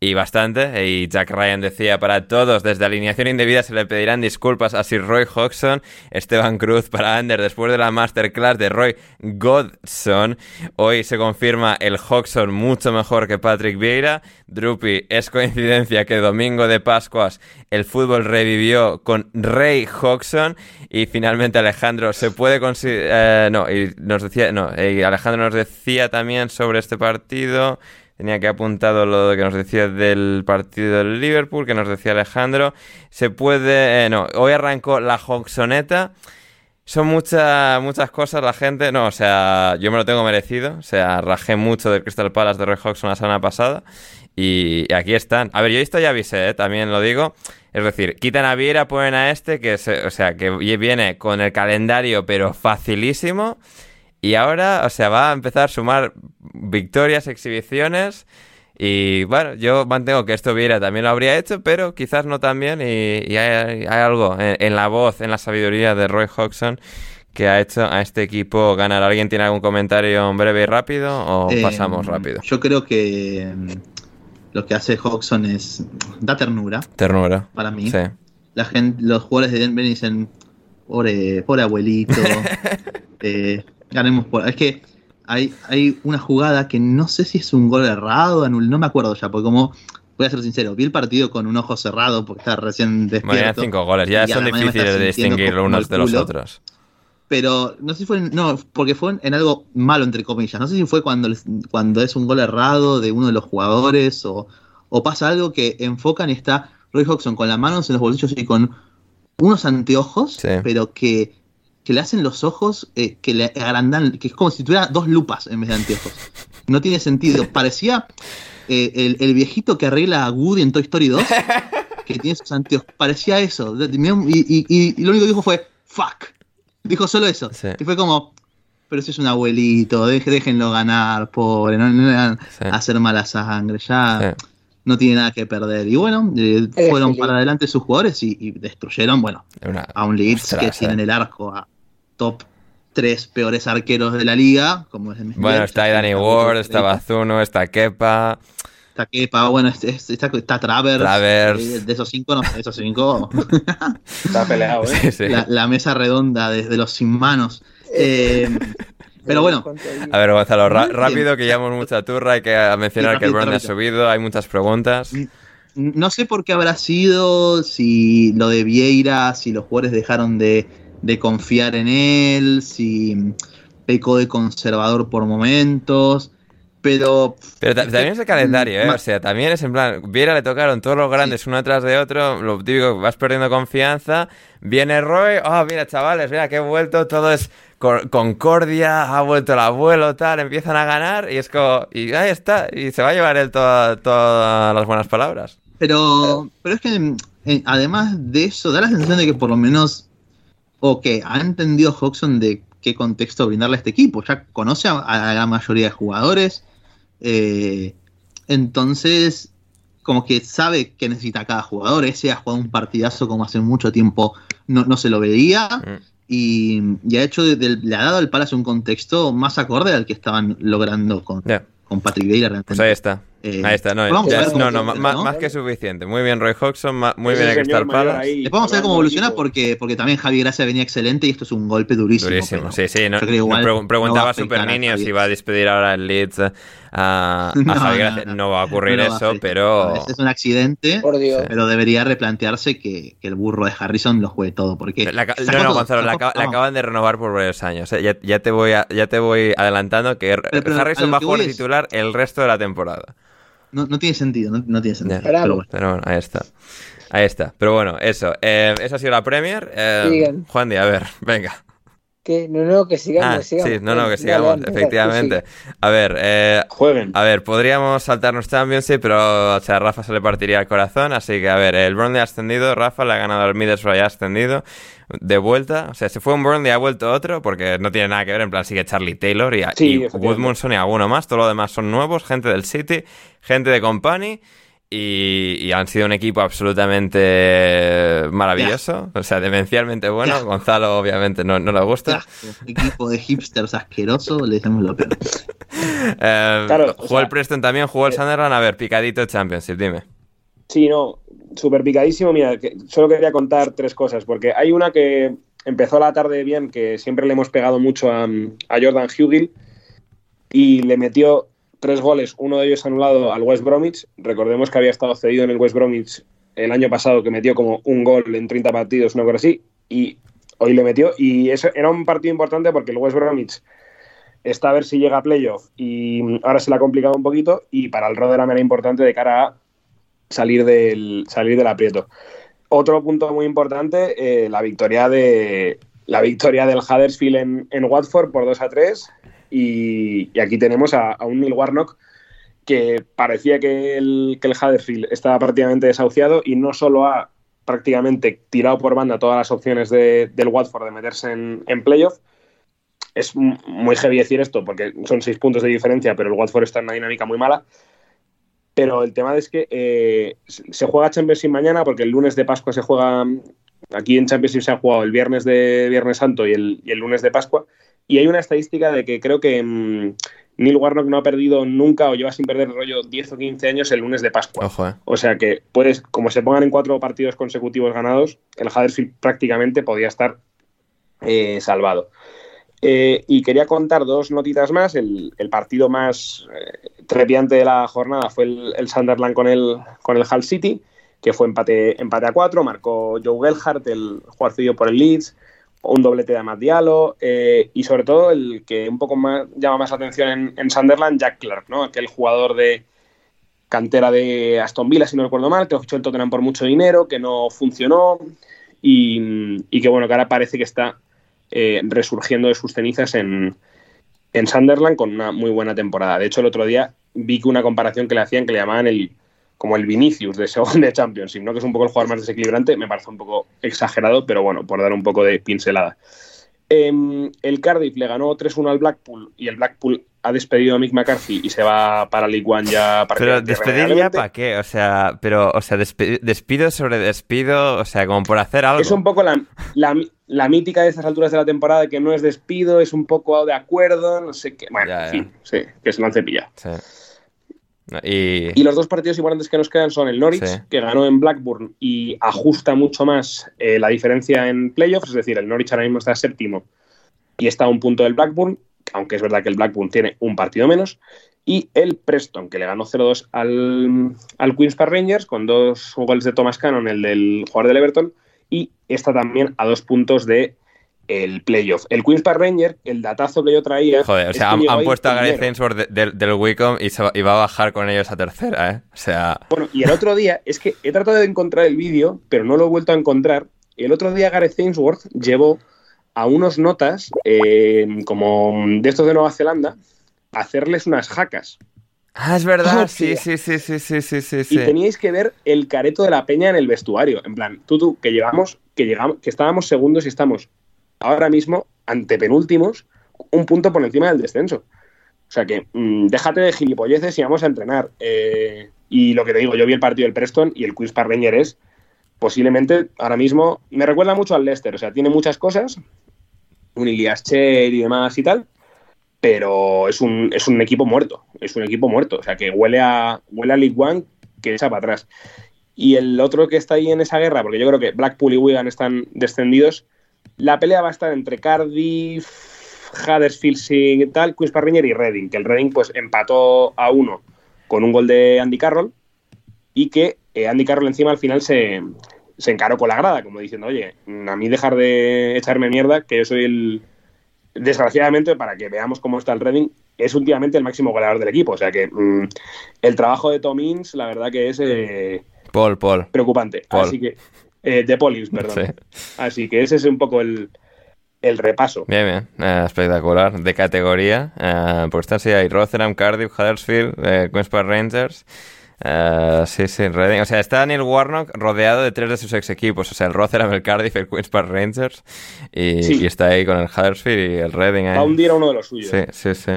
y bastante. Y Jack Ryan decía para todos desde alineación indebida se le pedirán disculpas a Sir Roy Hodgson, Esteban Cruz para Ander después de la masterclass de Roy Godson. Hoy se confirma el Hodgson mucho mejor que Patrick Vieira. Drupi, es coincidencia que domingo de Pascuas el fútbol revivió con Ray Hodgson y finalmente Alejandro se puede considerar... Eh, no, y nos decía... No, Alejandro nos decía también sobre este partido... Tenía que apuntado lo que nos decía del partido del Liverpool, que nos decía Alejandro. Se puede... Eh, no, hoy arrancó la Hodgsoneta. Son muchas, muchas cosas la gente. No, o sea, yo me lo tengo merecido. O sea, rajé mucho del Crystal Palace de Roy Hodgson la semana pasada. Y aquí están. A ver, yo esto ya avisé, ¿eh? también lo digo. Es decir, quitan a Viera, ponen a este, que o sea, que viene con el calendario, pero facilísimo. Y ahora, o sea, va a empezar a sumar victorias, exhibiciones. Y bueno, yo mantengo que esto Viera también lo habría hecho, pero quizás no tan bien. Y, hay, algo en, la voz, en la sabiduría de Roy Hodgson que ha hecho a este equipo ganar. ¿Alguien tiene algún comentario breve y rápido o eh, pasamos rápido? Yo creo que mm, lo que hace Hodgson es da ternura. Ternura. Para mí. Sí. La gente, los jugadores de Denver dicen, pobre, pobre abuelito, eh, ganemos por... Es que hay, hay una jugada que no sé si es un gol errado, no me acuerdo ya, porque como, voy a ser sincero, vi el partido con un ojo cerrado porque está recién despierto. Bueno, cinco goles, ya son difíciles de distinguir unos de los otros. Pero no sé si fue, no, porque fue en algo malo, entre comillas. No sé si fue cuando, cuando es un gol errado de uno de los jugadores o, o pasa algo que enfocan y está Roy Hodgson con las manos en los bolsillos y con unos anteojos, pero que que le hacen los ojos, eh, que le agrandan, que es como si tuviera dos lupas en vez de anteojos. No tiene sentido. Parecía eh, el, viejito que arregla a Woody en Toy Story 2, que tiene sus anteojos. Parecía eso. Y, lo único que dijo fue, fuck. Dijo solo eso. Y fue como, pero si es un abuelito, déjenlo ganar, pobre, no, le van a hacer mala sangre, ya no tiene nada que perder. Y bueno, eh, fueron para adelante sus jugadores y, destruyeron, bueno, a un Leeds que tiene en el arco a top tres peores arqueros de la liga, como es Bueno, está Danny Ward, está Bazuno, está Kepa. Está Kepa, bueno, está, está Travers. Travers. Eh, de esos cinco, no, de esos cinco. está peleado, ¿eh? La, mesa redonda desde los sin manos. Eh, pero bueno. A ver, Gonzalo, rápido que llevamos mucha turra, hay que mencionar que el Brand ha subido, hay muchas preguntas. No sé por qué habrá sido, si lo de Vieira, si los jugadores dejaron de, confiar en él, si pecó de conservador por momentos. Pero. Pero también es el calendario, ¿eh? O sea, también es en plan. Viera le tocaron todos los grandes uno tras de otro. Lo típico, vas perdiendo confianza. Viene Roy. Oh, mira, chavales, mira que he vuelto. Todo es Concordia, ha vuelto el abuelo, tal, empiezan a ganar y es como, y ahí está, y se va a llevar él todas las buenas palabras. Pero, pero es que eh, además de eso, da la sensación de que por lo menos, o que ha entendido Hodgson de qué contexto brindarle a este equipo, ya conoce a, la mayoría de jugadores, eh, entonces como que sabe que necesita cada jugador, ese ha jugado un partidazo como hace mucho tiempo no, no se lo veía. Mm y, ha hecho le ha dado al Palace un contexto más acorde al que estaban logrando con, con Patrick Vieira. Pues ahí está. Eh, ahí está, no, no, no, más, que suficiente. Muy bien Roy Hodgson, muy bien Crystal Palace. Después vamos a ver cómo evoluciona porque, porque también Javi Gracia venía excelente y esto es un golpe durísimo. Durísimo, sí, sí. preguntaba Super Mini si va a despedir ahora el Leeds a, Javi Gracia. No, va a ocurrir eso, pero... es un accidente, pero debería replantearse que, que, el burro de Harrison lo juegue todo. Porque no, no, Gonzalo, le acaban de renovar por varios años. ¿eh? Ya, te voy ya te voy adelantando que Harrison va a jugar titular el resto de la temporada. No, no tiene sentido, no, tiene sentido. pero, bueno. ahí está. Ahí está. Pero bueno, eso. Eh, esa ha sido la Premier. Eh, Juan Di, a ver, venga. No, no, que sigamos, Ah, sigamos. sí, no, no, que sigamos, efectivamente. A ver, eh, Jueguen. a ver, podríamos saltarnos Championship, pero o sea, a Rafa se le partiría el corazón, así que a ver, el Burnley ha ascendido, Rafa le ha ganado al Middlesbrough y ha ascendido de vuelta, o sea, se fue un Burnley ha vuelto otro, porque no tiene nada que ver, en plan sigue Charlie Taylor y, Sí, y. Woodmunson y alguno más, todo lo demás son nuevos, gente del City, gente de Company. Y, y han sido un equipo absolutamente maravilloso, o sea, demencialmente bueno. Ya. Gonzalo, obviamente, no, no le gusta. Equipo de hipsters asqueroso, le decimos lo peor. Eh, Claro, jugó el Preston también, jugó el eh, Sunderland. A ver, picadito Championship, dime. Sí, no, súper picadísimo. Mira, que solo quería contar tres cosas, porque hay una que empezó la tarde bien, que siempre le hemos pegado mucho a, a Jordan Hugill, y le metió tres goles, uno de ellos anulado al West Bromwich. Recordemos que había estado cedido en el West Bromwich el año pasado, que metió como un gol en 30 partidos, una cosa así, y hoy le metió. Y eso era un partido importante porque el West Bromwich está a ver si llega a playoff y ahora se le ha complicado un poquito, y para el Rotherham era importante de cara a salir del, salir del aprieto. Otro punto muy importante, eh, la victoria de la victoria del Huddersfield en, en Watford por 2 a 3 y, aquí tenemos a, un Neil Warnock que parecía que el, que el Huddersfield estaba prácticamente desahuciado y no solo ha prácticamente tirado por banda todas las opciones de- del Watford de meterse en, en playoff. Es muy heavy decir esto porque son seis puntos de diferencia, pero el Watford está en una dinámica muy mala. Pero el tema es que eh, se juega Championship mañana porque el lunes de Pascua se juega. Aquí en Championship se ha jugado el viernes de Viernes Santo y el lunes de Pascua. Y hay una estadística de que creo que mm, Neil Warnock no ha perdido nunca o lleva sin perder el rollo 10 o 15 años el lunes de Pascua. Ojo, eh. O sea que, puedes, como se pongan en cuatro partidos consecutivos ganados, el Huddersfield prácticamente podía estar eh, salvado. Eh, y quería contar dos notitas más. El, el partido más eh, trepiante de la jornada fue el, el Sunderland con el, con el Hull City, que fue empate, empate a cuatro. Marcó Joe Gelhardt, el jugador por el Leeds, un doblete de Amat Diallo eh, y sobre todo el que un poco más llama más atención en, en Sunderland, Jack Clark, ¿no? aquel jugador de cantera de Aston Villa, si no recuerdo mal, que lo fichó el Tottenham por mucho dinero, que no funcionó y, y que bueno, que ahora parece que está eh, resurgiendo de sus cenizas en, en Sunderland con una muy buena temporada. De hecho, el otro día vi que una comparación que le hacían que le llamaban el como el Vinicius de Segunda de Championship, ¿no? que es un poco el jugador más desequilibrante, me parece un poco exagerado, pero bueno, por dar un poco de pincelada. Eh, el Cardiff le ganó 3-1 al Blackpool y el Blackpool ha despedido a Mick McCarthy y se va para League One ya para Pero despedir ya para qué, o sea, pero, o sea, despido sobre despido, o sea, como por hacer algo. Es un poco la, la, la mítica de estas alturas de la temporada que no es despido, es un poco de acuerdo, no sé qué. Bueno, Ya, en fin, sí, que se lo han cepillado. Sí. Y, Y los dos partidos importantes que nos quedan son el Norwich, Sí. que ganó en Blackburn y ajusta mucho más eh, la diferencia en playoffs, es decir, el Norwich ahora mismo está séptimo y está a un punto del Blackburn, aunque es verdad que el Blackburn tiene un partido menos, y el Preston, que le ganó 0-2 al, al Queen's Park Rangers con dos goles de Thomas Cannon, el del jugador del Everton, y está también a dos puntos de el playoff. El Queen's Park Ranger, el datazo que yo traía... joder, o sea, han, puesto a Gary primero. Ainsworth de- del- Wicom y, se va, y va a bajar con ellos a tercera, ¿eh? O sea, Bueno, y el otro día, es que he tratado de encontrar el vídeo, pero no lo he vuelto a encontrar. El otro día Gareth Ainsworth llevó a unos notas, eh, como de estos de Nueva Zelanda, a hacerles unas jacas. ah, es verdad, sí, sí, sí, sí, sí, sí, sí, Y teníais que ver el careto de la peña en el vestuario. En plan, tú, tú, que llegamos, que llegamos, que estábamos segundos y estamos ahora mismo antepenúltimos, un punto por encima del descenso. O sea que mm, déjate de gilipolleces y vamos a entrenar. Eh, y lo que te digo, yo vi el partido del Preston y el Park Ranger es posiblemente ahora mismo me recuerda mucho al Leicester. O sea, tiene muchas cosas, un Ilias y demás y tal, pero es un, es un equipo muerto. Es un equipo muerto. O sea, que huele a, huele a League One que echa para atrás. Y el otro que está ahí en esa guerra, porque yo creo que Blackpool y Wigan están descendidos, la pelea va a estar entre Cardiff, Huddersfield y tal, Queen's Park Rangers y Reading, que el Reading pues empató a uno con un gol de Andy Carroll y que eh, Andy Carroll encima al final se, se encaró con la grada, como diciendo, oye, a mí dejar de echarme mierda, que yo soy el... Desgraciadamente, para que veamos cómo está el Reading, es últimamente el máximo goleador del equipo. O sea que mm, el trabajo de Tom Ince, la verdad que es eh, Paul, Paul. preocupante. Paul. Así que, eh, de Polis, perdón. Sí. Así que ese es un poco el, el repaso. Bien, bien, eh, espectacular, de categoría. Eh, porque están así, hay Rotherham, Cardiff, Huddersfield, eh, Queen's Park Rangers. Eh, sí, sí, Reading. O sea, está Neil Warnock rodeado de tres de sus ex equipos. O sea, el Rotherham, el Cardiff, el Queen's Park Rangers. Y, Sí. y está ahí con el Huddersfield y el Reading. ahí. Va a hundir a uno de los suyos. Sí, sí, sí.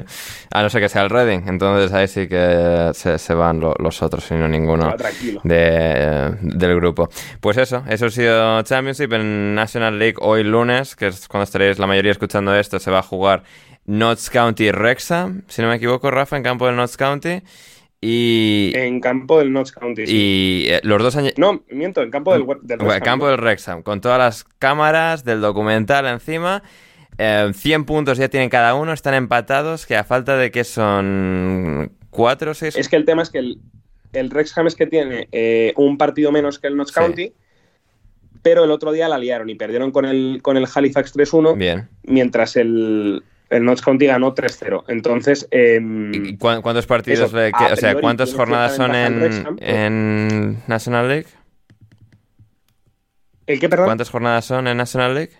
A no ser que sea el Reading. Entonces ahí sí que se, se van lo- los otros y no ninguno tranquilo. de, eh, del grupo. Pues eso, eso ha sido Championship en National League hoy lunes, que es cuando estaréis la mayoría escuchando esto, se va a jugar Notts County Wrexham, si no me equivoco, Rafa, en campo del Notts County. Y, En campo del Notts County. sí. y eh, los dos años... No, miento, en campo del, del Bueno, West Ham, campo del Wrexham, con todas las cámaras del documental encima. eh, 100 puntos ya tienen cada uno, están empatados, que a falta de que son 4 o 6... Es que el tema es que el, el Wrexham es que tiene eh, un partido menos que el Notts Sí. County, pero el otro día la liaron y perdieron con el, con el Halifax 3-1, Bien. mientras el, el Notts County ganó 3-0. Entonces, em, ¿Y cu- ¿Cuántos partidos, Eso, le que- a o sea, cuántas jornadas son en, en National League? ¿el que perdón? ¿Cuántas jornadas son en National League?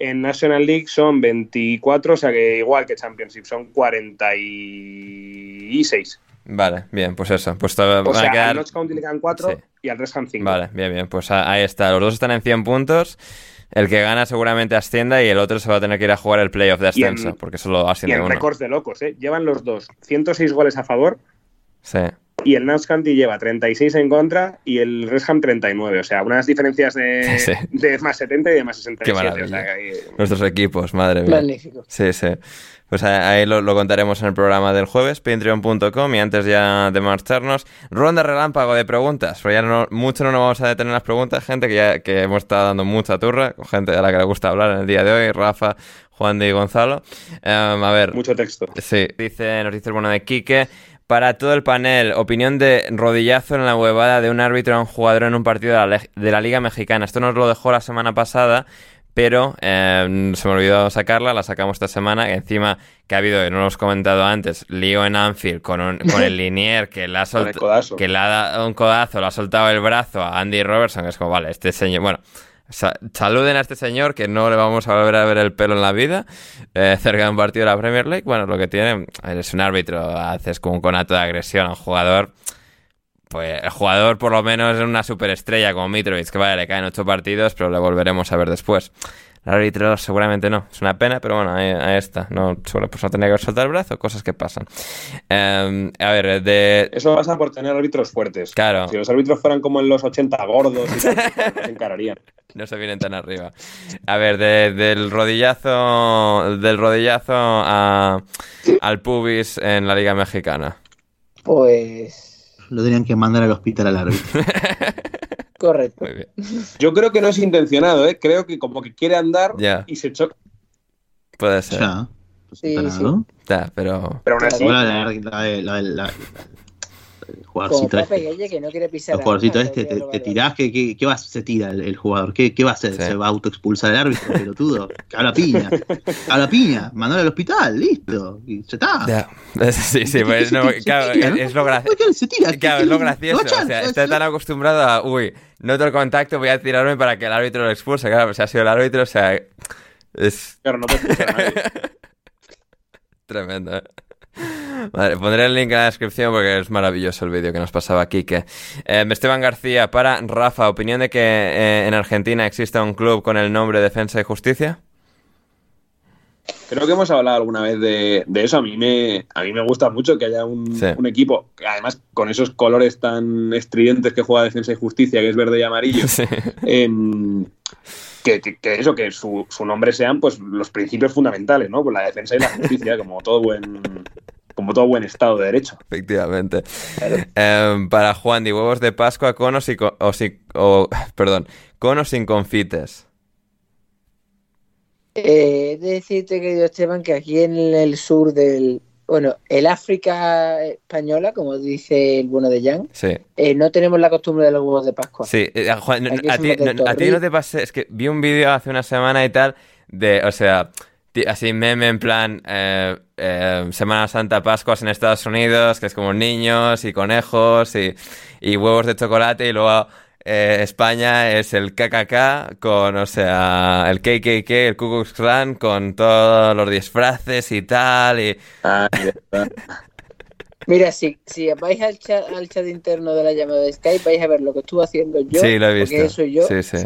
En National League son 24, o sea que igual que Championship, son 46. Vale, bien, pues eso. Pues O van a sea, quedar... al Notts County le quedan 4 Sí. y al Wrexham 5. Vale, bien, bien. Pues a- ahí está. Los dos están en 100 puntos. El que gana seguramente ascienda y el otro se va a tener que ir a jugar el playoff de Y en- ascenso, porque solo Y asciende en uno. récords de locos, ¿eh? Llevan los dos 106 goles a favor Sí. y el Notts County lleva 36 en contra y el Wrexham 39. O sea, unas diferencias de, Sí. de más 70 y de más 67. Qué maravilla. O sea, que Nuestros equipos, madre mía. Magnífico. Sí, sí. Pues ahí lo, lo contaremos en el programa del jueves, patreon.com. Y antes ya de marcharnos, ronda relámpago de preguntas. Pero ya no, mucho no nos vamos a detener en las preguntas, gente que ya que hemos estado dando mucha turra, con gente a la que le gusta hablar en el día de hoy, Rafa, Juan de y Gonzalo. Em, a ver, mucho texto. Sí, dice, nos dice el bueno de Quique. Para todo el panel, opinión de rodillazo en la huevada de un árbitro a un jugador en un partido de la, de la Liga Mexicana. Esto nos lo dejó la semana pasada, pero eh, se me olvidó sacarla, la sacamos esta semana. Encima que ha habido, y no lo hemos comentado antes, lío en Anfield con, un- con el linier que le ha que le dado un codazo, le ha soltado el brazo a Andy Robertson, es como, vale, este señor, bueno, sa- saluden a este señor que no le vamos a volver a ver el pelo en la vida, eh, cerca de un partido de la Premier League, bueno, lo que tiene, eres un árbitro, haces como un conato de agresión a un jugador, pues el jugador por lo menos es una superestrella como Mitrovic, que vale, le caen ocho partidos, pero le volveremos a ver después. El árbitro seguramente no, es una pena, pero bueno, ahí, ahí está. No, seguro, pues no tenía que soltado el brazo, cosas que pasan. Eh, a ver, de... Eso pasa por tener árbitros fuertes. Claro. Si los árbitros fueran como en los 80 gordos y tal, pues se encararían. No se vienen tan arriba. A ver, de- del rodillazo del rodillazo a, al pubis en la Liga Mexicana. Pues. Lo tenían que mandar al hospital al árbitro. Correcto. Muy bien. Yo creo que no es intencionado, ¿eh? Creo que como que quiere andar Ya. y se choca. Puede ser. Ya. Pues Sí, sí. Ya, pero. Pero aún así, Ahora la, la, la- la- la- el Como jugadorcito este. Gueye que no quiere pisar. El jugadorcito a- este, te, a- te tirás, ¿qué, qué, qué va a se tira el, el jugador? ¿Qué, ¿Qué va a hacer? Sí. ¿Se va a autoexpulsar el árbitro, pelotudo? Habla piña. Habla piña. Mandalo al hospital, listo. Y se está. Ya. Sí, sí, pues no, claro, ¿no? es lo gracioso. Claro, ¿Qué- es lo gracioso. O sea, está tan acostumbrado a, uy, noto el contacto, voy a tirarme para que el árbitro lo expulse. Claro, pues ha sido el árbitro, o sea, es claro, no a nadie. tremendo. ¿eh? Vale, pondré el link en la descripción porque es maravilloso el vídeo que nos pasaba Kike. Eh, Esteban García, para Rafa, ¿opinión de que eh, en Argentina exista un club con el nombre Defensa y Justicia? Creo que hemos hablado alguna vez de, de eso. A mí, me, a mí me gusta mucho que haya un, Sí. un equipo, que además con esos colores tan estridentes que juega Defensa y Justicia, que es verde y amarillo, Sí. em, que, que- que eso, que su, su nombre sean pues los principios fundamentales, ¿no? Pues la defensa y la justicia, como todo buen como todo buen Estado de Derecho. Efectivamente. Eh, para Juan, de huevos de Pascua con o, si- o si- o- perdón, con o sin confites. Eh, he de decirte, querido Esteban, que aquí en el sur del. Bueno, el África española, como dice el bueno de Jan, Sí. eh, no tenemos la costumbre de los huevos de Pascua. Sí, eh, Juan, no- a, ti, no, a ti no te pasa, es que vi un vídeo hace una semana y tal de, o sea, así meme en plan eh, eh, Semana Santa, Pascuas en Estados Unidos, que es como niños y conejos y, y huevos de chocolate y luego eh, España es el KKK con, o sea, el KKK, el Ku Klux Klan con todos los disfraces y tal. Y... Ah. Mira, si, si vais al chat, al chat interno de la llamada de Skype, vais a ver lo que estuve haciendo yo, sí, lo he porque visto. eso yo, Sí, sí.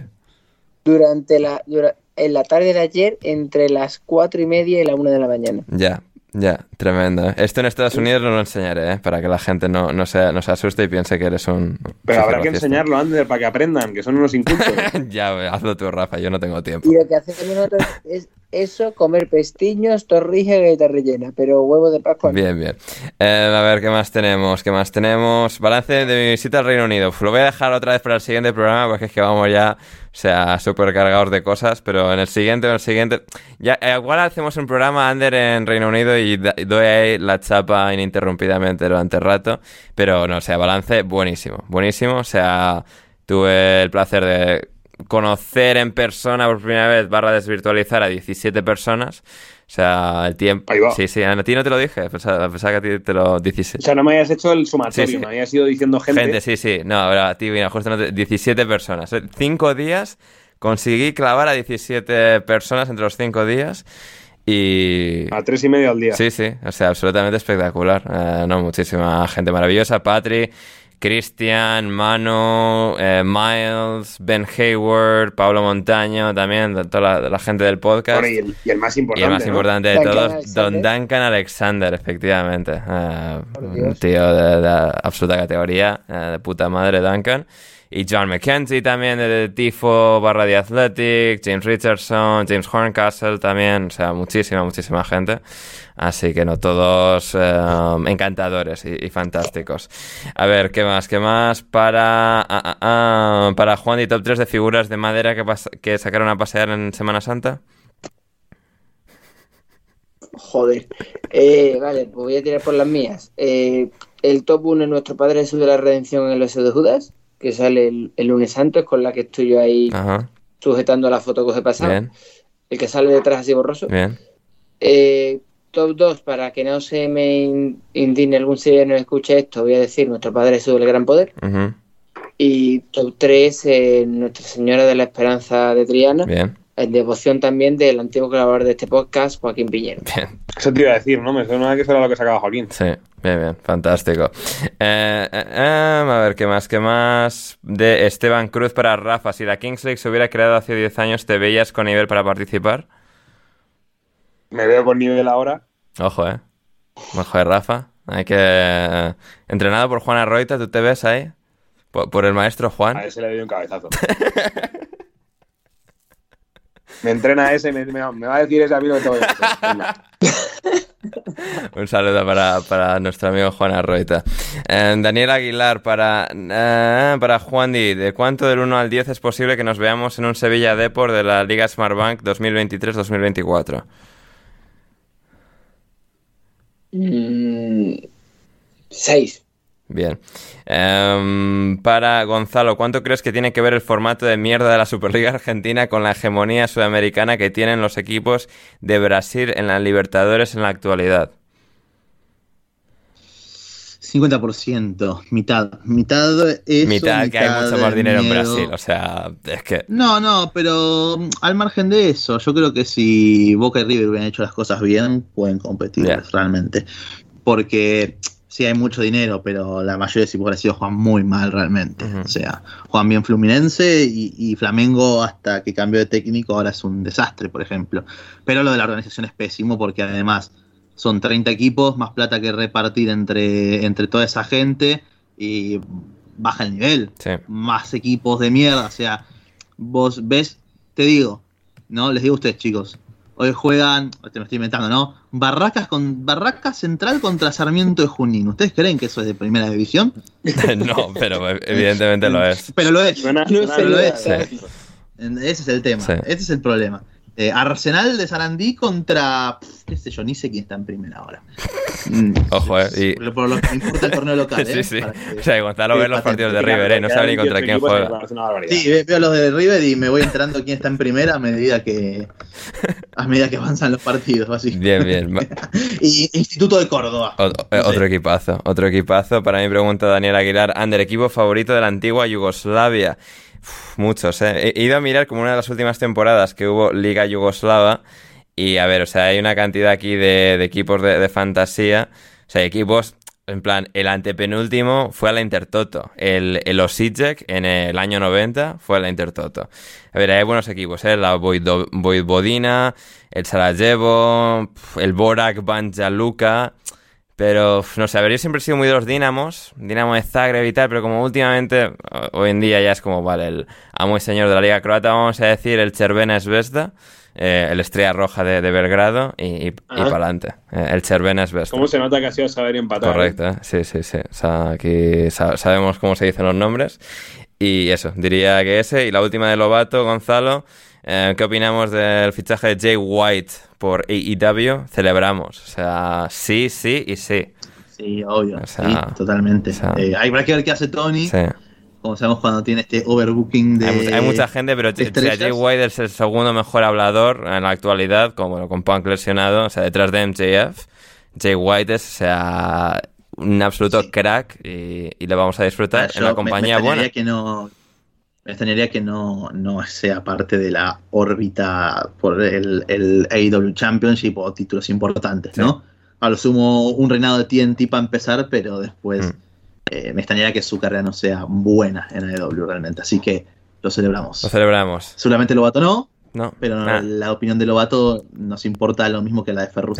durante la, dura- en la tarde de ayer, entre las cuatro y media y la una de la mañana. Ya, ya, tremendo. Esto en Estados Unidos no lo enseñaré, ¿eh? para que la gente no, no, se, no se asuste y piense que eres un... Pero habrá que enseñarlo antes para que aprendan, que son unos incultos. ya, hazlo tú, Rafa, yo no tengo tiempo. Y lo que hacemos nosotros es eso, comer pestiños, torrijas y galletas rellenas, pero huevo de Pascua. Bien, bien. Eh, a ver, ¿qué más tenemos? ¿Qué más tenemos? Balance de mi visita al Reino Unido. Lo voy a dejar otra vez para el siguiente programa porque es que vamos ya, o sea, súper cargados de cosas, pero en el siguiente, en el siguiente... Ya, eh, igual hacemos un programa Under en Reino Unido y doy ahí la chapa ininterrumpidamente durante el rato, pero no, o sea, balance buenísimo, buenísimo, o sea, tuve el placer de conocer en persona por primera vez barra desvirtualizar a 17 personas. O sea, el tiempo... Ahí va. Sí, sí, a ti no te lo dije, pensaba, pensaba que a ti te lo O 17. sea, no me hayas hecho el sumatorio, Sí, sí. me habías ido diciendo gente. Gente, sí, sí. No, a ti, mira, justo no te- 17 personas. Eh, Cinco días conseguí clavar a 17 personas entre los cinco días. Y... A tres y medio al día. Sí, sí, o sea, absolutamente espectacular. Eh, no, muchísima gente maravillosa. Patri, Cristian, Manu, eh, Miles, Ben Hayward, Pablo Montaño, también, toda la, la gente del podcast. Bueno, y, el, y el más Y importante. el más ¿no? importante de Duncan todos, Alexander. Don Duncan Alexander, efectivamente. Por un tío de, de absoluta categoría, eh, de puta madre Duncan. Y John McKenzie también, de, Tifo, barra de Athletic, James Richardson, James Horncastle también, o sea, muchísima, muchísima gente. Así que no, todos eh, encantadores y, fantásticos. A ver, ¿qué más? ¿Qué más? Para, ah, ah, ah, para Juan y top 3 de figuras de madera que, que sacaron a pasear en Semana Santa. Joder. Eh, vale, pues voy a tirar por las mías. Eh, el top 1 es nuestro Padre Jesús de la Redención en el Oso de Judas, que sale el, el lunes santo, es con la que estoy yo ahí Ajá, sujetando la foto que os he pasado. bien, El que sale detrás así borroso. bien. Eh, top 2, para que no se me in- indigne algún que escuche esto, voy a decir nuestro Padre Jesús del Gran Poder. Y top 3, Nuestra Señora de la Esperanza de Triana, Bien, en devoción también del antiguo colaborador de este podcast, Joaquín Piñero. bien. Eso te iba a decir, ¿no? Me suena que eso era lo que sacaba Joaquín. Sí, bien, bien, fantástico. Eh, eh, eh, a ver, ¿qué más? ¿Qué más? De Esteban Cruz para Rafa. Si la Kings League se hubiera creado hace 10 años, ¿te veías con nivel para participar? Me veo con nivel ahora. Ojo, eh. Ojo de Rafa. Hay que. entrenado por Juan Arroita, ¿tú te ves ahí? Por, por el maestro Juan. A ese le doy un cabezazo. me entrena ese, me, me- me va a decir ese a mí lo que tengo. Un saludo para, para nuestro amigo Juan Arroita. Eh, Daniel Aguilar para, eh, para Juan Di. ¿De cuánto del 1 al 10 es posible que nos veamos en un Sevilla Deport de la Liga Smartbank 2023-2024? Mm, seis. Bien. Em, para Gonzalo, ¿cuánto crees que tiene que ver el formato de mierda de la Superliga Argentina con la hegemonía sudamericana que tienen los equipos de Brasil en la Libertadores en la actualidad? 50%, mitad. Mitad eso, mitad, que hay mucho más dinero en. Brasil, o sea, es que... No, no, pero mm, al margen de eso, yo creo que si Boca y River hubieran hecho las cosas bien, pueden competir realmente. Porque sí hay mucho dinero, pero la mayoría de equipos brasileños juegan muy mal realmente. O sea, juegan bien Fluminense y, y Flamengo hasta que cambió de técnico ahora es un desastre, por ejemplo. Pero lo de la organización es pésimo porque además son 30 equipos, más plata que repartir entre, entre toda esa gente y baja el nivel Sí. más equipos de mierda. O sea, vos ves, te digo, ¿no? Les digo a ustedes, chicos. Hoy juegan, te me estoy inventando, ¿no? Barracas con Barracas Central contra Sarmiento de Junín. ¿Ustedes creen que eso es de primera división? no, pero evidentemente lo es. Pero lo es. Sé, lo es. Sí. Ese es el tema. Sí. Ese es el problema. Eh, Arsenal de Sarandí contra. pf, qué sé yo, ni sé quién está en primera ahora. Mm, Ojo, eh. Y... Por, por lo que me importa el torneo local, Sí, ¿eh? sí. Que- O sea, Gonzalo ve los partidos de River, eh. No sabe ni contra quién juega. Sí, ve- veo los de River y me voy enterando quién está en primera a medida que a medida que avanzan los partidos, básicamente. Bien, bien. Y Instituto de Córdoba. O- Otro equipazo, otro equipazo. Para mí pregunta Daniel Aguilar, Ander, equipo favorito de la antigua Yugoslavia. Muchos, ¿eh? He ido a mirar como una de las últimas temporadas que hubo Liga Yugoslava. Y a ver, o sea, hay una cantidad aquí de, equipos de, fantasía. O sea, equipos, en plan, el antepenúltimo fue a la Intertoto. El, el Osijek en el año 90 fue a la Intertoto. A ver, hay buenos equipos, ¿eh? La Voivodina, el Sarajevo, el Borak Banja Luka. Pero, no sé, a ver, yo siempre he sido muy de los Dinamos, Dinamo de Zagreb y tal, pero como últimamente, hoy en día ya es como, vale, el amo y señor de la Liga Croata, vamos a decir el Cervena Zvezda, eh, el Estrella Roja de, de Belgrado y, y, para adelante. el Cervena Zvezda. ¿Cómo se nota que ha sido saber empatar? Correcto, ¿eh? sí, sí, sí. O sea, aquí sa- sabemos cómo se dicen los nombres. Y eso, diría que ese. Y la última de Lobato, Gonzalo. eh, ¿Qué opinamos del fichaje de Jay White por AEW? Celebramos. O sea, sí, sí y sí. Sí, obvio. O sea, sí, totalmente. Eh, hay que ver qué hace Tony. Sí. Como sabemos cuando tiene este overbooking de. Hay, hay mucha gente, pero de o sea, Jay. White es el segundo mejor hablador en la actualidad, como bueno, con Punk lesionado, o sea, detrás de MJF. Jay White es, o sea, un absoluto crack y, y le vamos a disfrutar Ah, en la me- compañía me buena. extrañaría que no me extrañaría que no, no sea parte de la órbita por el, el AEW Championship o títulos importantes, ¿no? A lo sumo un reinado de TNT para empezar, pero después Mm. eh, me extrañaría que su carrera no sea buena en AEW realmente. Así que lo celebramos. Lo celebramos. Seguramente Lobato no, No, pero no, la opinión de Lobato nos importa lo mismo que la de Ferrus.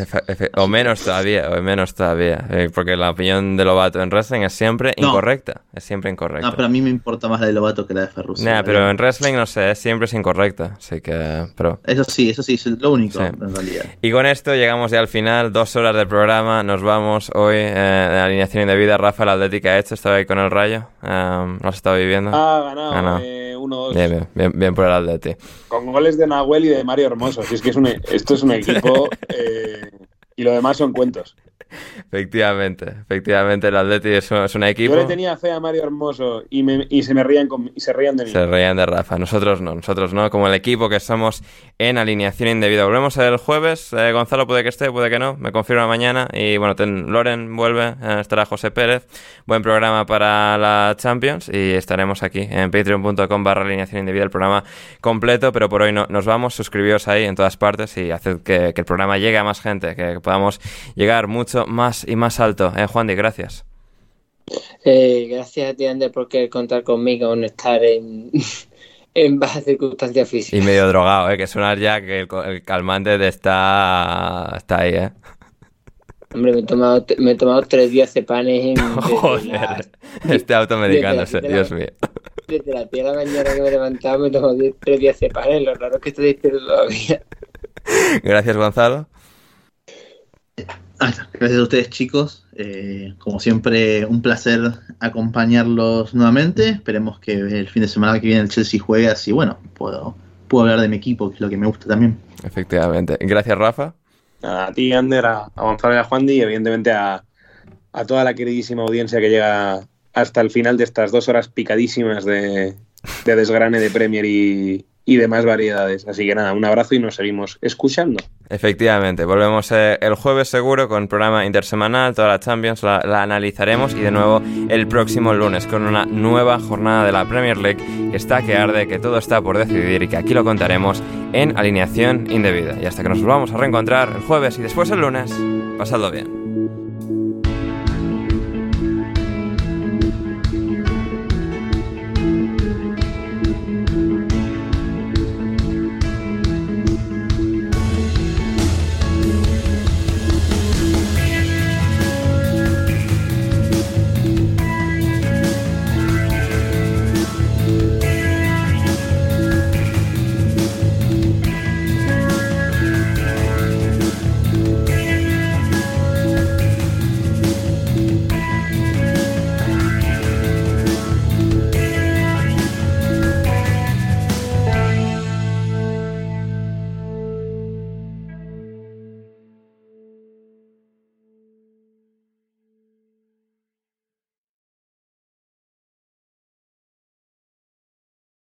O menos todavía, o menos todavía. eh, porque la opinión de Lobato en wrestling es siempre No. incorrecta. Es siempre incorrecta. No, pero a mí me importa más la de Lobato que la de Ferrus. Nah, pero en wrestling no sé, siempre es incorrecta. Así que, pero. Eso sí, eso sí, es lo único Sí. en realidad. Y con esto llegamos ya al final, dos horas del programa. Nos vamos hoy eh, de alineación indebida. Rafa, la Atlética ha hecho, estaba ahí con el rayo. Um, ¿Lo has estado viviendo? Ha ganado Ganado. eh, 1-2 Bien, bien, bien, bien por el Atleti. con goles de Nahuel y de Mario Hermoso. Si es que es un, esto es un equipo eh, y lo demás son cuentos. Efectivamente, efectivamente el Atleti es un, es un equipo. Yo le tenía fe a Mario Hermoso y, me- y se me rían con- y se rían de mí. Se reían de Rafa. Nosotros no, nosotros no, como el equipo que somos en alineación indebida. Volvemos el jueves. Eh, Gonzalo puede que esté, puede que no. Me confirma mañana. Y bueno, ten- Loren vuelve. eh, estará José Pérez. Buen programa para la Champions. Y estaremos aquí en patreon.com barra alineación indebida el programa completo. Pero por hoy no, nos vamos. Suscribíos ahí en todas partes y haced que, que el programa llegue a más gente. Que podamos llegar mucho más y más alto. Eh, Juan Di, gracias. Eh, gracias a ti, Ander, por querer contar conmigo, no estar en, en bajas circunstancias Y físicas. medio drogado, ¿eh? Que suena ya que el, calmante te está, está ahí, ¿eh? Hombre, me he tomado, me he tomado tres días de panes en, Joder, la, este automedicándose, la- Dios mío. desde las 10 de la mañana que me he levantado, me he tomado tres días de panes. Lo raro es que estoy despierto todavía. Gracias, Gonzalo. Ah, Gracias a ustedes, chicos. Eh, como siempre, un placer acompañarlos nuevamente. Esperemos que el fin de semana que viene el Chelsea juegue así. Bueno, puedo, puedo hablar de mi equipo, que es lo que me gusta también. Efectivamente. Gracias, Rafa. A ti, Ander, a, a Gonzalo y a Juan Di, y evidentemente a, a toda la queridísima audiencia que llega hasta el final de estas dos horas picadísimas de, de desgrane de Premier y, y demás variedades. Así que nada, un abrazo y nos seguimos escuchando. Efectivamente, volvemos eh, el jueves seguro con programa intersemanal, toda la Champions la, la analizaremos y de nuevo el próximo lunes con una nueva jornada de la Premier League que está que arde, que todo está por decidir y que aquí lo contaremos en alineación indebida. Y hasta que nos volvamos a reencontrar el jueves y después el lunes, pasadlo bien.